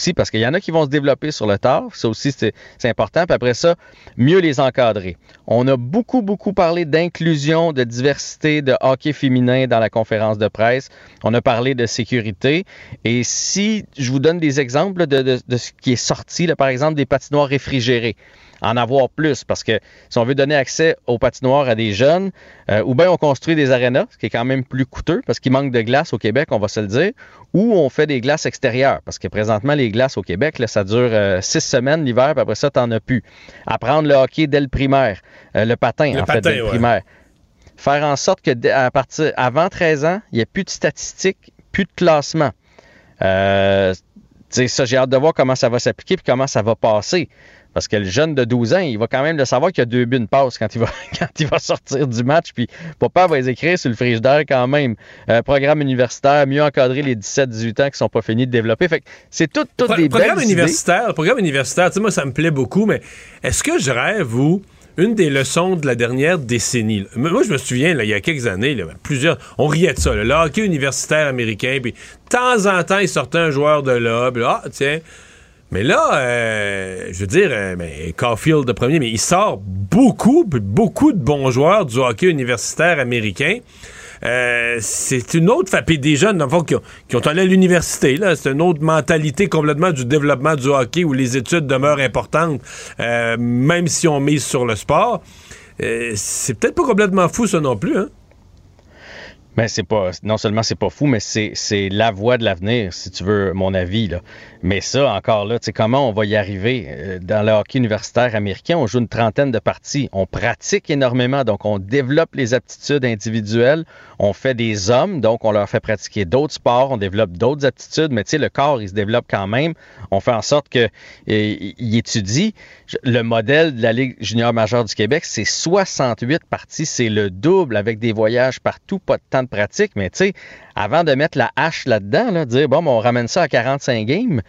aussi parce qu'il y en a qui vont se développer sur le tard. Ça aussi, c'est important. Puis après ça, mieux les encadrer. On a beaucoup, beaucoup parlé d'inclusion, de diversité, de hockey féminin dans la conférence de presse. On a parlé de sécurité. Et si je vous donne des exemples de, de- de ce qui est sorti, là, par exemple, des patinoires réfrigérées en avoir plus parce que si on veut donner accès aux patinoires à des jeunes, euh, ou bien on construit des arénas, ce qui est quand même plus coûteux parce qu'il manque de glace au Québec, on va se le dire, ou on fait des glaces extérieures parce que présentement les glaces au Québec, là, ça dure euh, six semaines l'hiver, puis après ça, t'en as plus. Apprendre le hockey dès le primaire, euh, le patin Le en fait, patin, dès le primaire. Faire en sorte que à partir avant 13 ans, il n'y ait plus de statistiques, plus de classement. Euh, ça, j'ai hâte de voir comment ça va s'appliquer puis comment ça va passer. Parce que le jeune de 12 ans, il va quand même le savoir qu'il y a deux buts de passe quand il va, quand il va sortir du match. Puis papa va les écrire sur le frigidaire quand même. Euh, programme universitaire, mieux encadrer les 17-18 ans qui sont pas finis de développer. Fait que c'est tout, Pro- des programme belles idées. universitaire, le programme universitaire, tu sais, moi, ça me plaît beaucoup, mais est-ce que je rêve ou une des leçons de la dernière décennie, là, moi, je me souviens, là, il y a quelques années, là, plusieurs, on riait de ça, le hockey universitaire américain, puis de temps en temps, il sortait un joueur de là, puis là, ah, tiens. Mais là, euh, je veux dire, euh, mais Caulfield de premier, mais il sort beaucoup, beaucoup de bons joueurs du hockey universitaire américain. Euh, c'est une autre fait des jeunes dans le fond, qui, ont, allé à l'université là c'est une autre mentalité complètement du développement du hockey où les études demeurent importantes même si on mise sur le sport c'est peut-être pas complètement fou ça non plus hein? Mais c'est pas, non seulement c'est pas fou, mais c'est, c'est la voie de l'avenir, si tu veux mon avis. Là. Mais ça, encore là, comment on va y arriver? Euh, Dans le hockey universitaire américain, on joue une trentaine de parties. On pratique énormément, donc on développe les aptitudes individuelles. On fait des hommes, donc on leur fait pratiquer d'autres sports, on développe d'autres aptitudes, mais le corps, il se développe quand même. On fait en sorte que euh, étudie. Le modèle de la Ligue junior majeure du Québec, c'est 68 parties, c'est le double avec des voyages partout, pas de temps de pratique, mais tu sais, avant de mettre la hache là-dedans, là, dire bon, on ramène ça à 45 games,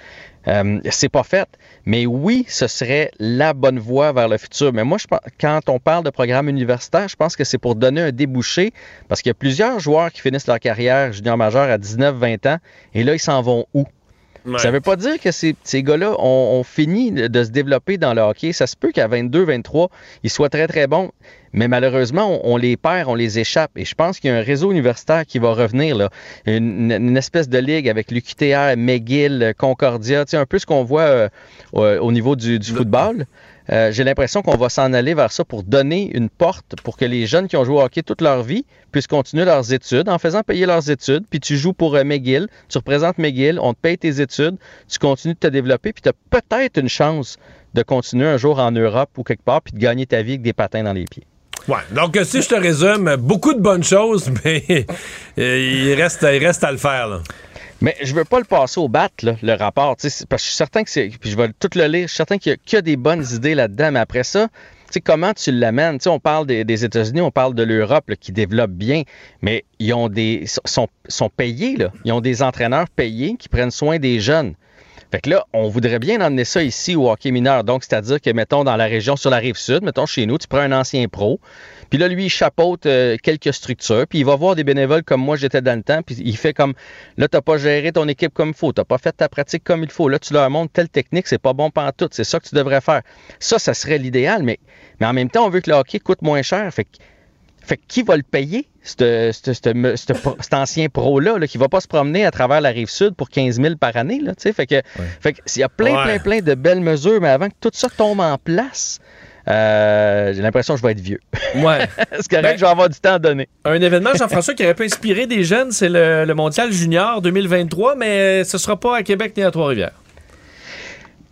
euh, c'est pas fait. Mais oui, ce serait la bonne voie vers le futur. Mais moi, je pense, quand on parle de programme universitaire, je pense que c'est pour donner un débouché, parce qu'il y a plusieurs joueurs qui finissent leur carrière junior majeur à 19-20 ans, et là, ils s'en vont où? Ouais. Ça veut pas dire que ces, ces gars-là ont, ont fini de, de se développer dans le hockey. Ça se peut qu'à 22, 23, ils soient très, très bons. Mais malheureusement, on, on les perd, on les échappe. Et je pense qu'il y a un réseau universitaire qui va revenir, là. Une, une espèce de ligue avec l'UQTR, McGill, Concordia, tu sais, un peu ce qu'on voit euh, au, au niveau du, du football. Euh, J'ai l'impression qu'on va s'en aller vers ça pour donner une porte pour que les jeunes qui ont joué au hockey toute leur vie puissent continuer leurs études en faisant payer leurs études. Puis tu joues pour euh, McGill, tu représentes McGill, on te paye tes études, tu continues de te développer, puis tu as peut-être une chance de continuer un jour en Europe ou quelque part, puis de gagner ta vie avec des patins dans les pieds. Ouais. Donc, euh, si je te résume, beaucoup de bonnes choses, mais euh, il, reste, il reste à le faire. Mais je veux pas le passer au bat, le rapport, parce que je suis certain que c'est. Puis je vais tout le lire, je suis certain qu'il y a que des bonnes idées là-dedans, mais après ça, comment tu l'amènes? On parle des, États-Unis, on parle de l'Europe qui développe bien, mais ils ont des. sont, sont payés. Ils ont des entraîneurs payés qui prennent soin des jeunes. Fait que là, on voudrait bien emmener ça ici au hockey mineur. Donc, c'est-à-dire que, mettons, dans la région, sur la rive sud, mettons chez nous, tu prends un ancien pro, puis là, lui, il chapeaute euh, quelques structures, puis il va voir des bénévoles comme moi, j'étais dans le temps, puis il fait comme, là, t'as pas géré ton équipe comme il faut, t'as pas fait ta pratique comme il faut, là, tu leur montres telle technique, c'est pas bon pantoute, c'est ça que tu devrais faire. Ça, ça serait l'idéal, mais, mais en même temps, on veut que le hockey coûte moins cher, fait que fait que qui va le payer, ce cet ancien pro-là, là, qui va pas se promener à travers la rive sud pour 15 000 par année? Là, tu sais? fait que, fait que s'il y a plein, Ouais. plein, plein de belles mesures, mais avant que tout ça tombe en place, euh, j'ai l'impression que je vais être vieux. Ouais. c'est correct, je vais avoir du temps à donner. Un événement, Jean-François, qui aurait pu inspirer des jeunes, c'est le, le Mondial Junior 2023, mais ce sera pas à Québec ni à Trois-Rivières.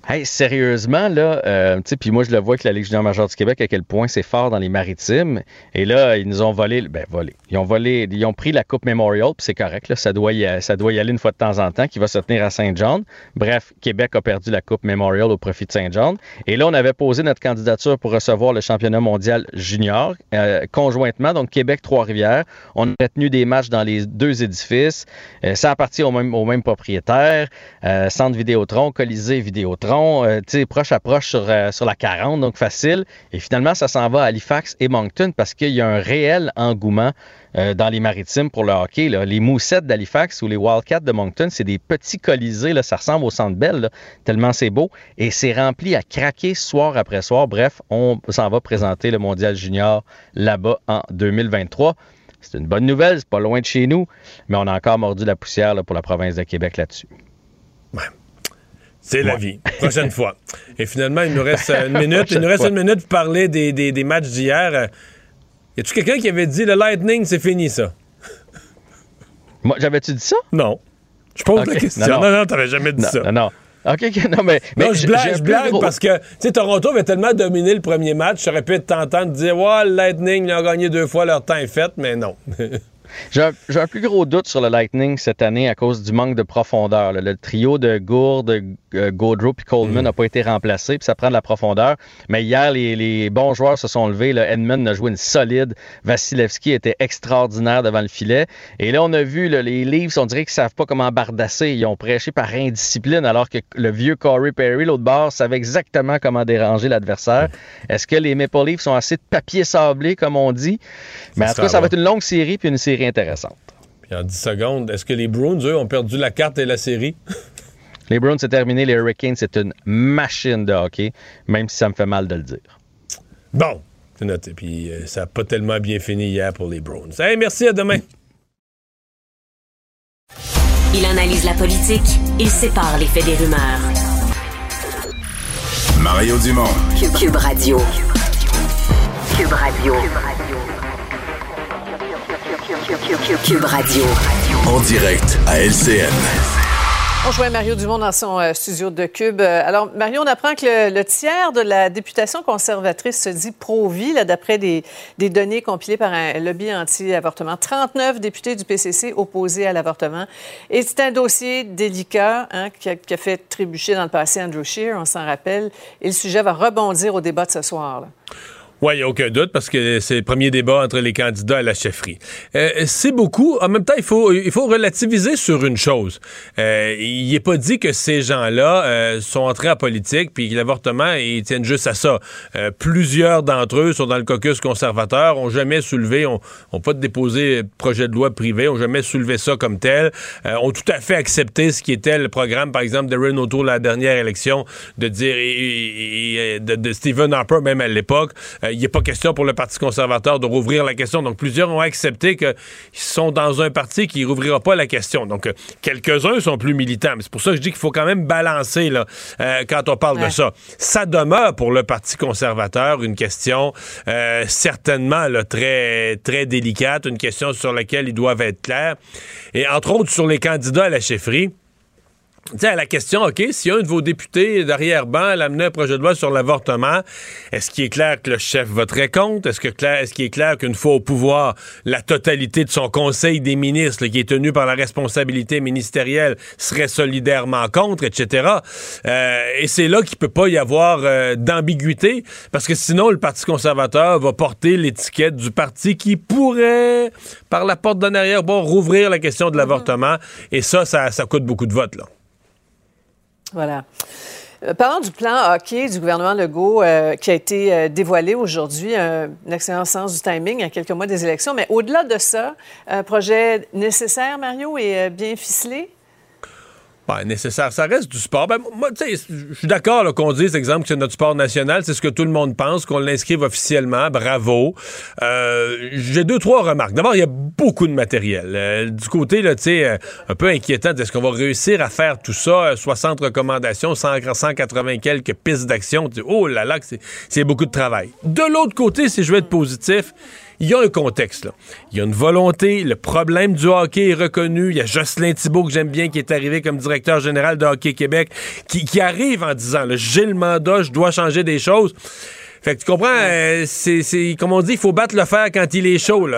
Hey, sérieusement, là, euh, puis moi, je le vois que la Ligue junior majeure du Québec, à quel point c'est fort dans les maritimes. Et là, ils nous ont volé, ben, volé. Ils ont volé, ils ont pris la Coupe Memorial, puis c'est correct, là, ça doit, y, y aller une fois de temps en temps, qui va se tenir à Saint-John. Bref, Québec a perdu la Coupe Memorial au profit de Saint-John. Et là, on avait posé notre candidature pour recevoir le championnat mondial junior, euh, conjointement, donc Québec-Trois-Rivières. On a tenu des matchs dans les deux édifices. Euh, ça appartient au même, au même propriétaire. Centre Vidéotron, Colisée Vidéotron, euh, proche à proche sur, euh, la 40, donc facile. Et finalement, ça s'en va à Halifax et Moncton parce qu'il y a un réel engouement euh, dans les maritimes pour le hockey. Les moussettes d'Halifax ou les Wildcats de Moncton, c'est des petits colisées, ça ressemble au Centre Bell, tellement c'est beau. Et c'est rempli à craquer soir après soir. Bref, on s'en va présenter le Mondial Junior là-bas en 2023. C'est une bonne nouvelle, c'est pas loin de chez nous, mais on a encore mordu la poussière pour la province de Québec là-dessus. C'est la vie. Prochaine fois. Et finalement, il nous reste une minute. Il nous reste une minute pour parler des, des- des matchs d'hier. Y a-tu quelqu'un qui avait dit le Lightning, c'est fini, ça? Moi, j'avais-tu dit ça? Non. Je pose la question. Non, non, t'avais jamais dit Non, ça. Non, non. OK, OK, non, mais. mais non, je blague, je blague gros- parce que, tu sais, Toronto avait tellement dominé le premier match, ça aurait pu être tentant de dire, ouais, le Lightning, ils ont gagné deux fois, leur temps est fait, mais non. J'ai un, plus gros doute sur le Lightning cette année à cause du manque de profondeur. là. Le trio de Gourde, euh, Gaudreau puis Coleman n'a pas été remplacé, puis ça prend de la profondeur. Mais hier, les, les bons joueurs se sont levés. Là. Edmund a joué une solide. Vasilevski était extraordinaire devant le filet. Et là, on a vu là, les Leafs, on dirait qu'ils savent pas comment bardasser. Ils ont prêché par indiscipline, alors que le vieux Corey Perry, l'autre bord, savait exactement comment déranger l'adversaire. Est-ce que les Maple Leafs sont assez de papier sablé, comme on dit? Mais en tout cas, ça va être une longue série puis une série intéressante. Puis en 10 secondes, est-ce que les Bruins, eux, ont perdu la carte et la série? Les Browns, c'est terminé. Les Hurricanes, c'est une machine de hockey, même si ça me fait mal de le dire. Bon, c'est noté. Puis euh, ça n'a pas tellement bien fini hier pour les Browns. Hey, merci, à demain. Il analyse la politique, il sépare les faits des rumeurs. Mario Dumont. Cube, Cube Radio. Cube Radio. Cube Radio. En direct à LCN. On joint Mario Dumont dans son euh, studio de Cube. Euh, alors, Mario, on apprend que le, le tiers de la députation conservatrice se dit pro-vie, là, d'après des, des données compilées par un lobby anti-avortement. 39 députés du PCC opposés à l'avortement. Et c'est un dossier délicat hein, qui, a, qui a fait trébucher dans le passé Andrew Scheer, on s'en rappelle. Et le sujet va rebondir au débat de ce soir. Là. Oui, il n'y a aucun doute parce que c'est le premier débat entre les candidats à la chefferie. Euh, c'est beaucoup. En même temps, il faut, il faut relativiser sur une chose. Euh, il n'est pas dit que ces gens-là euh, sont entrés en politique puis l'avortement, ils tiennent juste à ça. Plusieurs d'entre eux sont dans le caucus conservateur, ont jamais soulevé, ont, pas déposé de projet de loi privé, ont jamais soulevé ça comme tel, ont tout à fait accepté ce qui était le programme, par exemple, de Renault Tour la dernière élection, de dire, de, de, Stephen Harper, même à l'époque, il n'est pas question pour le Parti conservateur de rouvrir la question. Donc, plusieurs ont accepté qu'ils sont dans un parti qui ne rouvrira pas la question. Donc, quelques-uns sont plus militants. C'est pour ça que je dis qu'il faut quand même balancer là, euh, quand on parle ouais. de ça. Ça demeure pour le Parti conservateur une question euh, certainement là, très, très délicate, une question sur laquelle ils doivent être clairs. Et entre autres, sur les candidats à la chefferie, sais, à la question, OK, si un de vos députés d'arrière-ban amené un projet de loi sur l'avortement, est-ce qu'il est clair que le chef voterait contre? Est-ce que est-ce qu'il est clair qu'une fois au pouvoir, la totalité de son conseil des ministres, qui est tenu par la responsabilité ministérielle, serait solidairement contre, etc. Euh, et c'est là qu'il peut pas y avoir euh, d'ambiguïté, parce que sinon, le Parti conservateur va porter l'étiquette du parti qui pourrait, par la porte d'en arrière, bon, rouvrir la question de l'avortement. Et ça, ça, ça coûte beaucoup de votes, là. Voilà. Euh, parlons du plan hockey du gouvernement Legault euh, qui a été euh, dévoilé aujourd'hui, un excellent sens du timing à quelques mois des élections. Mais au-delà de ça, un projet nécessaire, Mario, et bien ficelé? Ben, nécessaire. Ça reste du sport. Ben, moi, tu sais, je suis d'accord qu'on dise, exemple, que c'est notre sport national. C'est ce que tout le monde pense, qu'on l'inscrive officiellement. Bravo. Euh, J'ai deux, trois remarques. D'abord, il y a beaucoup de matériel. Euh, du côté, là, sais, euh, un peu inquiétant, est-ce qu'on va réussir à faire tout ça? 60 recommandations, 100, 180 quelques pistes d'action. Oh là là, c'est beaucoup de travail. De l'autre côté, si je veux être positif, il y a un contexte. Il y a une volonté. Le problème du hockey est reconnu. Il y a Jocelyn Thibault, que j'aime bien, qui est arrivé comme directeur général de Hockey Québec, qui, qui arrive en disant j'ai le mandat, je dois changer des choses. Fait que tu comprends, euh, c'est comme on dit, il faut battre le fer quand il est chaud.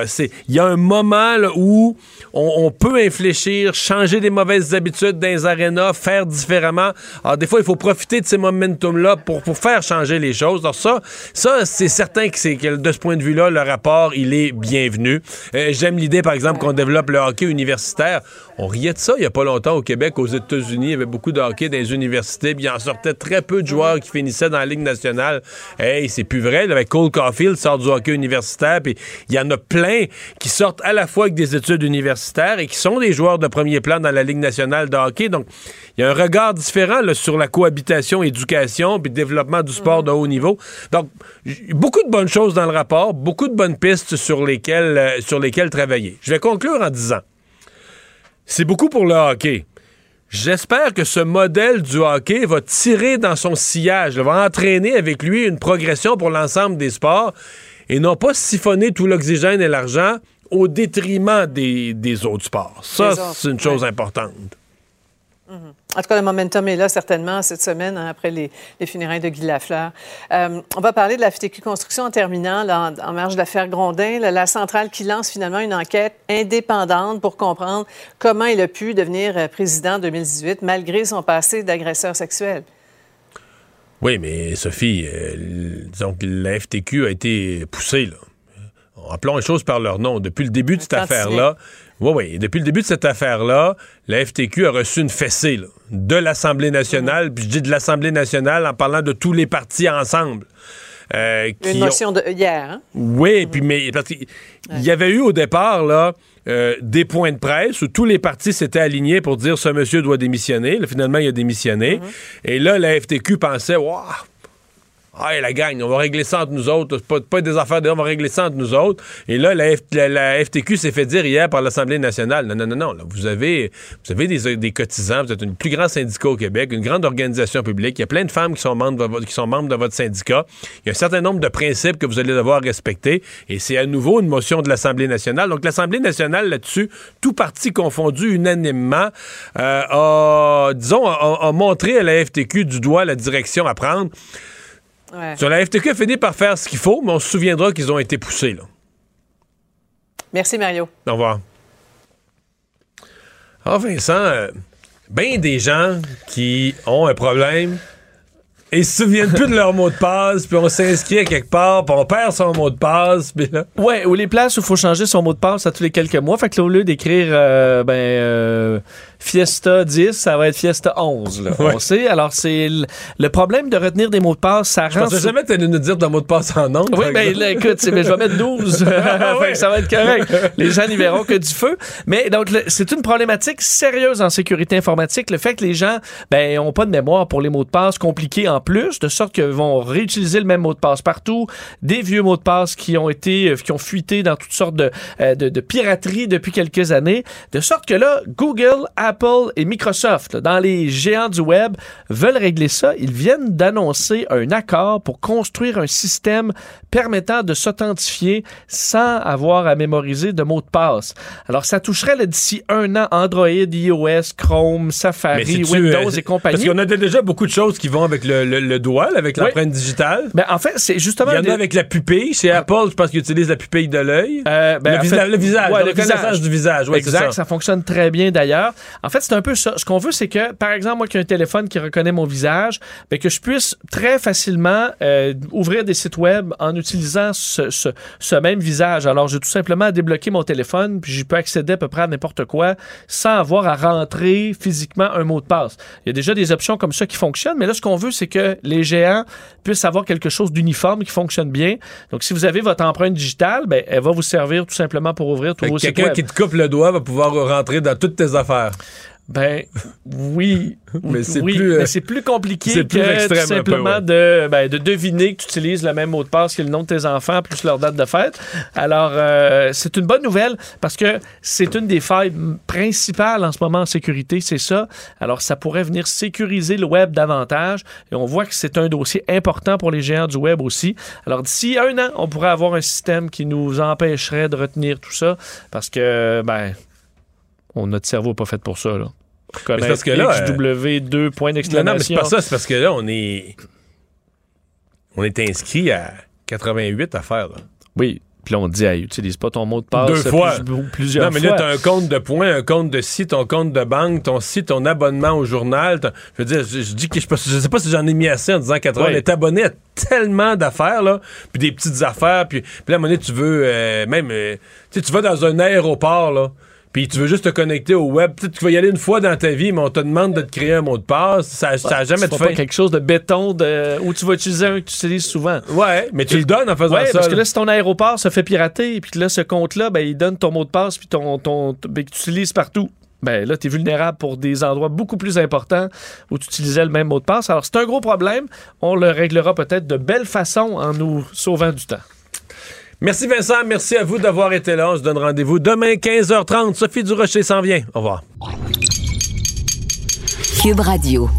Il y a un moment là, où on, on, peut infléchir, changer des mauvaises habitudes dans les arénas, faire différemment. Alors des fois, il faut profiter de ces momentum-là pour, pour faire changer les choses. Alors ça, ça c'est certain que, c'est que de ce point de vue-là, le rapport, il est bienvenu. Euh, J'aime l'idée, par exemple, qu'on développe le hockey universitaire. On riait de ça il n'y a pas longtemps au Québec, aux États-Unis. Il y avait beaucoup de hockey dans les universités, puis il en sortait très peu de joueurs qui finissaient dans la Ligue nationale. Hey, c'est plus vrai. Avec Cole Caulfield sort du hockey universitaire, puis il y en a plein qui sortent à la fois avec des études universitaires et qui sont des joueurs de premier plan dans la Ligue nationale de hockey. Donc, il y a un regard différent sur la cohabitation, éducation, puis développement du sport de haut niveau. Donc, beaucoup de bonnes choses dans le rapport, beaucoup de bonnes pistes sur lesquelles, euh, sur lesquelles travailler. Je vais conclure en disant, c'est beaucoup pour le hockey. J'espère que ce modèle du hockey va tirer dans son sillage, va entraîner avec lui une progression pour l'ensemble des sports et non pas siphonner tout l'oxygène et l'argent au détriment des, des autres sports. Ça, c'est une chose ouais. importante. Mm -hmm. En tout cas, le momentum est là certainement cette semaine hein, après les, les, funérailles de Guy Lafleur. Euh, on va parler de la FTQ Construction en terminant là, en, en, marge de l'affaire Grondin, là, la centrale qui lance finalement une enquête indépendante pour comprendre comment il a pu devenir euh, président en 2018 malgré son passé d'agresseur sexuel. Oui, mais Sophie, euh, disons que la FTQ a été poussée. Là. Appelons les choses par leur nom. Depuis le début de cette affaire-là, oui, oui. Depuis le début de cette affaire-là, la FTQ a reçu une fessée là, de l'Assemblée nationale. Puis je dis de l'Assemblée nationale en parlant de tous les partis ensemble. Euh, une motion ont... de hier. Hein? Oui, mmh. puis mais parce qu'il ouais. y avait eu au départ là euh, des points de presse où tous les partis s'étaient alignés pour dire ce monsieur doit démissionner. Là, finalement, il a démissionné. Mmh. Et là, la FTQ pensait, waouh Ah, la gagne, on va régler ça entre nous autres. C'est pas, pas des affaires de on va régler ça entre nous autres. Et là, la, FTQ s'est fait dire hier par l'Assemblée nationale. Non, non, non, non. là, vous avez, vous avez des, des cotisants, vous êtes une plus grand syndicat au Québec, une grande organisation publique. Il y a plein de femmes qui sont membres de votre, qui sont membres de votre syndicat. Il y a un certain nombre de principes que vous allez devoir respecter. Et c'est à nouveau une motion de l'Assemblée nationale. Donc, l'Assemblée nationale, là-dessus, tout parti confondu unanimement, euh, a, disons, a, a montré à la FTQ du doigt la direction à prendre. Ouais. Sur la FTQ a fini par faire ce qu'il faut, mais on se souviendra qu'ils ont été poussés. Là. Merci, Mario. Au revoir. Ah, Vincent, euh, ben des gens qui ont un problème et se souviennent plus de leur mot de passe, puis on s'inscrit à quelque part, puis on perd son mot de passe, puis là... Ouais, ou les places où il faut changer son mot de passe à tous les quelques mois. Fait que là, au lieu d'écrire euh, ben, euh, Fiesta 10, ça va être Fiesta 11. Là. Ouais. On sait. Alors, c'est le, problème de retenir des mots de passe, ça Je rend. pensais jamais que nous dire ton mot de passe en nombre. Oui, ben là, écoute, mais je vais mettre 12. Fait que ça va être correct. Les gens n'y verront que du feu. Mais donc, c'est une problématique sérieuse en sécurité informatique. Le fait que les gens ben, ont pas de mémoire pour les mots de passe compliqués en plus, de sorte qu'ils vont réutiliser le même mot de passe partout. Des vieux mots de passe qui ont été, euh, qui ont fuité dans toutes sortes de, euh, de, de piraterie depuis quelques années. De sorte que là, Google, Apple et Microsoft, là, dans les géants du web, veulent régler ça. Ils viennent d'annoncer un accord pour construire un système permettant de s'authentifier sans avoir à mémoriser de mots de passe. Alors, ça toucherait d'ici un an Android, iOS, Chrome, Safari, Windows euh, et compagnie. Parce qu'on a déjà beaucoup de choses qui vont avec le, le- le doigt, avec Oui. l'empreinte digitale. Ben, en fait, c'est justement... Il y en des- a avec la pupille. Chez Apple, je pense qu'ils utilisent la pupille de l'œil. Euh, ben, le, fait- le visage, Ouais, le reconnaissance du visage. Ouais, exact, ça. ça. fonctionne très bien d'ailleurs. En fait, c'est un peu ça. Ce qu'on veut, c'est que, par exemple, moi qui ai un téléphone qui reconnaît mon visage, ben, que je puisse très facilement euh, ouvrir des sites web en utilisant ce, ce- ce même visage. Alors, j'ai tout simplement à débloquer mon téléphone, puis j'y peux accéder à peu près à n'importe quoi sans avoir à rentrer physiquement un mot de passe. Il y a déjà des options comme ça qui fonctionnent, mais là, ce qu'on veut, c'est que les géants puissent avoir quelque chose d'uniforme qui fonctionne bien. Donc, si vous avez votre empreinte digitale, ben, elle va vous servir tout simplement pour ouvrir tous vos sites Quelqu'un web. qui te coupe le doigt va pouvoir rentrer dans toutes tes affaires. Ben oui, Mais c'est oui, plus, euh, c'est plus compliqué plus que tout peu, simplement ouais. de, ben, de deviner que tu utilises le même mot de passe que le nom de tes enfants plus leur date de fête. Alors euh, c'est une bonne nouvelle parce que c'est une des failles principales en ce moment en sécurité, c'est ça. Alors ça pourrait venir sécuriser le web davantage et on voit que c'est un dossier important pour les géants du web aussi. Alors d'ici un an, on pourrait avoir un système qui nous empêcherait de retenir tout ça parce que ben on, notre cerveau n'est pas fait pour ça. Là. Mais c'est parce que là, euh, deux points Non, non, mais c'est d'exclamation. pas ça. C'est parce que là, on est. On est inscrit à 88 affaires. Là. Oui. Puis là, on dit, hey, utilise pas ton mot de passe Deux fois. plus- plusieurs non, mais fois. là, t'as un compte de points, un compte de ci, ton compte de banque, ton site, ton abonnement au journal. Je veux dire, je, je dis que je, je sais pas si j'en ai mis assez en disant 80. Oui. On est abonné à tellement d'affaires, là, puis des petites affaires, puis, puis là, à un moment donné, tu veux euh, même, euh, tu sais, tu vas dans un aéroport, là, puis tu veux juste te connecter au web. Peut-être que tu vas y aller une fois dans ta vie, mais on te demande de te créer un mot de passe. Ça, ça a jamais de fin. pas quelque chose de béton de... où tu vas utiliser un que tu utilises souvent. Ouais, mais tu le donnes en faisant Ouais, ça. parce que là. si ton aéroport se fait pirater, et puis là, ce compte-là, ben, il donne ton mot de passe, puis ton, ton, ton- ben, que tu utilises partout. Ben là, tu es vulnérable pour des endroits beaucoup plus importants où tu utilisais le même mot de passe. Alors, c'est un gros problème. On le réglera peut-être de belle façon en nous sauvant du temps. Merci Vincent, merci à vous d'avoir été là. On se donne rendez-vous demain 15h30. Sophie Durocher s'en vient. Au revoir. Cube Radio.